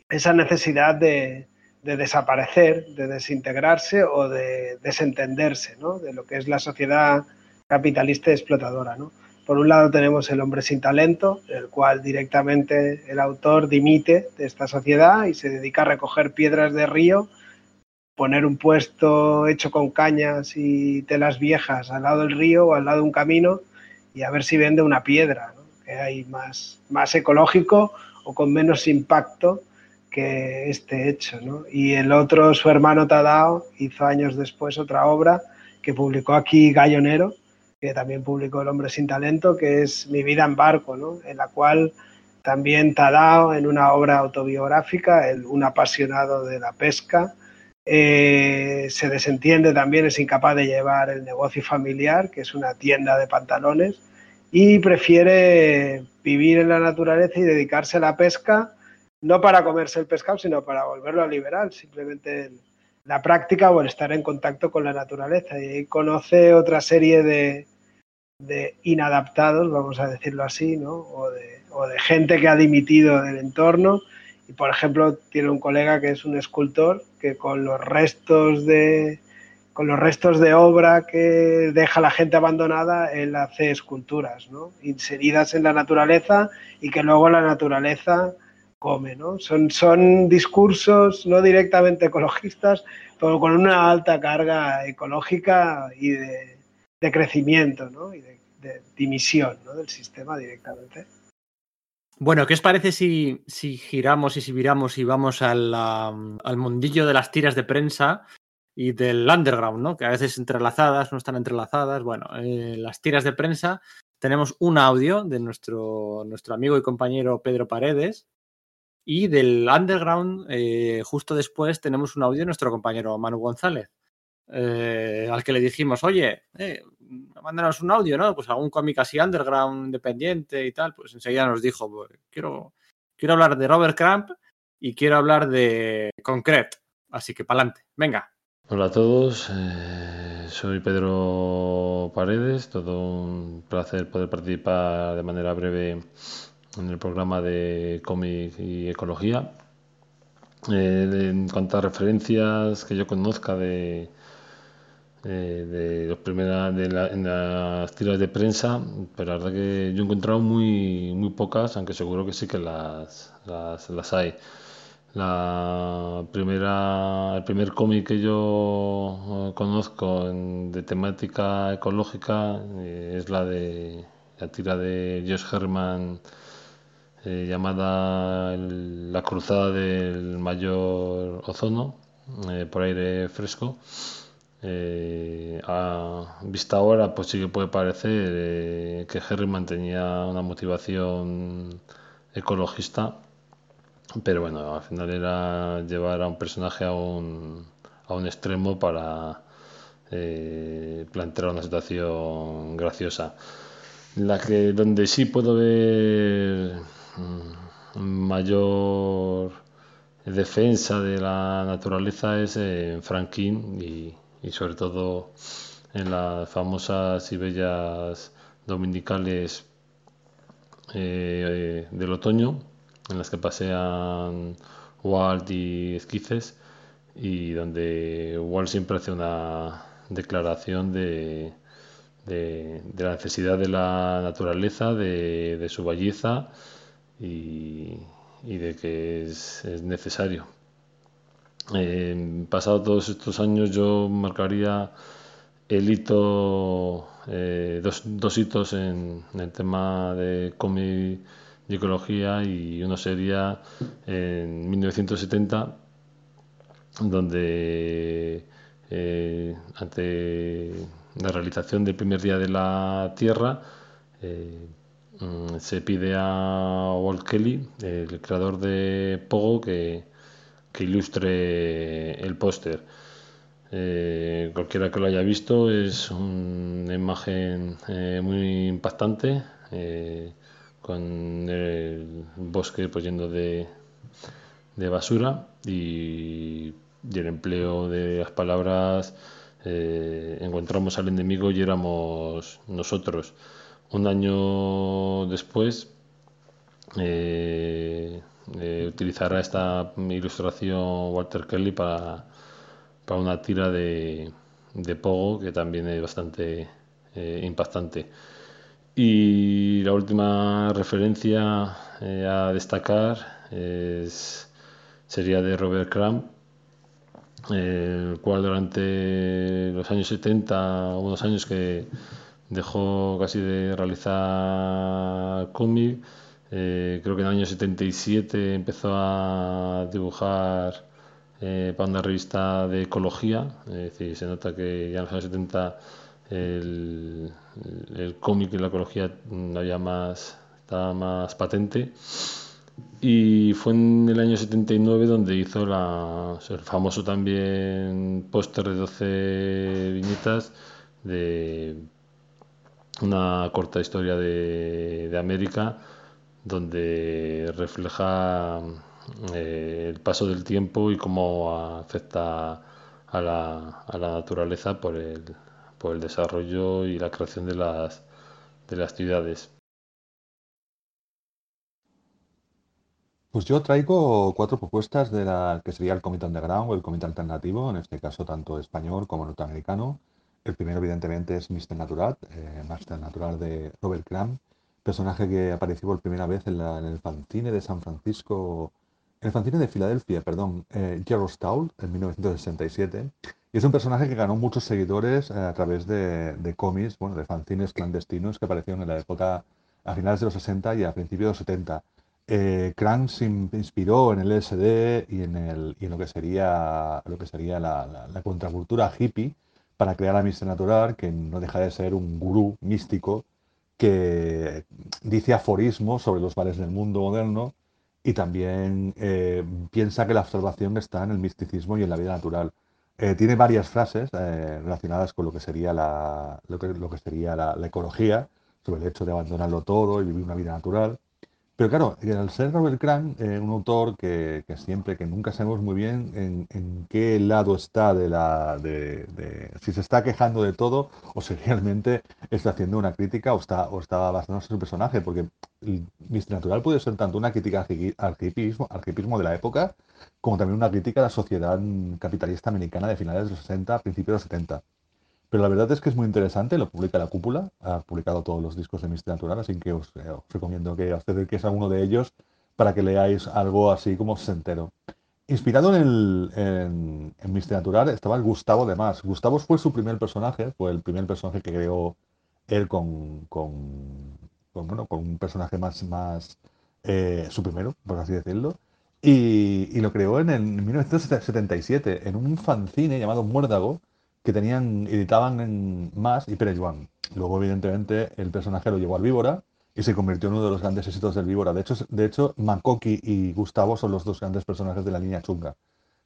esa necesidad de, de desaparecer, de desintegrarse o de desentenderse, ¿no? De lo que es la sociedad capitalista y explotadora, ¿no? Por un lado tenemos El hombre sin talento, el cual directamente el autor dimite de esta sociedad y se dedica a recoger piedras de río, poner un puesto hecho con cañas y telas viejas al lado del río o al lado de un camino y a ver si vende una piedra, que hay más, más ecológico o con menos impacto que este hecho. Y el otro, su hermano Tadao, hizo años después otra obra que publicó aquí Gallonero, que también publicó El hombre sin talento, que es Mi vida en barco, ¿no? en la cual también Tadao, en una obra autobiográfica, el, un apasionado de la pesca, eh, se desentiende también, es incapaz de llevar el negocio familiar, que es una tienda de pantalones, y prefiere vivir en la naturaleza y dedicarse a la pesca, no para comerse el pescado, sino para volverlo a liberal, simplemente la práctica o el estar en contacto con la naturaleza. Y conoce otra serie de, de inadaptados, vamos a decirlo así, ¿no? o, de, o de gente que ha dimitido del entorno. Y por ejemplo, tiene un colega que es un escultor que con los restos de con los restos de obra que deja la gente abandonada, él hace esculturas, ¿no? inseridas en la naturaleza y que luego la naturaleza come. ¿no? Son, son discursos no directamente ecologistas, pero con una alta carga ecológica y de, de crecimiento ¿no? y de, dimisión ¿no? del sistema directamente. Bueno, ¿qué os parece si, si giramos y si viramos y vamos al, al mundillo de las tiras de prensa y del underground, ¿no? Que a veces entrelazadas, no están entrelazadas. Bueno, eh, las tiras de prensa. Tenemos un audio de nuestro, nuestro amigo y compañero Pedro Paredes. Y del underground, eh, justo después, tenemos un audio de nuestro compañero Manu González. Eh, al que le dijimos, oye, eh, mándanos un audio, ¿no? Pues algún cómic así underground, independiente y tal. Pues enseguida nos dijo, pues, quiero, quiero hablar de Robert Crump y quiero hablar de Concrete. Así que pa'lante, venga. Hola a todos, eh, soy Pedro Paredes, todo un placer poder participar de manera breve en el programa de cómic y ecología. Eh, en cuanto a referencias que yo conozca de, de, los primera, de la, en las tiras de prensa, pero la verdad que yo he encontrado muy, muy pocas, aunque seguro que sí que las, las, hay. La primera, el primer cómic que yo conozco de temática ecológica eh, es la de la tira de Josh Herman eh, llamada La cruzada del mayor ozono eh, por aire fresco. Eh, a vista ahora, pues sí que puede parecer eh, que Herman tenía una motivación ecologista, pero bueno, al final era llevar a un personaje a un, a un extremo para eh, plantear una situación graciosa. La que donde sí puedo ver mm, mayor defensa de la naturaleza es en Franklin y, y sobre todo en las famosas y bellas dominicales eh, del otoño en las que pasean Walt y Esquices y donde Walt siempre hace una declaración de, de, la necesidad de la naturaleza, de, de su belleza y, y de que es, es necesario. Eh, pasado todos estos años yo marcaría el hito, eh, dos, hitos en, en el tema de cómic y ecología y uno sería en 1970 donde eh, ante la realización del primer día de la Tierra eh, mm, se pide a Walt Kelly, el creador de Pogo, que, que ilustre el póster. Eh, cualquiera que lo haya visto es una imagen eh, muy impactante eh, con el bosque pues, lleno de, de basura y, el empleo de las palabras encontramos al enemigo y éramos nosotros. Un año después eh, utilizará esta ilustración Walter Kelly para, para una tira de, de Pogo que también es bastante eh, impactante. Y la última referencia eh, a destacar es, sería de Robert Crumb, el cual durante los años 70, unos años que dejó casi de realizar cómic, eh, creo que en el año 77 empezó a dibujar eh, para una revista de ecología, se nota que ya en los años 70 el, el cómic y la ecología no había más, estaba más patente. Y fue en el año 79 donde hizo la, el famoso también póster de 12 viñetas de una corta historia de, de América donde refleja eh, el paso del tiempo y cómo afecta a la, a la naturaleza por el, por el desarrollo y la creación de las, de las ciudades. Pues yo traigo cuatro propuestas de la que sería el comité underground o el comité alternativo, en este caso tanto español como norteamericano. El primero, evidentemente, es Mr. Natural, eh, Master Natural de Robert Crumb, personaje que apareció por primera vez en, el fanzine de San Francisco, en el fanzine de Filadelfia, perdón, eh, Geraldstown, en 1967. Y es un personaje que ganó muchos seguidores eh, a través de, de cómics, bueno, de fanzines clandestinos que aparecieron en la época a finales de los 60 y a principios de los 70. Eh, se in- inspiró en el LSD y en, el, y en lo que sería, lo que sería la contracultura hippie para crear a Mr. Natural, que no deja de ser un gurú místico que dice aforismos sobre los males del mundo moderno y también eh, piensa que la observación está en el misticismo y en la vida natural. Eh, tiene varias frases eh, relacionadas con lo que sería, la, lo que, lo que sería la ecología, sobre el hecho de abandonarlo todo y vivir una vida natural. Pero claro, al ser Robert Crumb, eh, un autor que, que siempre, que nunca sabemos muy bien en, qué lado está de la, de, si se está quejando de todo o si realmente está haciendo una crítica o está, o está basándose en su personaje, porque Mr. Natural puede ser tanto una crítica al hipismo, al hipismo de la época, como también una crítica a la sociedad capitalista americana de finales de los 60, principios de los 70. Pero la verdad es que es muy interesante, lo publica La Cúpula, ha publicado todos los discos de Mr. Natural, así que os, eh, os recomiendo que os acerquéis a uno de ellos para que leáis algo así como sentero. Inspirado en, el, en, en Mr. Natural estaba Gustavo de Más. Gustavo fue su primer personaje, fue el primer personaje que creó él con, con, con, bueno, con un personaje más, más eh, su primero, por así decirlo. Y, y lo creó en, el 1977 en un fanzine llamado Muérdago que tenían, editaban en Más y Pere Joan. Luego, evidentemente, el personaje lo llevó al Víbora y se convirtió en uno de los grandes éxitos del Víbora. De hecho, de hecho Makoki y Gustavo son los dos grandes personajes de la línea chunga.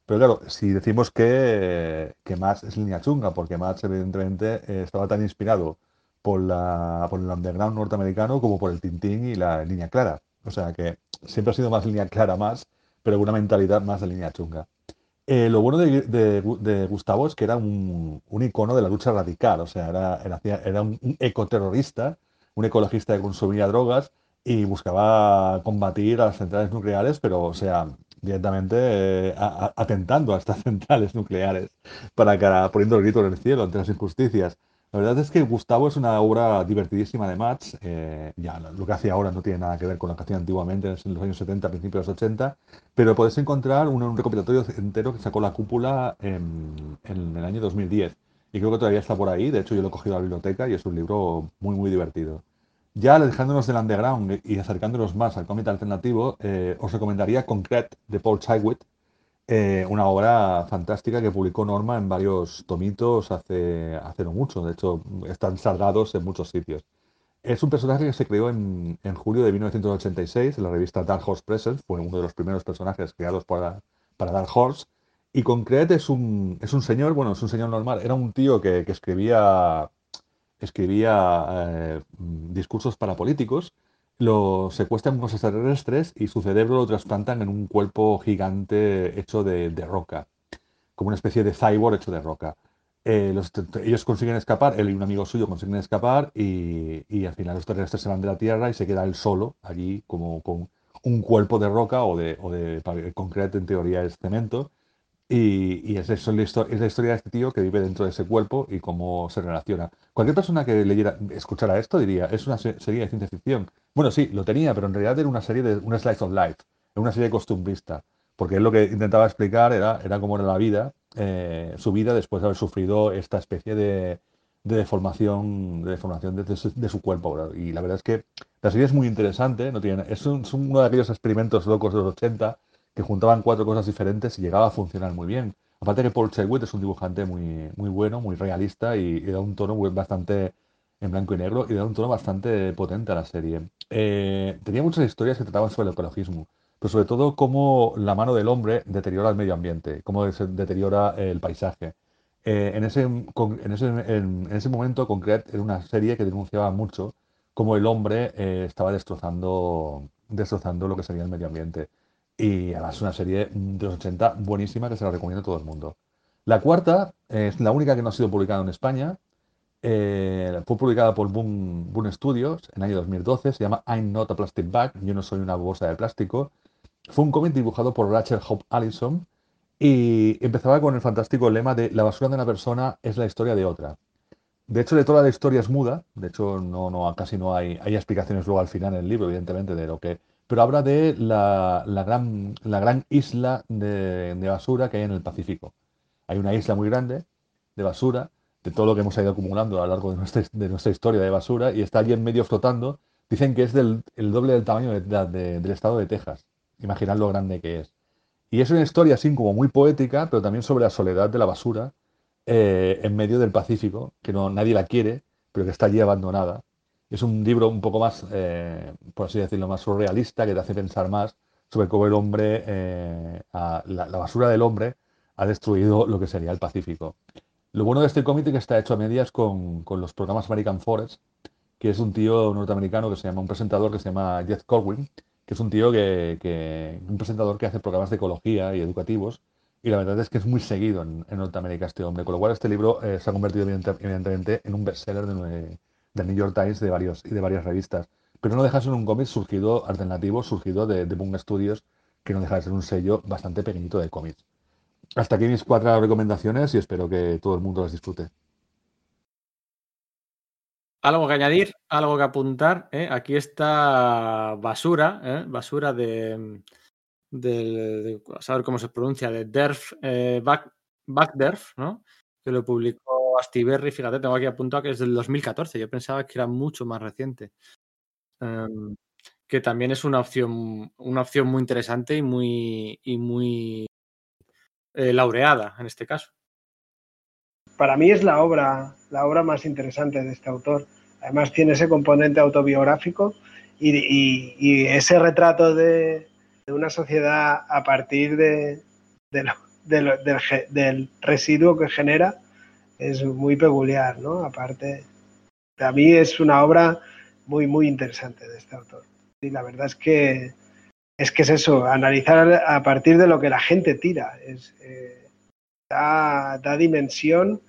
Pero claro, si decimos que, que Max es línea chunga, porque Max evidentemente eh, estaba tan inspirado por, la, por el underground norteamericano como por el Tintín y la línea clara. O sea que siempre ha sido más línea clara más, pero una mentalidad más de línea chunga. Eh, lo bueno de, Gustavo es que era un, icono de la lucha radical, o sea, era, un, ecoterrorista, un ecologista que consumía drogas y buscaba combatir a las centrales nucleares, pero, o sea, directamente eh, atentando a estas centrales nucleares, para poniendo el grito en el cielo ante las injusticias. La verdad es que Gustavo es una obra divertidísima de Mats. eh, ya lo que hace ahora no tiene nada que ver con lo que hacía antiguamente en los años 70, principios de los 80, pero podéis encontrar un, un recopilatorio entero que sacó la cúpula en, en el año 2010. y creo que todavía está por ahí. De hecho, yo lo he cogido a la biblioteca y es un libro muy, muy divertido. Ya alejándonos del underground y acercándonos más al cómic alternativo, eh, os recomendaría Concrete de Paul Chigwit, eh, una obra fantástica que publicó Norma en varios tomitos hace, hace no mucho. De hecho, están saldados en muchos sitios. Es un personaje que se creó en, en julio de 1986 en la revista Dark Horse Presents. Fue uno de los primeros personajes creados para, para Dark Horse. Y Concrete es un, es un señor, bueno, es un señor normal. Era un tío que, que escribía, escribía eh, discursos para políticos. Lo secuestran unos extraterrestres y su cerebro lo trasplantan en un cuerpo gigante hecho de, de roca, como una especie de cyborg hecho de roca. Eh, los- ellos consiguen escapar, él y un amigo suyo consiguen escapar y, y al final los terrestres se van de la Tierra y se queda él solo allí como con un cuerpo de roca o de, o de concreto, en teoría es cemento. Y, y es, eso, es la historia de este tío que vive dentro de ese cuerpo y cómo se relaciona. Cualquier persona que leyera, escuchara esto diría, es una se- serie de ciencia ficción. Bueno, sí, lo tenía, pero en realidad era una serie de una slice of life, una serie costumbrista, porque él lo que intentaba explicar era, era cómo era la vida, eh, su vida después de haber sufrido esta especie de, de deformación, de deformación de, su, de su cuerpo. Y la verdad es que la serie es muy interesante, no tiene, es, un- es uno de aquellos experimentos locos de los 80 que juntaban cuatro cosas diferentes y llegaba a funcionar muy bien. Aparte que Paul Chegwit es un dibujante muy, muy bueno, muy realista y, da un tono bastante en blanco y negro y da un tono bastante potente a la serie. Eh, tenía muchas historias que trataban sobre el ecologismo, pero sobre todo cómo la mano del hombre deteriora el medio ambiente, cómo se deteriora el paisaje. Eh, en, ese, en, ese, en, ese momento, Concrete era una serie que denunciaba mucho cómo el hombre eh, estaba destrozando, destrozando lo que sería el medio ambiente. Y además una serie de los 80 buenísima que se la recomiendo a todo el mundo. La cuarta eh, es la única que no ha sido publicada en España. Eh, fue publicada por Boom, Boom Studios en el año 2012. Se llama I'm Not a Plastic Bag. Yo no soy una bolsa de plástico. Fue un cómic dibujado por Rachel Hope Allison y empezaba con el fantástico lema de la basura de una persona es la historia de otra. De hecho, de toda la historia es muda. De hecho, no, no, casi no hay, hay explicaciones luego al final en el libro, evidentemente, de lo que... Pero habla de la, gran, la gran isla de, basura que hay en el Pacífico. Hay una isla muy grande de basura, de todo lo que hemos ido acumulando a lo largo de nuestra, historia de basura, y está allí en medio flotando. Dicen que es del, el doble del tamaño de- de- del estado de Texas. Imaginad lo grande que es. Y es una historia así como muy poética, pero también sobre la soledad de la basura eh, en medio del Pacífico, que no, nadie la quiere, pero que está allí abandonada. Es un libro un poco más, eh, por así decirlo, más surrealista, que te hace pensar más sobre cómo el hombre, eh, a- la, basura del hombre, ha destruido lo que sería el Pacífico. Lo bueno de este cómic es que está hecho a medias con, con los programas American Forest, que es un tío norteamericano que se llama, un presentador que se llama Jeff Corwin, que es un tío que, un presentador que hace programas de ecología y educativos, y la verdad es que es muy seguido en, en Norteamérica este hombre, con lo cual este libro eh, se ha convertido evidente- evidentemente en un bestseller de, del New York Times de varios, y de varias revistas. Pero no deja de ser un cómic surgido, alternativo, surgido de, de Boom Studios, que no deja de ser un sello bastante pequeñito de cómics. Hasta aquí mis cuatro recomendaciones y espero que todo el mundo las disfrute. Algo que añadir, algo que apuntar. ¿eh? Aquí está basura, ¿eh? basura de, del- de- a saber cómo se pronuncia, de Derf, eh, Back, Backderf, ¿no? Que lo publicó Astiberri, fíjate, tengo aquí apuntado que es del 2014, yo pensaba que era mucho más reciente. Em, que también es una opción, una opción muy interesante y muy, y muy eh, laureada en este caso. Para mí es la obra, la obra más interesante de este autor. Además tiene ese componente autobiográfico y, ese retrato de, una sociedad a partir de, lo- del residuo que genera es muy peculiar, ¿no? Aparte, a mí es una obra muy, muy interesante de este autor. Y la verdad es que es que es eso, analizar a partir de lo que la gente tira. Eh, da, dimensión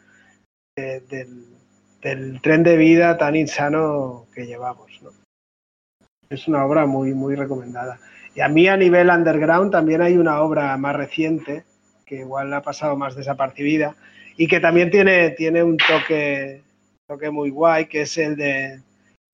de- del, del tren de vida tan insano que llevamos. ¿no? Es una obra muy, muy recomendada. Y a mí a nivel underground también hay una obra más reciente que igual ha pasado más desapercibida y que también tiene, tiene un toque, toque muy guay, que es el de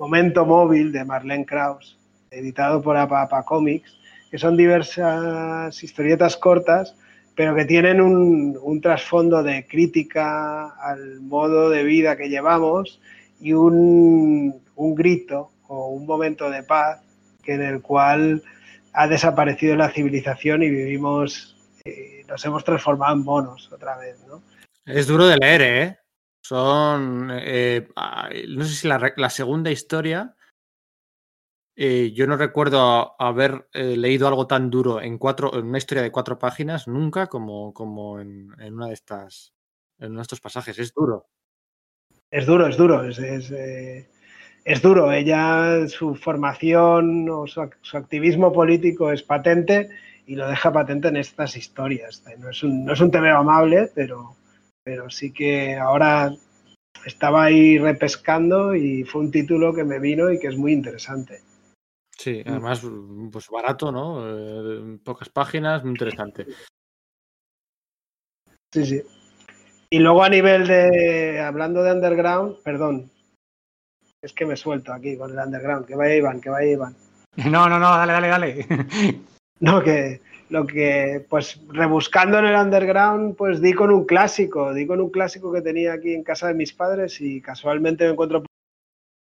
Momento Móvil de Marlene Krauss, editado por Apapa Comics, que son diversas historietas cortas pero que tienen un, trasfondo de crítica al modo de vida que llevamos y un, un grito o un momento de paz que en el cual ha desaparecido la civilización y vivimos, eh, nos hemos transformado en monos otra vez, ¿no? Es duro de leer, ¿eh? Son. eh, no sé si la, segunda historia. eh, yo no recuerdo haber eh, leído algo tan duro en cuatro, en una historia de cuatro páginas nunca como, como en, en una de estas, en uno de estos pasajes. Es duro. Es duro, es duro, es, es, duro. Ella, su formación o su, su activismo político es patente y lo deja patente en estas historias. No es un, no es un TVO amable, pero, pero sí que ahora estaba ahí repescando y fue un título que me vino y que es muy interesante. Sí, además, pues barato, ¿no? Eh, pocas páginas, muy interesante. Sí, sí. Y luego a nivel de, hablando de underground, perdón, es que me suelto aquí con el underground, que vaya Iván, que vaya Iván. No, no, no, dale, dale, dale. No, que lo que, pues rebuscando en el underground, pues di con un clásico, di con un clásico que tenía aquí en casa de mis padres y casualmente me encuentro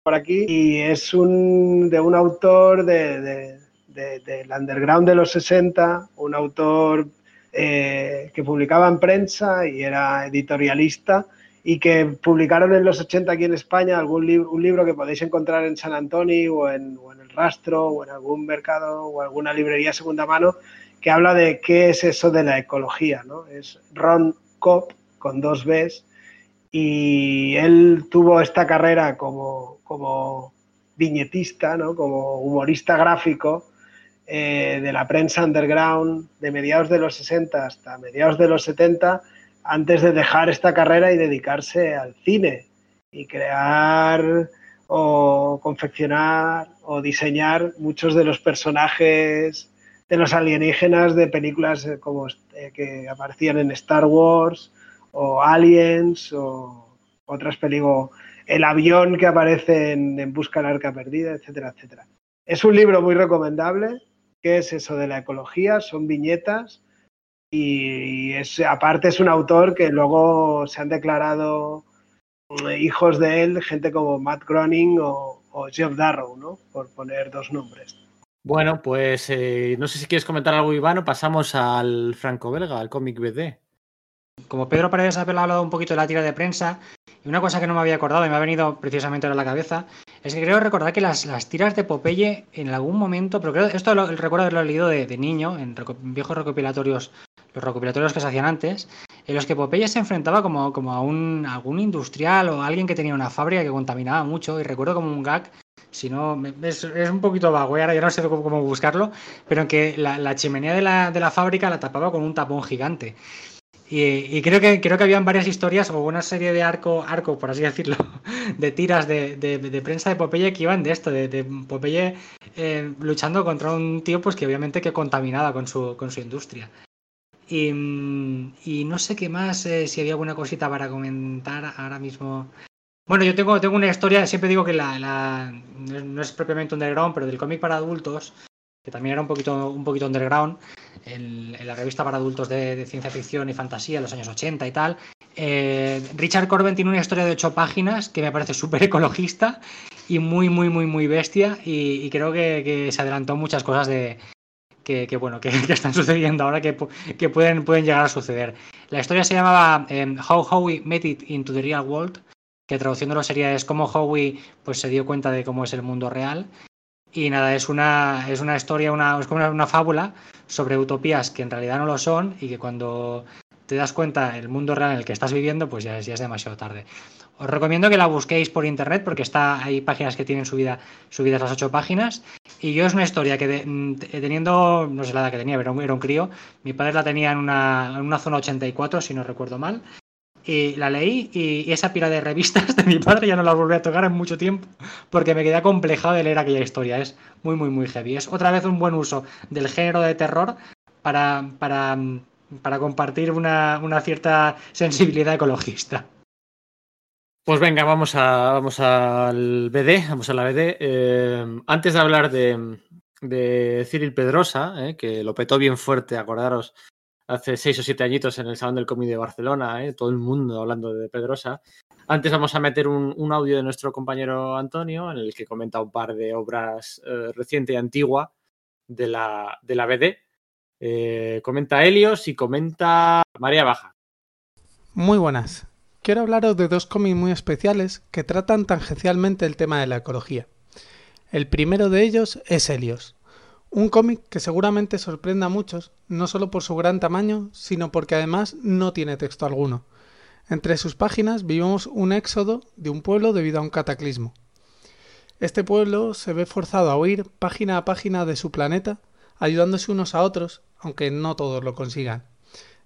por aquí y es un de un autor de, de- de- del underground de los 60, un autor eh, que publicaba en prensa y era editorialista y que publicaron en los 80 aquí en España algún libro, un libro que podéis encontrar en San Antonio o en, o en el Rastro o en algún mercado o alguna librería segunda mano que habla de qué es eso de la ecología, ¿no? Es Ron Kopp con dos Bs y él tuvo esta carrera como, como viñetista, ¿no? como humorista gráfico eh, de la prensa underground de mediados de los 60 hasta mediados de los 70 antes de dejar esta carrera y dedicarse al cine y crear o confeccionar o diseñar muchos de los personajes de los alienígenas de películas eh, como eh, que aparecían en Star Wars o Aliens o otras películas, el avión que aparece en, en Busca del Arca Perdida, etcétera, etcétera. Es un libro muy recomendable. ¿Qué es eso de la ecología? Son viñetas y es, aparte es un autor que luego se han declarado mm, hijos de él, gente como Matt Groening o, o Jeff Darrow, ¿no? Por poner dos nombres. Bueno, pues eh, no sé si quieres comentar algo, Iván, o pasamos al franco-belga, al cómic BD. Como Pedro Paredes ha hablado un poquito de la tira de prensa, y una cosa que no me había acordado y me ha venido precisamente ahora a la cabeza, es que creo recordar que las, las tiras de Popeye en algún momento, pero creo esto lo, recuerdo haberlo leído de, de niño, en viejos recopilatorios, los recopilatorios que se hacían antes, en los que Popeye se enfrentaba como, como a un algún industrial o a alguien que tenía una fábrica que contaminaba mucho, y recuerdo como un gag si no, es, un poquito vago, y ahora ya no sé cómo, buscarlo, pero que la, chimenea de la, de la fábrica la tapaba con un tapón gigante. Y, y creo que creo que habían varias historias o una serie de arco, arco por así decirlo, de tiras de, de- de prensa de Popeye que iban de esto, de, de Popeye eh, luchando contra un tío pues que obviamente que contaminaba con su, con su industria. Y, mm, y no sé qué más, eh, si había alguna cosita para comentar ahora mismo. Bueno, yo tengo, tengo una historia, siempre digo que la, la- no es- propiamente underground, pero del cómic para adultos, que también era un poquito, un poquito underground, en, la revista para adultos de, ciencia ficción y fantasía en los años 80 y tal. eh, Richard Corben tiene una historia de ocho páginas que me parece súper ecologista y muy, muy, muy, muy bestia. Y, creo que, se adelantó muchas cosas de que, bueno, que, están sucediendo ahora que, pu- que pueden, pueden llegar a suceder. La historia se llamaba em, How Howie Made It into the Real World, que traduciéndolo sería es cómo Howie pues, se dio cuenta de cómo es el mundo real. Y nada, es una, es una historia, una, es como una, fábula sobre utopías que en realidad no lo son y que cuando te das cuenta el mundo real en el que estás viviendo, pues ya es, ya es demasiado tarde. Os recomiendo que la busquéis por internet porque está, hay páginas que tienen subida, subidas las ocho páginas. Y yo es una historia que mm, te- teniendo, no sé la edad que tenía, pero era un, era un crío. Mi padre la tenía en una, en una zona 84, si no recuerdo mal. Y la leí y, esa pila de revistas de mi padre ya no las volví a tocar en mucho tiempo porque me quedé acomplejado de leer aquella historia. Es muy, muy, muy heavy. Es otra vez un buen uso del género de terror para, para, para compartir una, una cierta sensibilidad ecologista. Pues venga, vamos, a, vamos al BD, vamos a la BD. Eh, antes de hablar de, de Cyril Pedrosa, eh, que lo petó bien fuerte, acordaros, hace seis o siete añitos en el Salón del Cómic de Barcelona, ¿eh? todo el mundo hablando de Pedrosa. Antes vamos a meter un, audio de nuestro compañero Antonio, en el que comenta un par de obras eh, reciente y antigua de la, de la BD. Eh, comenta Helios y comenta María Baja. Muy buenas. Quiero hablaros de dos cómics muy especiales que tratan tangencialmente el tema de la ecología. El primero de ellos es Helios, un cómic que seguramente sorprenda a muchos, no solo por su gran tamaño, sino porque además no tiene texto alguno. Entre sus páginas vivimos un éxodo de un pueblo debido a un cataclismo. Este pueblo se ve forzado a huir página a página de su planeta, ayudándose unos a otros, aunque no todos lo consigan.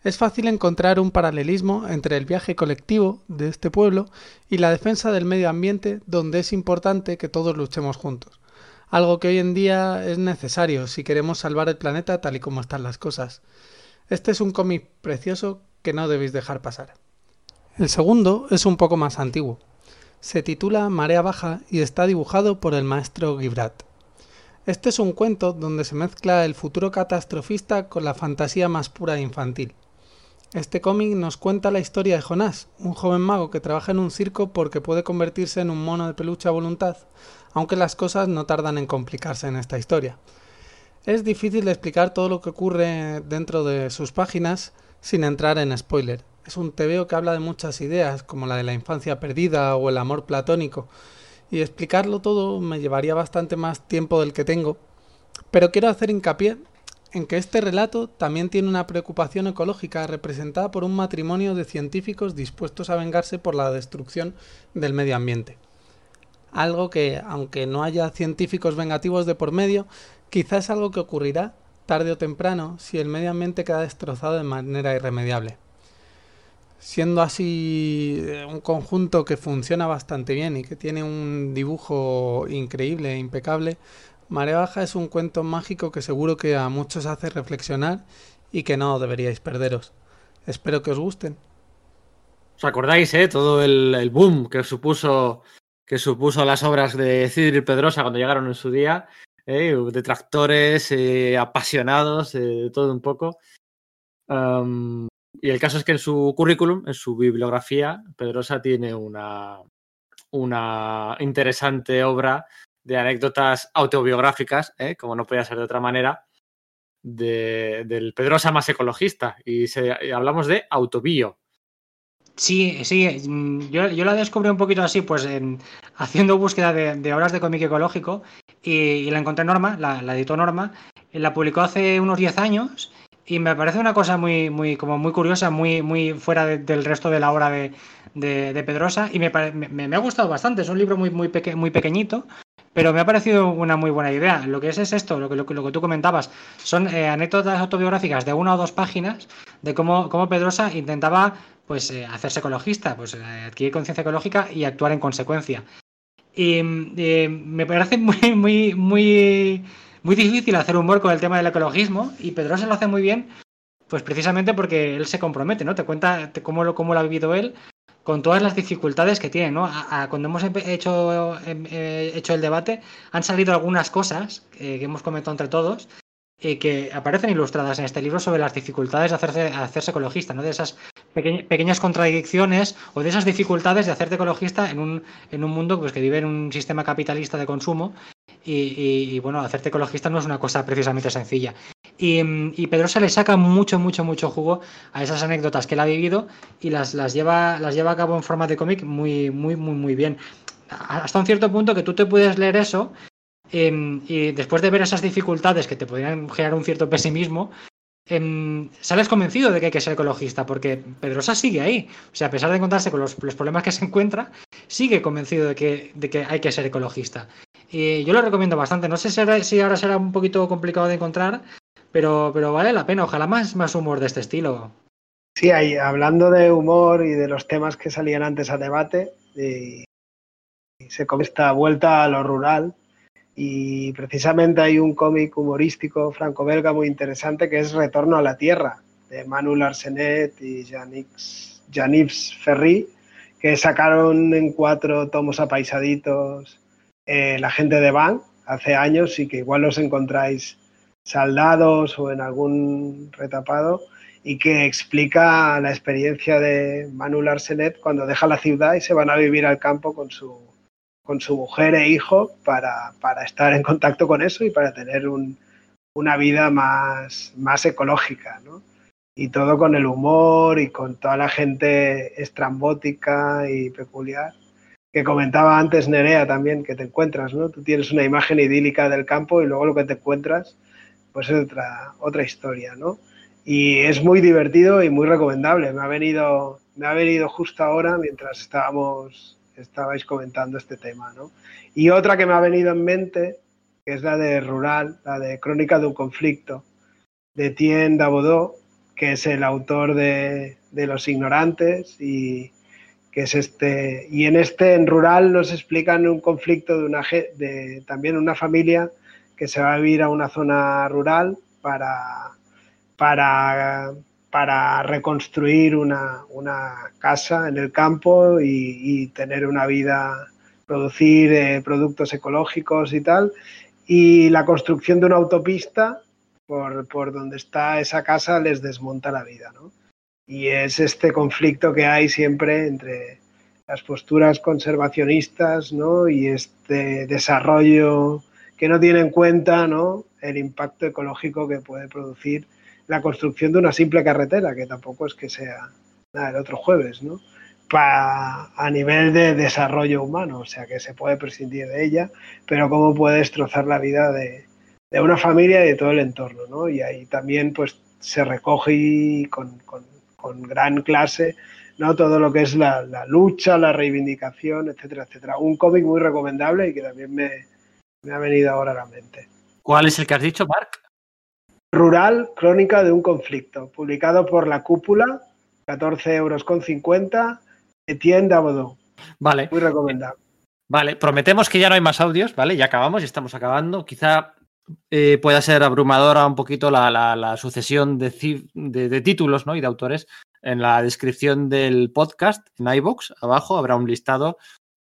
Es fácil encontrar un paralelismo entre el viaje colectivo de este pueblo y la defensa del medio ambiente, donde es importante que todos luchemos juntos. Algo que hoy en día es necesario si queremos salvar el planeta tal y como están las cosas. Este es un cómic precioso que no debéis dejar pasar. El segundo es un poco más antiguo. Se titula Marea Baja y está dibujado por el maestro Gibrat. Este es un cuento donde se mezcla el futuro catastrofista con la fantasía más pura e infantil. Este cómic nos cuenta la historia de Jonás, un joven mago que trabaja en un circo porque puede convertirse en un mono de peluche a voluntad, aunque las cosas no tardan en complicarse en esta historia. Es difícil explicar todo lo que ocurre dentro de sus páginas sin entrar en spoiler. Es un tebeo que habla de muchas ideas, como la de la infancia perdida o el amor platónico, y explicarlo todo me llevaría bastante más tiempo del que tengo, pero quiero hacer hincapié en que este relato también tiene una preocupación ecológica representada por un matrimonio de científicos dispuestos a vengarse por la destrucción del medio ambiente. Algo que, aunque no haya científicos vengativos de por medio, quizás es algo que ocurrirá tarde o temprano si el medio ambiente queda destrozado de manera irremediable. Siendo así eh, un conjunto que funciona bastante bien y que tiene un dibujo increíble e impecable, Marea Baja es un cuento mágico que seguro que a muchos hace reflexionar y que no deberíais perderos. Espero que os gusten. ¿Os acordáis, eh? Todo el, boom que supuso, que supuso las obras de Cidri Pedrosa cuando llegaron en su día? ¿eh? Detractores, eh, apasionados, eh, todo un poco. Y el caso es que en su currículum, en su bibliografía, Pedrosa tiene una, una interesante obra de anécdotas autobiográficas, ¿eh? como no podía ser de otra manera, de, del Pedrosa más ecologista. Y, hablamos de autobio. Sí, sí, mm, yo, yo, la descubrí un poquito así, pues en, haciendo búsqueda de, de, obras de cómic ecológico y, la encontré Norma, la, la editó Norma, la publicó hace unos 10 años y me parece una cosa muy, muy, como muy curiosa, muy, muy fuera de, del resto de la obra de, de, de Pedrosa y me, me, me, ha gustado bastante, es un libro muy, muy, muy pequeñito, pero me ha parecido una muy buena idea. Lo que es es esto, lo que, lo lo que tú comentabas. Son eh, anécdotas autobiográficas de una o dos páginas de cómo, cómo Pedrosa intentaba pues, eh, hacerse ecologista, pues, eh, adquirir conciencia ecológica y actuar en consecuencia. Y me parece muy, muy, muy, muy difícil hacer humor con el tema del ecologismo y Pedrosa lo hace muy bien, pues precisamente porque él se compromete, ¿no? Te cuenta cómo lo, cómo lo ha vivido él, con todas las dificultades que tiene, ¿no? Cuando hemos hecho, eh, hecho el debate, han salido algunas cosas eh, que hemos comentado entre todos eh, que aparecen ilustradas en este libro sobre las dificultades de hacerse, hacerse ecologista, ¿no? De esas peque pequeñas contradicciones o de esas dificultades de hacerte ecologista en un, en un mundo pues, que vive en un sistema capitalista de consumo y, y, bueno, hacerte ecologista no es una cosa precisamente sencilla. Y, y, Pedrosa le saca mucho, mucho, mucho jugo a esas anécdotas que él ha vivido y las, las, lleva, las lleva a cabo en forma de cómic muy, muy, muy, muy bien. Hasta un cierto punto que tú te puedes leer eso eh, y después de ver esas dificultades que te podrían generar un cierto pesimismo, eh, sales convencido de que hay que ser ecologista, porque Pedrosa sigue ahí. O sea, a pesar de encontrarse con los, los problemas que se encuentra, sigue convencido de que, de que hay que ser ecologista. Y yo lo recomiendo bastante. No sé si ahora, si ahora será un poquito complicado de encontrar, pero, pero vale la pena. Ojalá más, más humor de este estilo. Sí, ahí, hablando de humor y de los temas que salían antes a debate, y, se come esta vuelta a lo rural. Y precisamente hay un cómic humorístico franco-belga muy interesante que es Retorno a la Tierra, de Manu Larsenet y Janix Ferry, que sacaron en cuatro tomos apaisaditos eh, la gente de Van hace años y que igual los encontráis saldados o en algún retapado y que explica la experiencia de Manu Larsenet cuando deja la ciudad y se van a vivir al campo con su, con su mujer e hijo para, para estar en contacto con eso y para tener un, una vida más, más ecológica, ¿no? Y todo con el humor y con toda la gente estrambótica y peculiar que comentaba antes Nerea también, que te encuentras, ¿no? Tú tienes una imagen idílica del campo y luego lo que te encuentras, pues es otra, otra historia, ¿no? Y es muy divertido y muy recomendable. Me ha venido, me ha venido justo ahora mientras estábamos, estabais comentando este tema, ¿no? Y otra que me ha venido en mente, que es la de Rural, la de Crónica de un conflicto, de Tien Dabodo, que es el autor de, de Los Ignorantes y, que es este y en este en rural nos explican un conflicto de una de también una familia que se va a vivir a una zona rural para para para reconstruir una, una casa en el campo y, tener una vida producir eh, productos ecológicos y tal y la construcción de una autopista por, por donde está esa casa les desmonta la vida ¿no? y es este conflicto que hay siempre entre las posturas conservacionistas ¿no? y este desarrollo que no tiene en cuenta ¿no? el impacto ecológico que puede producir la construcción de una simple carretera, que tampoco es que sea nada el otro jueves, ¿no? Pa- a nivel de desarrollo humano, o sea que se puede prescindir de ella, pero cómo puede destrozar la vida de, de una familia y de todo el entorno, ¿no? Y ahí también pues se recoge con, con- con gran clase ¿no? todo lo que es la, la lucha, la reivindicación, etcétera, etcétera. Un cómic muy recomendable y que también me, me ha venido ahora a la mente. ¿Cuál es el que has dicho, Marc? Rural, crónica de un conflicto, publicado por La Cúpula, 14 euros con 50, Etienne Dabodo. Vale. Muy recomendable. Vale, prometemos que ya no hay más audios, ¿vale? Ya acabamos, ya estamos acabando. Quizá eh, pueda ser abrumadora un poquito la, la- la sucesión de, de- de títulos ¿no? y de autores. En la descripción del podcast, en iVoox, abajo habrá un listado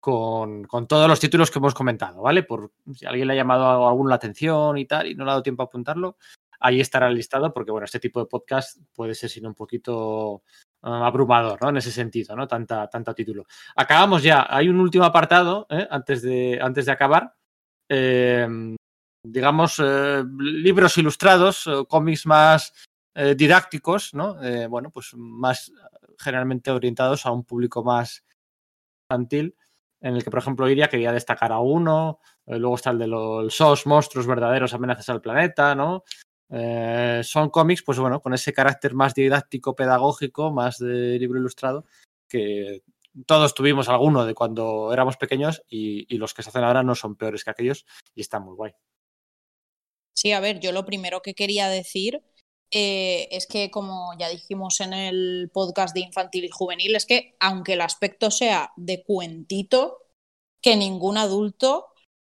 con, todos los títulos que hemos comentado, ¿vale? Por si alguien le ha llamado a alguno la atención y tal y no le ha dado tiempo a apuntarlo, ahí estará listado porque, bueno, este tipo de podcast puede ser, sino un poquito ah, abrumador, ¿no? En ese sentido, ¿no? Tanta, tanto título. Acabamos ya. Hay un último apartado, ¿eh? antes, de, antes de acabar. Eh, digamos, eh, libros ilustrados, eh, cómics más didácticos, ¿no? Bueno, pues más generalmente orientados a un público más infantil, en el que, por ejemplo, Iria quería destacar a uno, eh, luego está el de los SOS, monstruos verdaderos, amenazas al planeta, ¿no? Eh, son cómics, pues bueno, con ese carácter más didáctico, pedagógico, más de libro ilustrado, que todos tuvimos alguno de cuando éramos pequeños y, y los que se hacen ahora no son peores que aquellos y están muy guay. Sí, a ver, yo lo primero que quería decir eh, es que, como ya dijimos en el podcast de infantil y juvenil, es que aunque el aspecto sea de cuentito, que ningún adulto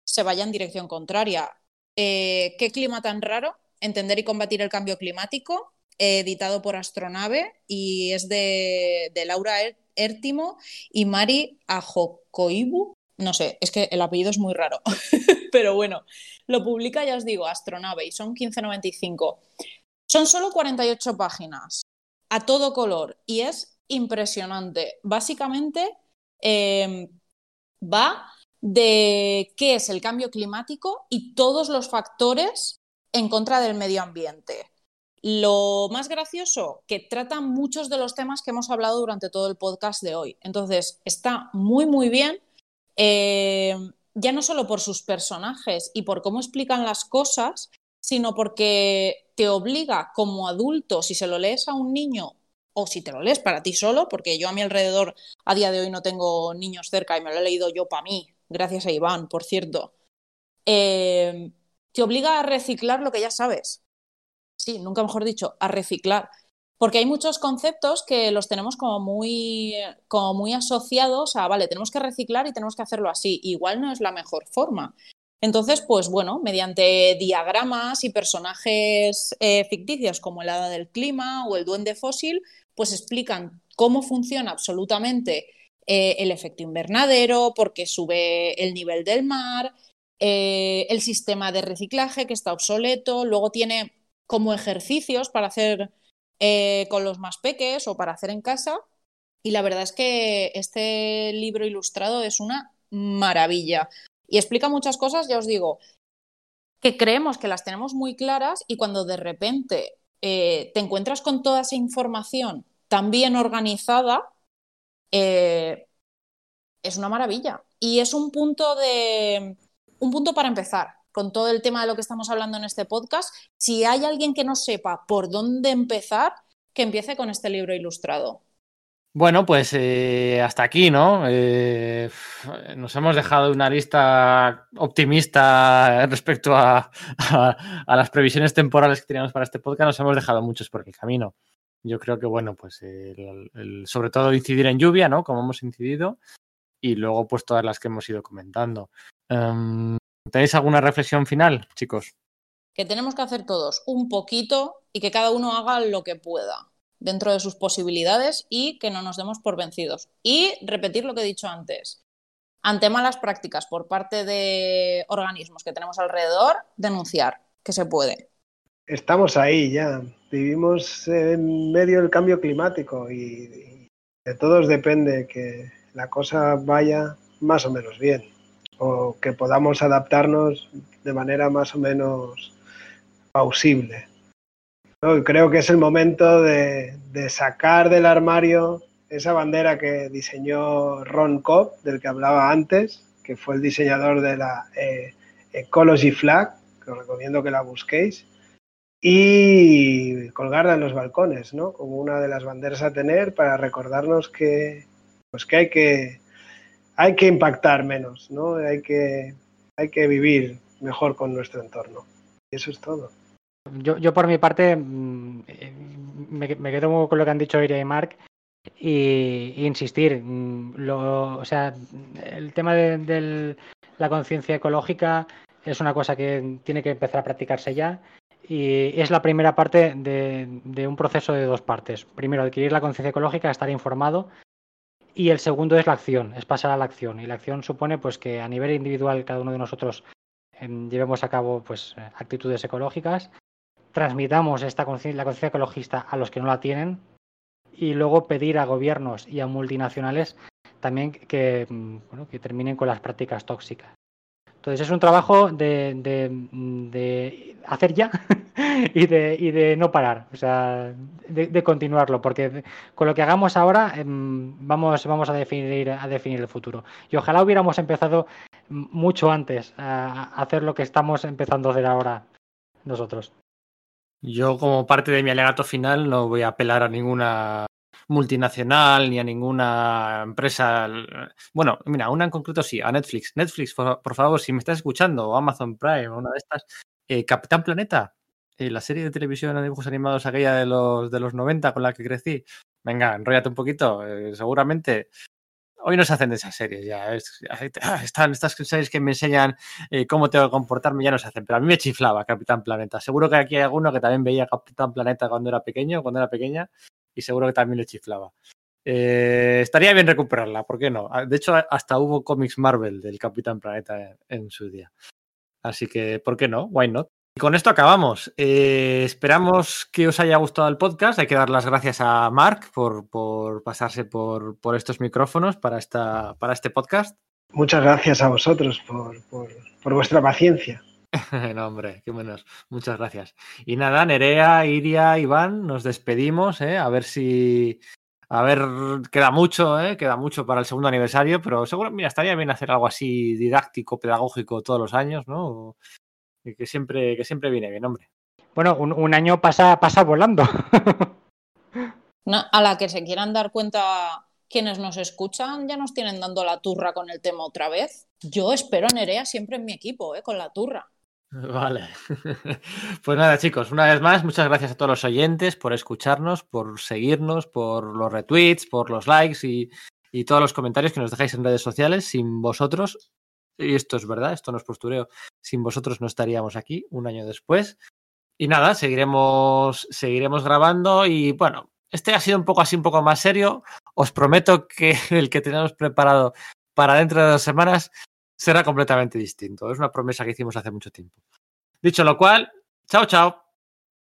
se vaya en dirección contraria. Eh, ¿Qué clima tan raro? Entender y combatir el cambio climático, eh, editado por Astronave y es de, Laura Er- Értimo y Mari Ajokoibu. No sé, es que el apellido es muy raro, pero bueno, lo publica, ya os digo, Astronave y son 15.95. Son solo 48 páginas, a todo color, y es impresionante. Básicamente eh, va de qué es el cambio climático y todos los factores en contra del medio ambiente. Lo más gracioso, que trata muchos de los temas que hemos hablado durante todo el podcast de hoy. Entonces, está muy, muy bien. eh, ya no solo por sus personajes y por cómo explican las cosas, sino porque te obliga como adulto, si se lo lees a un niño o si te lo lees para ti solo, porque yo a mi alrededor a día de hoy no tengo niños cerca y me lo he leído yo para mí, gracias a Iván, por cierto, eh, te obliga a reciclar lo que ya sabes. Sí, nunca mejor dicho, a reciclar. Porque hay muchos conceptos que los tenemos como muy, como muy asociados a, vale, tenemos que reciclar y tenemos que hacerlo así. Igual no es la mejor forma. Entonces, pues bueno, mediante diagramas y personajes eh, ficticios como el hada del clima o el duende fósil, pues explican cómo funciona absolutamente eh, el efecto invernadero, por qué sube el nivel del mar, eh, el sistema de reciclaje que está obsoleto, luego tiene como ejercicios para hacer con los más peques o para hacer en casa. Y la verdad es que este libro ilustrado es una maravilla. Y explica muchas cosas, ya os digo, que creemos que las tenemos muy claras y cuando de repente eh, te encuentras con toda esa información tan bien organizada, eh, es una maravilla. Y es un punto de un punto para empezar con todo el tema de lo que estamos hablando en este podcast. Si hay alguien que no sepa por dónde empezar, que empiece con este libro ilustrado. Bueno, pues eh, hasta aquí, ¿no? Eh, nos hemos dejado una lista optimista respecto a, las previsiones temporales que teníamos para este podcast. Nos hemos dejado muchos por el camino. Yo creo que, bueno, pues el- el- sobre todo incidir en lluvia, ¿no? Como hemos incidido. Y luego, pues todas las que hemos ido comentando. Em, ¿Tenéis alguna reflexión final, chicos? Que tenemos que hacer todos un poquito y que cada uno haga lo que pueda dentro de sus posibilidades y que no nos demos por vencidos. Y repetir lo que he dicho antes. Ante malas prácticas por parte de organismos que tenemos alrededor, denunciar, que se puede. Estamos ahí ya. Vivimos en medio del cambio climático y, de todos depende que la cosa vaya más o menos bien o que podamos adaptarnos de manera más o menos plausible. Creo que es el momento de, sacar del armario esa bandera que diseñó Ron Cobb, del que hablaba antes, que fue el diseñador de la eh, Ecology Flag, que os recomiendo que la busquéis, y colgarla en los balcones, ¿no? Como una de las banderas a tener para recordarnos que, pues que hay que, hay que impactar menos, ¿no? Hay que, hay que vivir mejor con nuestro entorno. Eso es todo. Yo, yo por mi parte mm, eh, me, me quedo con lo que han dicho Iria y Mark y, insistir. mm, Lo, o sea, el tema de, la conciencia ecológica es una cosa que tiene que empezar a practicarse ya y es la primera parte de, un proceso de dos partes. Primero, adquirir la conciencia ecológica, estar informado y el segundo es la acción, es pasar a la acción. Y la acción supone pues que a nivel individual cada uno de nosotros em, llevemos a cabo pues actitudes ecológicas, transmitamos esta conciencia, la conciencia ecologista a los que no la tienen y luego pedir a gobiernos y a multinacionales también que, mm, bueno, que terminen con las prácticas tóxicas. Entonces es un trabajo de, de, de hacer ya y de, y de no parar, o sea, de, de continuarlo, porque con lo que hagamos ahora em, vamos, vamos a, definir, a definir el futuro. Y ojalá hubiéramos empezado mucho antes a hacer lo que estamos empezando a hacer ahora nosotros. Yo, como parte de mi alegato final, no voy a apelar a ninguna multinacional ni a ninguna empresa. Bueno, mira, una en concreto sí, a Netflix. Netflix, por, favor, si me estás escuchando, o Amazon Prime, o una de estas, eh, Capitán Planeta, eh, la serie de televisión de dibujos animados aquella de los, de los 90 con la que crecí. Venga, enróllate un poquito. eh, seguramente hoy no se hacen de esas series ya. ah, están estas series que me enseñan eh, cómo tengo que comportarme, ya no se hacen. Pero a mí me chiflaba Capitán Planeta. Seguro que aquí hay alguno que también veía Capitán Planeta cuando era pequeño, cuando era pequeña, y seguro que también le chiflaba. Eh, estaría bien recuperarla, ¿por qué no? Ah, De hecho, hasta hubo cómics Marvel del Capitán Planeta en, en su día. Así que, ¿por qué no? Why not? Y con esto acabamos. Eh, esperamos que os haya gustado el podcast. Hay que dar las gracias a Mark por, por pasarse por, por estos micrófonos para, esta, para este podcast. Muchas gracias a vosotros por, por, por vuestra paciencia. no, hombre, qué menos. Muchas gracias. Y nada, Nerea, Iria, Iván, nos despedimos, ¿eh? A ver si. A ver, queda mucho, ¿eh? Queda mucho para el segundo aniversario, pero seguro, mira, estaría bien hacer algo así didáctico, pedagógico todos los años, ¿no? Y Que siempre, que siempre viene bien, hombre. Bueno, un, un año pasa, pasa volando. No, a la que se quieran dar cuenta quienes nos escuchan, ya nos tienen dando la turra con el tema otra vez. Yo espero a Nerea siempre en mi equipo, ¿eh? con la turra. Vale. Pues nada, chicos, una vez más, muchas gracias a todos los oyentes por escucharnos, por seguirnos, por los retweets, por los likes y, y todos los comentarios que nos dejáis en redes sociales. Sin vosotros, y esto es verdad, esto no es postureo, sin vosotros no estaríamos aquí un año después. Y nada, seguiremos, seguiremos grabando y bueno, este ha sido un poco así, un poco más serio. Os prometo que el que tenemos preparado para dentro de dos semanas será completamente distinto. Es una promesa que hicimos hace mucho tiempo. Dicho lo cual, chao, chao.